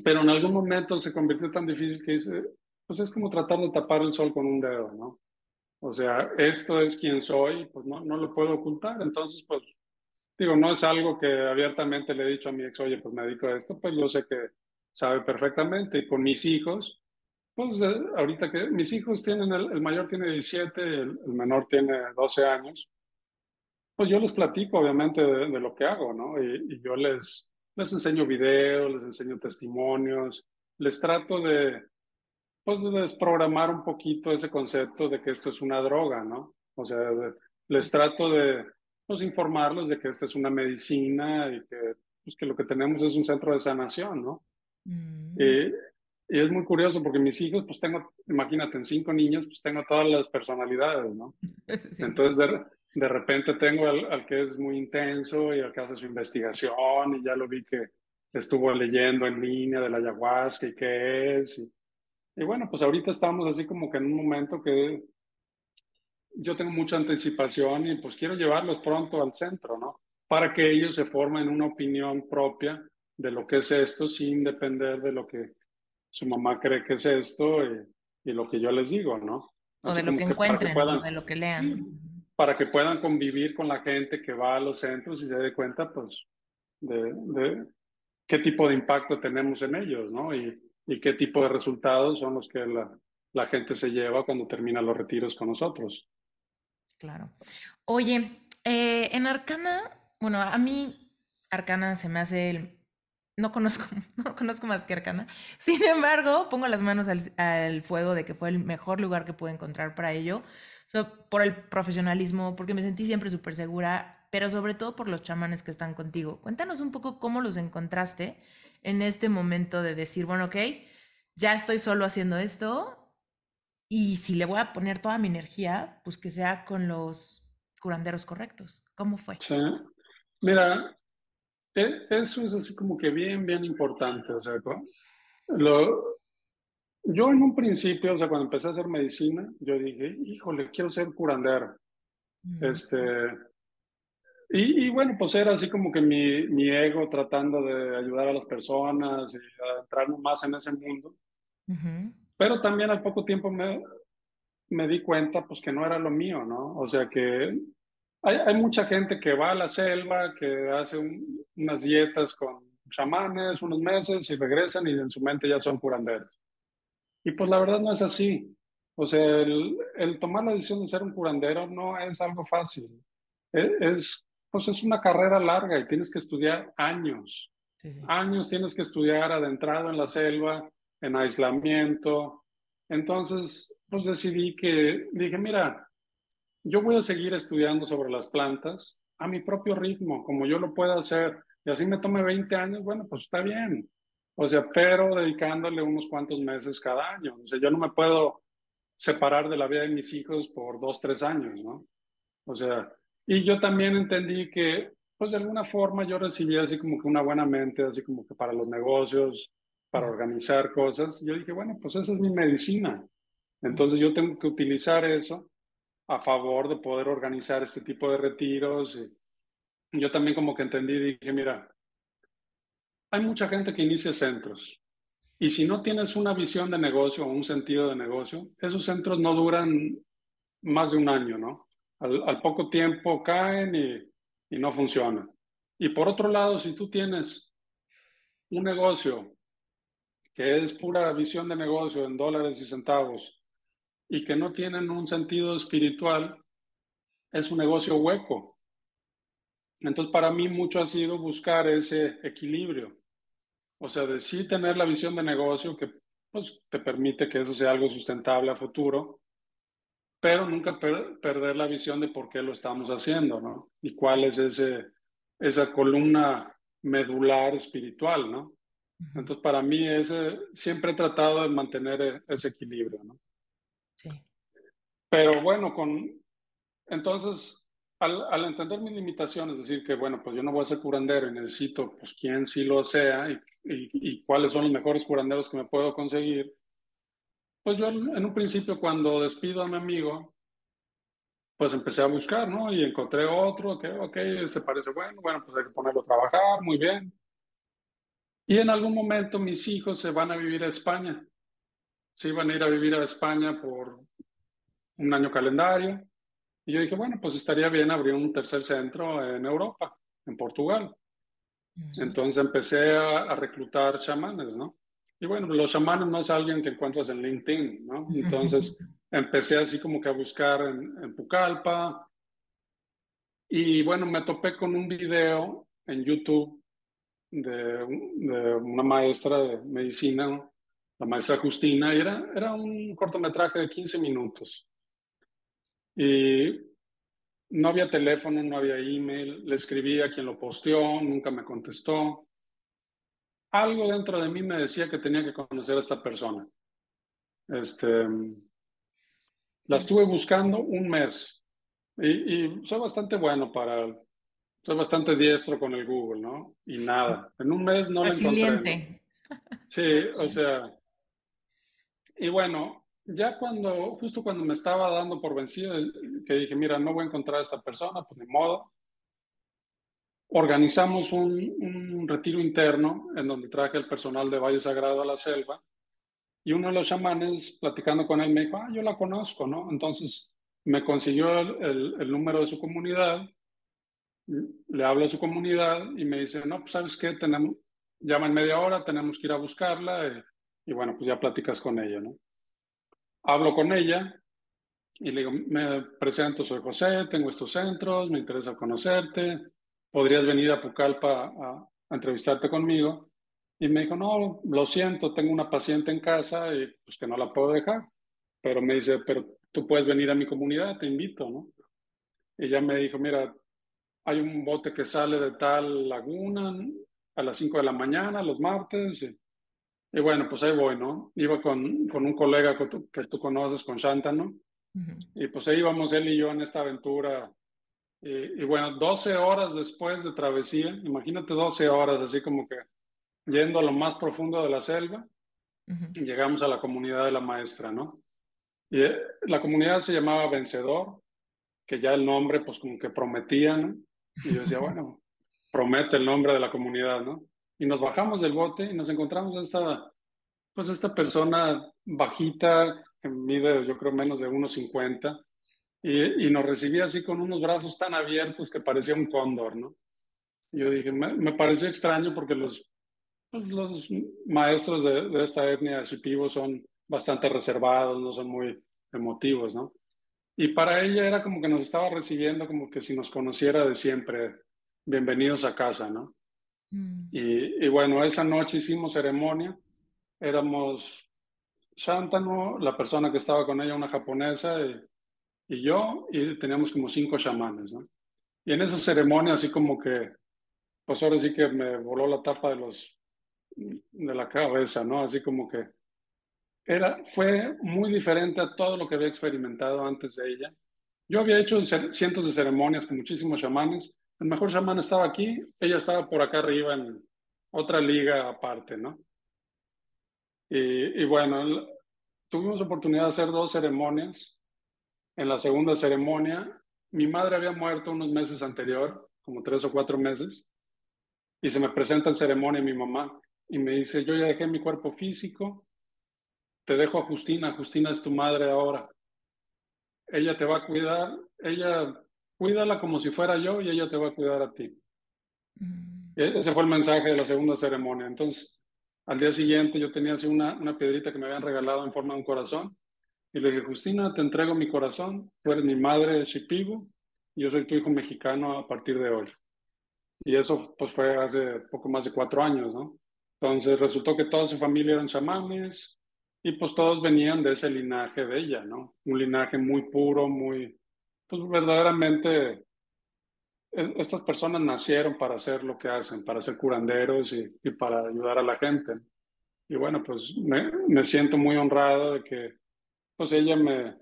pero en algún momento se convirtió tan difícil que dice, pues es como tratar de tapar el sol con un dedo, ¿no? O sea, esto es quien soy, pues no, no lo puedo ocultar. Entonces, pues, digo, no es algo que abiertamente le he dicho a mi ex, oye, pues me dedico a esto, pues yo sé que sabe perfectamente. Y con mis hijos, pues eh, ahorita que mis hijos tienen, el, mayor tiene 17, el, menor tiene 12 años, pues yo les platico obviamente de, lo que hago, ¿no? Y, y, yo les, les enseño videos, les enseño testimonios, les trato de, pues de desprogramar un poquito ese concepto de que esto es una droga, ¿no? O sea, les trato de pues, informarlos de que esta es una medicina y que, pues, que lo que tenemos es un centro de sanación, ¿no? Mm. Y, es muy curioso porque mis hijos, pues tengo, imagínate, en cinco niños, pues tengo todas las personalidades, ¿no? <laughs> Entonces, de, de, repente tengo al, al, que es muy intenso y al que hace su investigación y ya lo vi que estuvo leyendo en línea de la ayahuasca y qué es. Y, y bueno, pues ahorita estamos así como que en un momento que yo tengo mucha anticipación y pues quiero llevarlos pronto al centro, ¿no? Para que ellos se formen una opinión propia de lo que es esto sin depender de lo que su mamá cree que es esto y, lo que yo les digo, ¿no? o de lo que, encuentren, o de lo que lean. Para que puedan convivir con la gente que va a los centros y se dé cuenta, pues, de, de qué tipo de impacto tenemos en ellos, ¿no? Y, y qué tipo de resultados son los que la, la gente se lleva cuando termina los retiros con nosotros. Claro. Oye, eh, en Arcana, bueno, a mí Arcana se me hace el... No conozco, <laughs> no conozco más que Arcana. Sin embargo, pongo las manos al, fuego de que fue el mejor lugar que pude encontrar para ello. por el profesionalismo, porque me sentí siempre súper segura, pero sobre todo por los chamanes que están contigo. Cuéntanos un poco cómo los encontraste en este momento de decir, bueno, ok, ya estoy solo haciendo esto y si le voy a poner toda mi energía, pues que sea con los curanderos correctos. ¿Cómo fue? Sí. Mira, e, eso es así como que bien, bien importante. O sea, lo, yo en un principio, o sea, cuando empecé a hacer medicina, yo dije, híjole, quiero ser curandero. Mm. Este, y, bueno, pues era así como que mi, mi, ego tratando de ayudar a las personas y entrar más en ese mundo. Pero también al poco tiempo me, me di cuenta pues que no era lo mío, ¿no? O sea que hay, hay mucha gente que va a la selva, que hace unas dietas con chamanes unos meses y regresan y en su mente ya son curanderos. Y pues la verdad no es así. O sea, el, el tomar la decisión de ser un curandero no es algo fácil. Es, es pues es una carrera larga y tienes que estudiar años. Años tienes que estudiar adentrado en la selva, en aislamiento. Entonces, pues decidí que, dije, mira, yo voy a seguir estudiando sobre las plantas a mi propio ritmo, como yo lo pueda hacer. Y así me tome 20 años, bueno, pues está bien. O sea, pero dedicándole unos cuantos meses cada año. O sea, yo no me puedo separar de la vida de mis hijos por dos, tres años, ¿no? O sea, y yo también entendí que, pues de alguna forma yo recibí así como que una buena mente, así como que para los negocios, para organizar cosas. Yo dije, bueno, pues esa es mi medicina. Entonces yo tengo que utilizar eso a favor de poder organizar este tipo de retiros. Y yo también como que entendí, dije, mira, hay mucha gente que inicia centros. Y si no tienes una visión de negocio o un sentido de negocio, esos centros no duran más de un año, ¿no? al, poco tiempo caen y, no funcionan. Y por otro lado, si tú tienes un negocio que es pura visión de negocio en dólares y centavos y que no tienen un sentido espiritual, es un negocio hueco. Entonces, para mí mucho ha sido buscar ese equilibrio. O sea, de sí tener la visión de negocio que pues, te permite que eso sea algo sustentable a futuro, pero nunca perder la visión de por qué lo estamos haciendo, ¿no? Y cuál es ese, esa columna medular espiritual, ¿no? Entonces, para mí, ese, siempre he tratado de mantener e, ese equilibrio, ¿no? Sí. Pero bueno, con, entonces, al, al, entender mis limitaciones, es decir, que bueno, pues yo no voy a ser curandero y necesito, pues, quién sí lo sea y, y, y cuáles son los mejores curanderos que me puedo conseguir, pues yo en un principio cuando despido a mi amigo, pues empecé a buscar, ¿no? Y encontré otro que, ok, este parece bueno, bueno, pues hay que ponerlo a trabajar, muy bien. Y en algún momento mis hijos se van a vivir a España. Se iban a ir a vivir a España por un año calendario. Y yo dije, bueno, pues estaría bien abrir un tercer centro en Europa, en Portugal. Entonces empecé a, reclutar chamanes, ¿no? Y bueno, los chamanes no es alguien que encuentras en LinkedIn, ¿no? <laughs> Entonces empecé así como que a buscar en, en Pucallpa. Y bueno, me topé con un video en YouTube de, una maestra de medicina, la maestra Justina, y era, era un cortometraje de 15 minutos. Y no había teléfono, no había email, le escribí a quien lo posteó, nunca me contestó. Algo dentro de mí me decía que tenía que conocer a esta persona. Este, la estuve buscando un mes y, y soy bastante bueno para soy bastante diestro con el Google, ¿no? Y nada, en un mes no lo encontré. Sí, o sea, y bueno, ya cuando, justo cuando me estaba dando por vencido, que dije, mira, no voy a encontrar a esta persona, pues ni modo, organizamos un, un retiro interno en donde traje el personal de Valle Sagrado a la selva y uno de los chamanes, platicando con él, me dijo, ah, yo la conozco, ¿no? Entonces me consiguió el, el número de su comunidad le hablo a su comunidad y me dice, no, pues sabes qué, tenemos, llama en media hora, tenemos que ir a buscarla eh, y, bueno, pues ya platicas con ella, ¿no? Hablo con ella y le digo, me presento, soy José, tengo estos centros, me interesa conocerte, podrías venir a Pucallpa a, entrevistarte conmigo. Y me dijo, no, lo siento, tengo una paciente en casa y pues que no la puedo dejar. Pero me dice, pero tú puedes venir a mi comunidad, te invito, ¿no? Y ella me dijo, mira, hay un bote que sale de tal laguna a las 5 de la mañana, los martes. Y, bueno, pues ahí voy, ¿no? Iba con, con un colega que tú, que tú, conoces, con Shanta, ¿no? Y pues ahí íbamos él y yo en esta aventura. Y, bueno, 12 horas después de travesía, imagínate 12 horas, así como que yendo a lo más profundo de la selva, y llegamos a la comunidad de la maestra, ¿no? Y eh, la comunidad se llamaba Vencedor, que ya el nombre pues como que prometía, ¿no? Y yo decía, bueno, promete el nombre de la comunidad, ¿no? Y nos bajamos del bote y nos encontramos a esta, pues esta persona bajita, que mide yo creo menos de 1,50, y, y nos recibía así con unos brazos tan abiertos que parecía un cóndor, ¿no? Y yo dije, me, pareció extraño porque los, pues, los maestros de, de esta etnia Shipibo son bastante reservados, no son muy emotivos, ¿no? Y para ella era como que nos estaba recibiendo como que si nos conociera de siempre, bienvenidos a casa, ¿no? Mm. Y, y, bueno, esa noche hicimos ceremonia, éramos Shantanu, la persona que estaba con ella, una japonesa, y, y yo, y teníamos como cinco chamanes, ¿no? Y en esa ceremonia, así como que, pues ahora sí que me voló la tapa de los, de la cabeza, ¿no? Así como que era, fue muy diferente a todo lo que había experimentado antes de ella. Yo había hecho cientos de ceremonias con muchísimos chamanes. El mejor chamán estaba aquí, ella estaba por acá arriba en otra liga aparte, ¿no? Y, bueno, tuvimos oportunidad de hacer dos ceremonias. En la segunda ceremonia, mi madre había muerto unos meses anterior, como tres o cuatro meses, y se me presenta en ceremonia mi mamá y me dice, yo ya dejé mi cuerpo físico, te dejo a Justina, Justina es tu madre ahora. Ella te va a cuidar, ella cuídala como si fuera yo y ella te va a cuidar a ti. Mm. E-, ese fue el mensaje de la segunda ceremonia. Entonces, al día siguiente yo tenía así una, una piedrita que me habían regalado en forma de un corazón y le dije, Justina, te entrego mi corazón, tú eres mi madre de Shipibo y yo soy tu hijo mexicano a partir de hoy. Y eso pues fue hace poco más de cuatro años, ¿no? Entonces resultó que toda su familia eran chamanes, y pues todos venían de ese linaje de ella, ¿no? Un linaje muy puro, muy, pues verdaderamente, e, estas personas nacieron para hacer lo que hacen, para ser curanderos y, y para ayudar a la gente. Y bueno, pues me, me, siento muy honrado de que, pues ella me,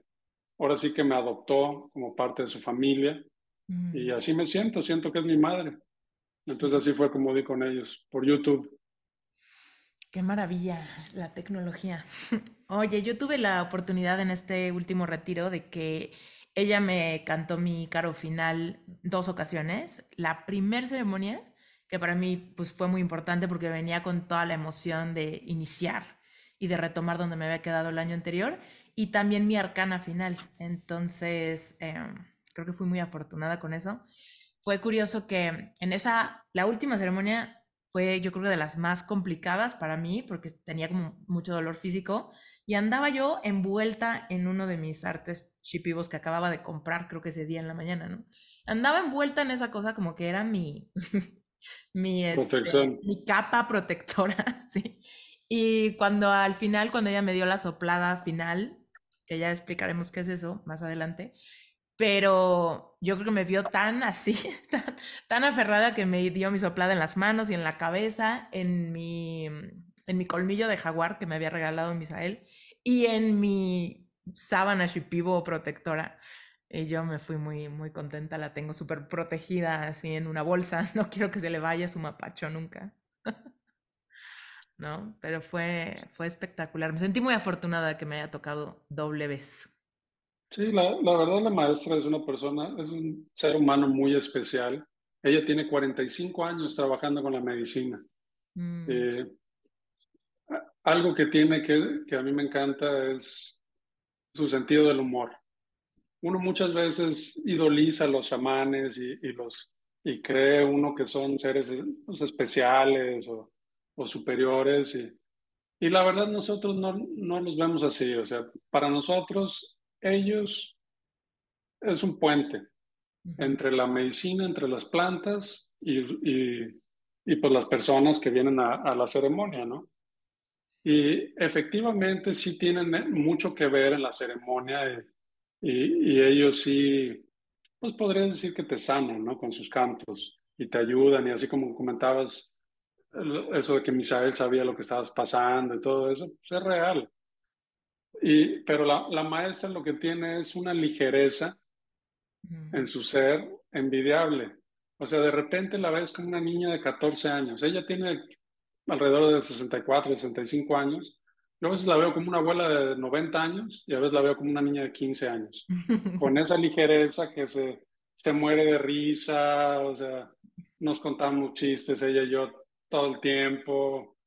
ahora sí que me adoptó como parte de su familia. Y mm. así me siento, siento que es mi madre. Entonces así fue como di con ellos, por YouTube. Qué maravilla la tecnología. Oye, yo tuve la oportunidad en este último retiro de que ella me cantó mi caro final dos ocasiones. La primera ceremonia, que para mí pues fue muy importante porque venía con toda la emoción de iniciar y de retomar donde me había quedado el año anterior y también mi arcana final. Entonces, em, creo que fui muy afortunada con eso. Fue curioso que en esa, la última ceremonia fue yo creo que de las más complicadas para mí porque tenía como mucho dolor físico y andaba yo envuelta en uno de mis artes chipivos que acababa de comprar creo que ese día en la mañana, ¿no? Andaba envuelta en esa cosa como que era mi, <laughs> mi, este, mi capa protectora, <laughs> ¿sí? Y cuando al final, cuando ella me dio la soplada final, que ya explicaremos qué es eso más adelante, pero yo creo que me vio tan así, <laughs> tan, aferrada que me dio mi soplada en las manos y en la cabeza, en mi, en mi colmillo de jaguar que me había regalado Misael y en mi sábana shipibo protectora. Y yo me fui muy, muy contenta, la tengo súper protegida así en una bolsa, <laughs> no quiero que se le vaya su mapacho nunca. <laughs> ¿No? Pero fue, fue espectacular. Me sentí muy afortunada que me haya tocado doble vez. Sí, la, la verdad la maestra es una persona, es un ser humano muy especial. Ella tiene 45 años trabajando con la medicina. Mm. Eh, algo que tiene que, que a mí me encanta es su sentido del humor uno muchas veces idoliza a los chamanes y, los, y cree uno que son seres pues, especiales o, superiores. Y, y, la verdad nosotros no, no los vemos así. O sea, para nosotros ellos es un puente entre la medicina, entre las plantas y, y, y pues las personas que vienen a, a, la ceremonia, ¿no? Y efectivamente sí tienen mucho que ver en la ceremonia y, ellos sí, pues podrías decir que te sanan, ¿no? Con sus cantos y te ayudan y así como comentabas, eso de que Misael sabía lo que estabas pasando y todo eso, pues es real. Y, pero la, la maestra lo que tiene es una ligereza en su ser envidiable. O sea, de repente la ves como una niña de 14 años. Ella tiene alrededor de 64, 65 años yo a veces la veo como una abuela de 90 años y a veces la veo como una niña de 15 años, <laughs> con esa ligereza que se, se muere de risa, o sea, nos contamos chistes ella y yo todo el tiempo.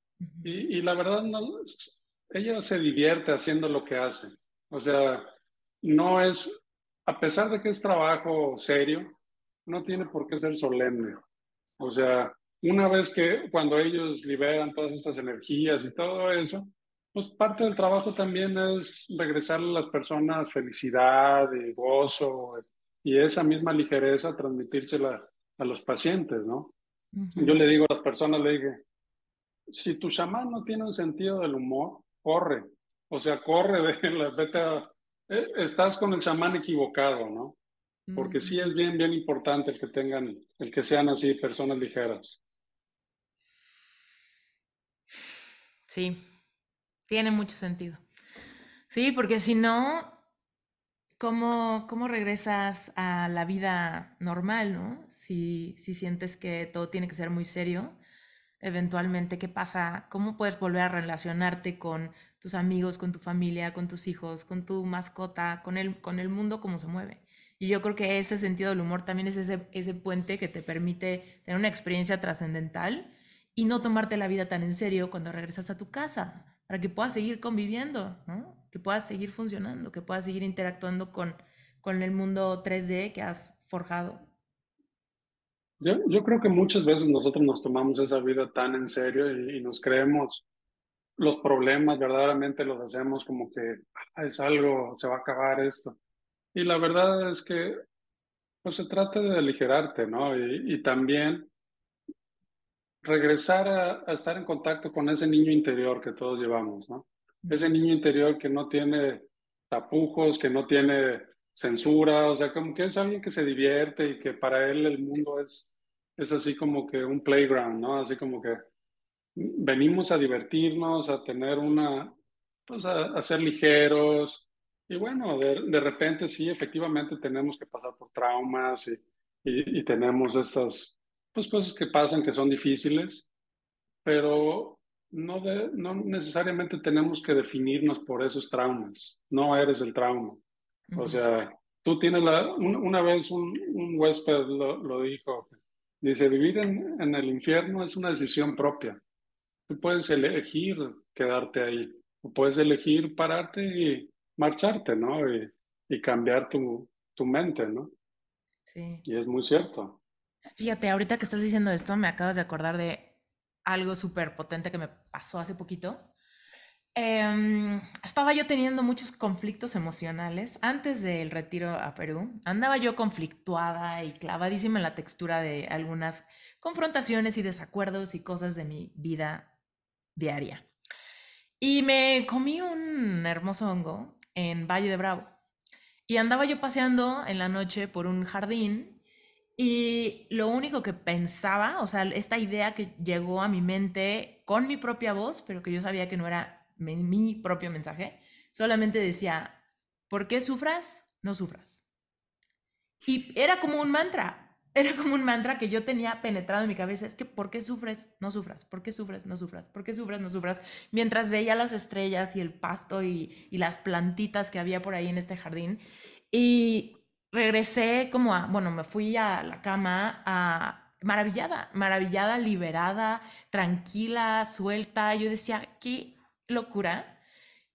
Y, y la verdad, no, ella se divierte haciendo lo que hace. O sea, no es, a pesar de que es trabajo serio, no tiene por qué ser solemne. O sea, una vez que cuando ellos liberan todas estas energías y todo eso, pues parte del trabajo también es regresarle a las personas felicidad y gozo y esa misma ligereza transmitírsela a los pacientes, ¿no? Yo le digo a las personas, le dije, si tu chamán no tiene un sentido del humor, corre. O sea, corre, <laughs> de la, vete a, eh, estás con el chamán equivocado, ¿no? Porque sí es bien, bien importante el que tengan, el que sean así personas ligeras. Sí, tiene mucho sentido. Sí, porque si no, ¿cómo, ¿cómo regresas a la vida normal, no? Si, si sientes que todo tiene que ser muy serio, eventualmente, ¿qué pasa? ¿Cómo puedes volver a relacionarte con tus amigos, con tu familia, con tus hijos, con tu mascota, con el, con el mundo como se mueve? Y yo creo que ese sentido del humor también es ese, ese puente que te permite tener una experiencia trascendental y no tomarte la vida tan en serio cuando regresas a tu casa para que puedas seguir conviviendo, que puedas seguir funcionando, que puedas seguir interactuando con, con el mundo 3D que has forjado. Yo, yo creo que muchas veces nosotros nos tomamos esa vida tan en serio y, nos creemos los problemas, verdaderamente los hacemos como que ah, es algo, se va a acabar esto. Y la verdad es que pues se trata de aligerarte, ¿no? Y, y también regresar a, estar en contacto con ese niño interior que todos llevamos, ¿no? Ese niño interior que no tiene tapujos, que no tiene censura, o sea, como que es alguien que se divierte y que para él el mundo es, es así como que un playground, ¿no? Así como que venimos a divertirnos, a tener una, pues a, ser ligeros. Y bueno, de, de, repente sí, efectivamente tenemos que pasar por traumas y, y, y tenemos estas pues cosas que pasan que son difíciles, pero no, no necesariamente tenemos que definirnos por esos traumas. No eres el trauma. O sea, tú tienes la, una vez un, un huésped lo, lo, dijo, Dice, vivir en, en el infierno es una decisión propia. Tú puedes elegir quedarte ahí, o puedes elegir pararte y marcharte, ¿no? Y, y cambiar tu, tu mente, ¿no? Sí. Y es muy cierto. Fíjate, ahorita que estás diciendo esto, me acabas de acordar de algo súper potente que me pasó hace poquito. Em, estaba yo teniendo muchos conflictos emocionales antes del retiro a Perú. Andaba yo conflictuada y clavadísima en la textura de algunas confrontaciones y desacuerdos y cosas de mi vida diaria. Y me comí un hermoso hongo en Valle de Bravo. Y andaba yo paseando en la noche por un jardín y lo único que pensaba, o sea, esta idea que llegó a mi mente con mi propia voz, pero que yo sabía que no era mi propio mensaje, solamente decía, ¿por qué sufras? No sufras. Y era como un mantra, era como un mantra que yo tenía penetrado en mi cabeza, es que ¿por qué sufres? No sufras, ¿por qué sufres? No sufras, ¿por qué sufres? No sufras. Mientras veía las estrellas y el pasto y, y las plantitas que había por ahí en este jardín. Y regresé como a, bueno, me fui a la cama a maravillada, maravillada, liberada, tranquila, suelta. Yo decía, ¿qué locura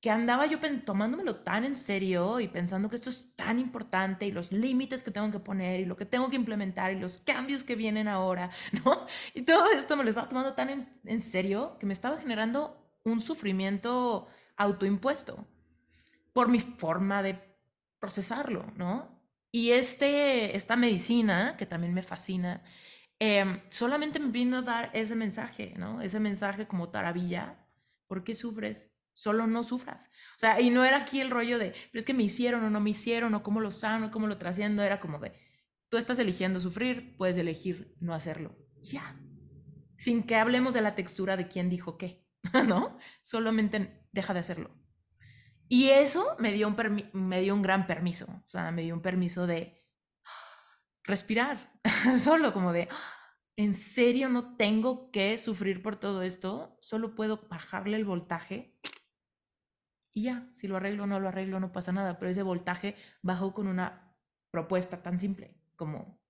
que andaba yo tomándomelo tan en serio y pensando que esto es tan importante y los límites que tengo que poner y lo que tengo que implementar y los cambios que vienen ahora, <laughs> ¿no? Y todo esto me lo estaba tomando tan en, en serio que me estaba generando un sufrimiento autoimpuesto por mi forma de procesarlo, ¿no? Y este, esta medicina, que también me fascina, eh, solamente me vino a dar ese mensaje, ¿no? Ese mensaje como taravilla ¿Por qué sufres? Solo no sufras. O sea, y no era aquí el rollo de, pero es que me hicieron o no me hicieron, o cómo lo sano, cómo lo trasciendo. Era como de, tú estás eligiendo sufrir, puedes elegir no hacerlo. Ya. Sin que hablemos de la textura de quién dijo qué, <laughs> ¿no? Solamente deja de hacerlo. Y eso me dio un, me dio un gran permiso. O sea, me dio un permiso de respirar. <laughs> Solo como de, ¿en serio no tengo que sufrir por todo esto? Solo puedo bajarle el voltaje y ya, si lo arreglo o no lo arreglo, no pasa nada. Pero ese voltaje bajó con una propuesta tan simple como,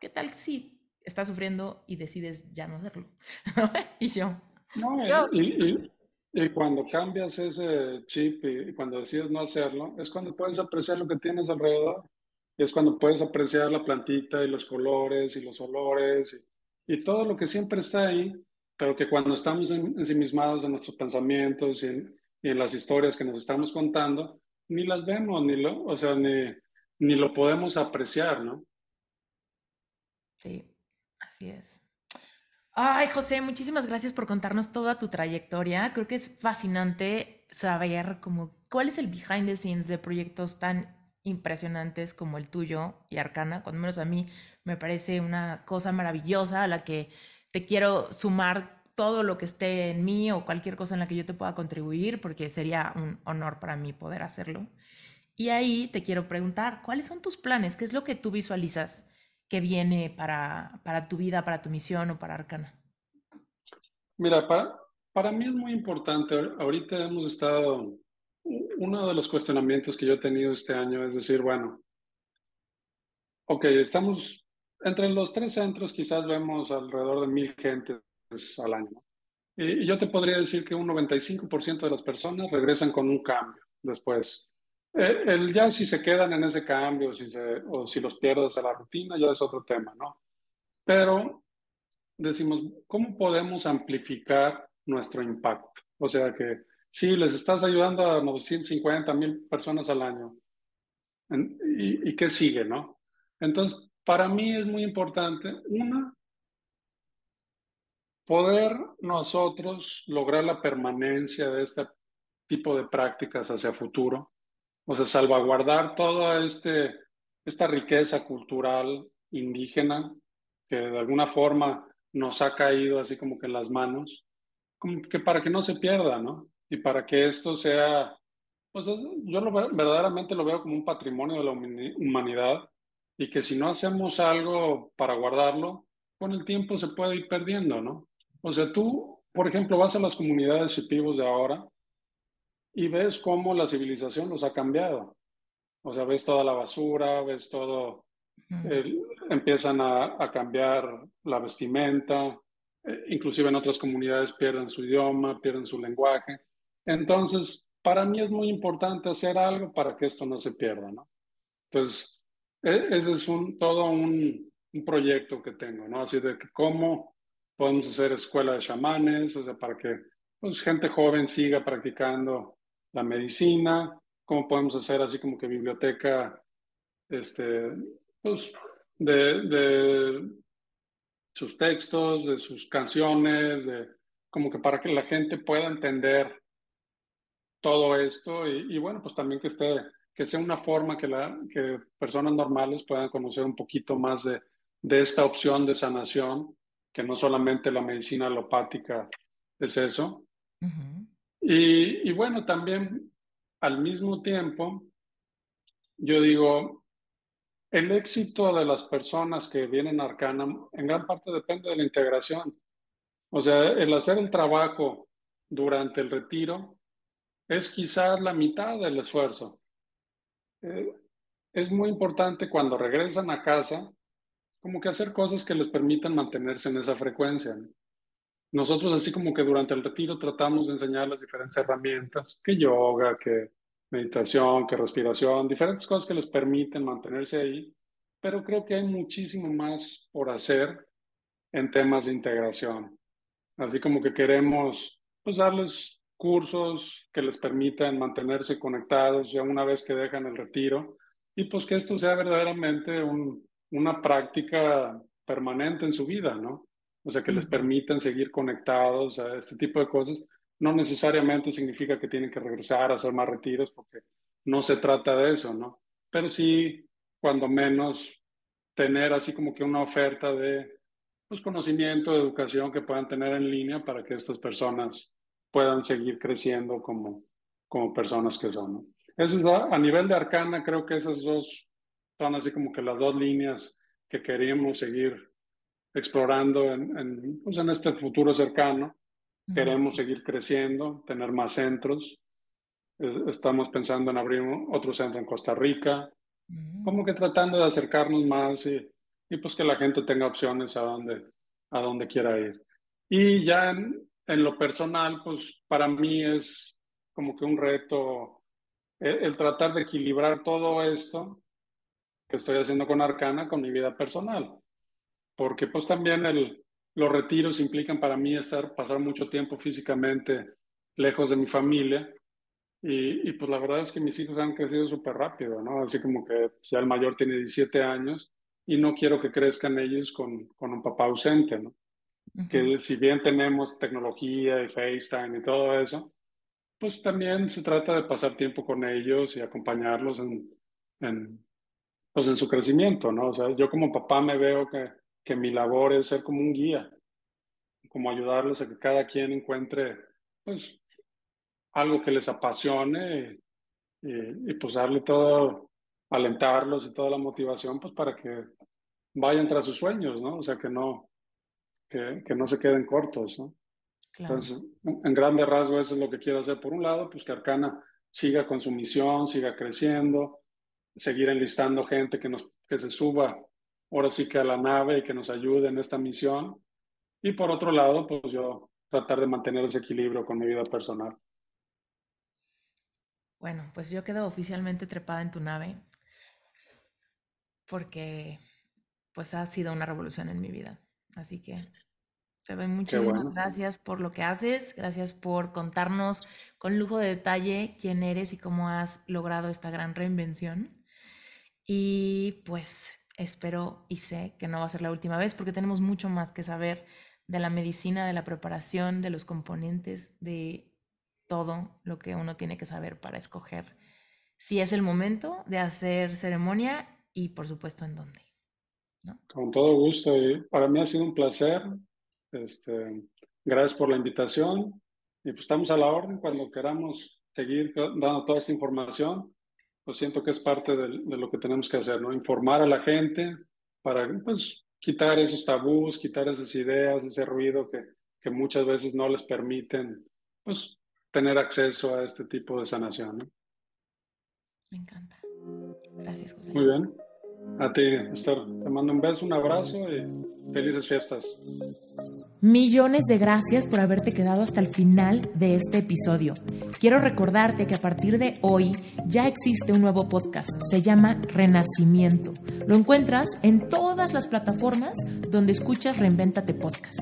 ¿qué tal si estás sufriendo y decides ya no hacerlo? <laughs> y yo. No, y, y, cuando cambias ese chip y, cuando decides no hacerlo, es cuando puedes apreciar lo que tienes alrededor es cuando puedes apreciar la plantita y los colores y los olores y, todo lo que siempre está ahí, pero que cuando estamos ensimismados en nuestros pensamientos y en, las historias que nos estamos contando, ni las vemos, ni lo, o sea, ni, ni lo podemos apreciar, ¿no? Sí, así es. Ay, José, muchísimas gracias por contarnos toda tu trayectoria. Creo que es fascinante saber cómo, cuál es el behind the scenes de proyectos tan impresionantes como el tuyo y Arcana, cuando menos a mí me parece una cosa maravillosa a la que te quiero sumar todo lo que esté en mí o cualquier cosa en la que yo te pueda contribuir, porque sería un honor para mí poder hacerlo. Y ahí te quiero preguntar, ¿cuáles son tus planes? ¿Qué es lo que tú visualizas que viene para, para tu vida, para tu misión o para Arcana? Mira, para, para mí es muy importante. Ahorita hemos estado uno de los cuestionamientos que yo he tenido este año es decir, bueno, ok, estamos entre los tres centros, quizás vemos alrededor de mil gentes al año. Y, yo te podría decir que un 95% de las personas regresan con un cambio después. Eh, el ya si se quedan en ese cambio si se, o si los pierdes a la rutina, ya es otro tema, ¿no? Pero decimos, ¿cómo podemos amplificar nuestro impacto? O sea que Sí, les estás ayudando a 950 mil personas al año. ¿Y, ¿Y, qué sigue, no? Entonces, para mí es muy importante, una, poder nosotros lograr la permanencia de este tipo de prácticas hacia futuro, o sea, salvaguardar toda este, esta riqueza cultural indígena que de alguna forma nos ha caído así como que en las manos, que para que no se pierda, ¿no? Y para que esto sea, pues yo lo, verdaderamente lo veo como un patrimonio de la humanidad y que si no hacemos algo para guardarlo, con el tiempo se puede ir perdiendo, ¿no? O sea, tú, por ejemplo, vas a las comunidades shipibos de ahora y ves cómo la civilización los ha cambiado. O sea, ves toda la basura, ves todo, empiezan a, cambiar la vestimenta, eh, inclusive en otras comunidades pierden su idioma, pierden su lenguaje. Entonces, para mí es muy importante hacer algo para que esto no se pierda, ¿no? Entonces, e, ese es un, todo un, un proyecto que tengo, ¿no? Así de que cómo podemos hacer escuela de chamanes, o sea, para que pues, gente joven siga practicando la medicina, cómo podemos hacer así como que biblioteca, este, pues, de, de sus textos, de sus canciones, de, como que para que la gente pueda entender todo esto y, y, bueno, pues también que esté, que sea una forma que, la, que personas normales puedan conocer un poquito más de, de esta opción de sanación, que no solamente la medicina alopática es eso. y, y bueno, también al mismo tiempo, yo digo, el éxito de las personas que vienen a Arcana en gran parte depende de la integración. O sea, el hacer el trabajo durante el retiro es quizás la mitad del esfuerzo. Eh, es muy importante cuando regresan a casa, como que hacer cosas que les permitan mantenerse en esa frecuencia. Nosotros así como que durante el retiro tratamos de enseñar las diferentes herramientas, que yoga, que meditación, que respiración, diferentes cosas que les permiten mantenerse ahí, pero creo que hay muchísimo más por hacer en temas de integración. Así como que queremos pues darles cursos que les permitan mantenerse conectados ya una vez que dejan el retiro y pues que esto sea verdaderamente un, una práctica permanente en su vida, ¿no? o sea, que les permitan seguir conectados a este tipo de cosas. No necesariamente significa que tienen que regresar a hacer más retiros, porque no se trata de eso, ¿no? Pero sí, cuando menos, tener así como que una oferta de pues, conocimiento, de educación que puedan tener en línea para que estas personas puedan seguir creciendo como, como personas que son. ¿no? Eso es a, nivel de Arcana, creo que esas dos son así como que las dos líneas que queríamos seguir explorando en, en, pues en este futuro cercano. Queremos seguir creciendo, tener más centros. Estamos pensando en abrir otro centro en Costa Rica, como que tratando de acercarnos más y, y, pues que la gente tenga opciones a donde, a donde quiera ir. Y ya en, en lo personal, pues para mí es como que un reto el, el, tratar de equilibrar todo esto que estoy haciendo con Arcana con mi vida personal porque pues también el, los retiros implican para mí estar, pasar mucho tiempo físicamente lejos de mi familia y, y pues la verdad es que mis hijos han crecido súper rápido, ¿no? Así como que ya el mayor tiene 17 años y no quiero que crezcan ellos con, con un papá ausente, ¿no? Uh -huh. Que si bien tenemos tecnología y FaceTime y todo eso, pues también se trata de pasar tiempo con ellos y acompañarlos en, en, pues en su crecimiento, ¿no? O sea, yo como papá me veo que que mi labor es ser como un guía, como ayudarlos a que cada quien encuentre pues algo que les apasione y, y, y pues darle todo, alentarlos y toda la motivación pues para que vayan tras sus sueños, ¿no? O sea, que no, que, que no se queden cortos, ¿no? Claro. Entonces, en grandes rasgos eso es lo que quiero hacer. Por un lado, pues que Arcana siga con su misión, siga creciendo, seguir enlistando gente que, nos, que se suba ahora sí que a la nave y que nos ayude en esta misión. Y por otro lado, pues yo tratar de mantener ese equilibrio con mi vida personal. Bueno, pues yo quedo oficialmente trepada en tu nave porque pues ha sido una revolución en mi vida. Así que te doy muchísimas bueno. gracias por lo que haces, gracias por contarnos con lujo de detalle quién eres y cómo has logrado esta gran reinvención. Y pues espero y sé que no va a ser la última vez porque tenemos mucho más que saber de la medicina, de la preparación, de los componentes, de todo lo que uno tiene que saber para escoger si es el momento de hacer ceremonia y por supuesto en dónde. ¿No? Con todo gusto y para mí ha sido un placer. Este, gracias por la invitación y pues estamos a la orden cuando queramos seguir dando toda esta información pues siento que es parte de, de, lo que tenemos que hacer, ¿no? Informar a la gente para, pues, quitar esos tabús, quitar esas ideas, ese ruido que, que muchas veces no les permiten, pues, tener acceso a este tipo de sanación, ¿no? Me encanta. Gracias, José. Muy bien. A ti, Esther. Te mando un beso, un abrazo y felices fiestas. Millones de gracias por haberte quedado hasta el final de este episodio. Quiero recordarte que a partir de hoy ya existe un nuevo podcast. Se llama Renacimiento. Lo encuentras en todas las plataformas donde escuchas Reinventate Podcast.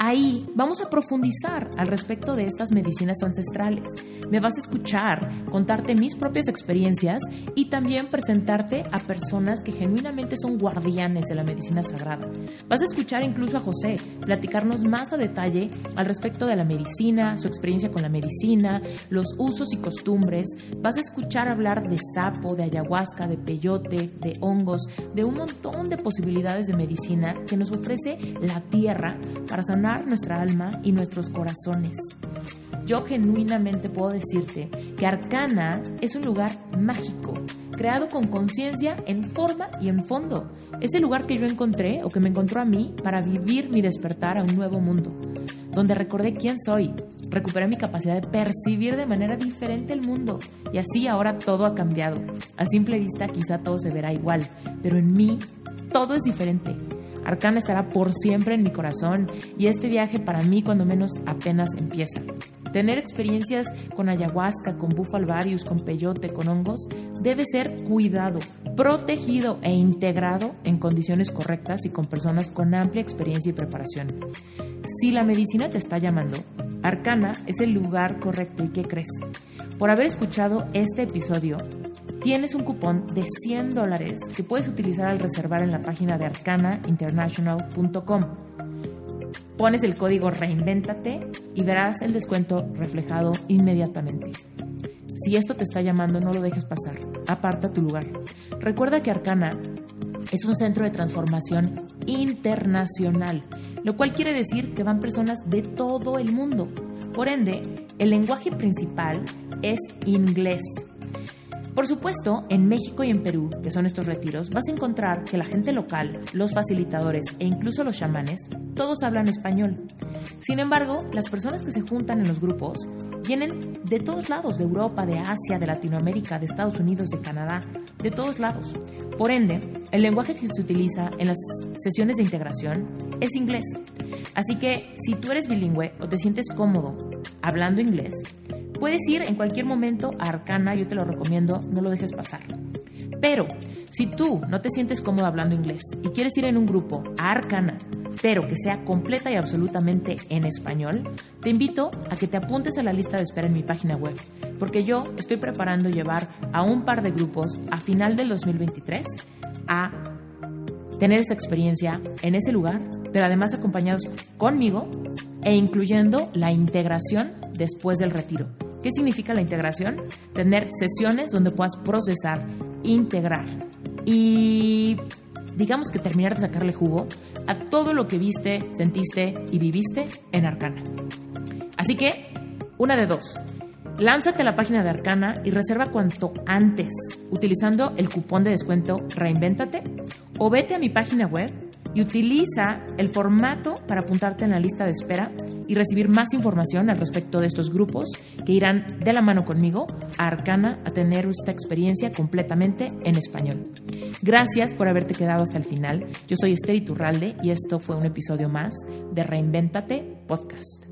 Ahí vamos a profundizar al respecto de estas medicinas ancestrales. Me vas a escuchar, contarte mis propias experiencias y también presentarte a personas que genuinamente son guardianes de la medicina sagrada. Vas a escuchar incluso a José platicarnos más a detalle al respecto de la medicina, su experiencia con la medicina, los usos y costumbres. Vas a escuchar hablar de sapo, de ayahuasca, de peyote, de hongos, de un montón de posibilidades de medicina que nos ofrece la tierra para sanar nuestra alma y nuestros corazones. Yo genuinamente puedo decirte que Arcana es un lugar mágico, creado con conciencia en forma y en fondo. Es el lugar que yo encontré o que me encontró a mí para vivir mi despertar a un nuevo mundo, donde recordé quién soy, recuperé mi capacidad de percibir de manera diferente el mundo y así ahora todo ha cambiado. A simple vista quizá todo se verá igual, pero en mí todo es diferente Arcana estará por siempre en mi corazón y este viaje para mí cuando menos apenas empieza. Tener experiencias con ayahuasca, con bufalvarius, con peyote, con hongos, debe ser cuidado, protegido e integrado en condiciones correctas y con personas con amplia experiencia y preparación. Si la medicina te está llamando, Arcana es el lugar correcto y ¿qué crees? Por haber escuchado este episodio, tienes un cupón de 100 dólares que puedes utilizar al reservar en la página de arcanainternational.com. Pones el código Reinvéntate y verás el descuento reflejado inmediatamente. Si esto te está llamando, no lo dejes pasar. Aparta tu lugar. Recuerda que Arcana es un centro de transformación internacional, lo cual quiere decir que van personas de todo el mundo. Por ende, el lenguaje principal es inglés. Por supuesto, en México y en Perú, que son estos retiros, vas a encontrar que la gente local, los facilitadores e incluso los chamanes, todos hablan español. Sin embargo, las personas que se juntan en los grupos vienen de todos lados, de Europa, de Asia, de Latinoamérica, de Estados Unidos, de Canadá, de todos lados. Por ende, el lenguaje que se utiliza en las sesiones de integración es inglés. Así que si tú eres bilingüe o te sientes cómodo hablando inglés, Puedes ir en cualquier momento a Arcana, yo te lo recomiendo, no lo dejes pasar. Pero si tú no te sientes cómodo hablando inglés y quieres ir en un grupo a Arcana, pero que sea completa y absolutamente en español, te invito a que te apuntes a la lista de espera en mi página web, porque yo estoy preparando llevar a un par de grupos a final del 2023 a tener esta experiencia en ese lugar, pero además acompañados conmigo e incluyendo la integración después del retiro. ¿Qué significa la integración? Tener sesiones donde puedas procesar, integrar y digamos que terminar de sacarle jugo a todo lo que viste, sentiste y viviste en Arcana. Así que, una de dos. Lánzate a la página de Arcana y reserva cuanto antes utilizando el cupón de descuento Reinvéntate o vete a mi página web y utiliza el formato para apuntarte en la lista de espera y recibir más información al respecto de estos grupos que irán de la mano conmigo a Arcana a tener esta experiencia completamente en español. Gracias por haberte quedado hasta el final. Yo soy Esther Iturralde y esto fue un episodio más de Reinvéntate Podcast.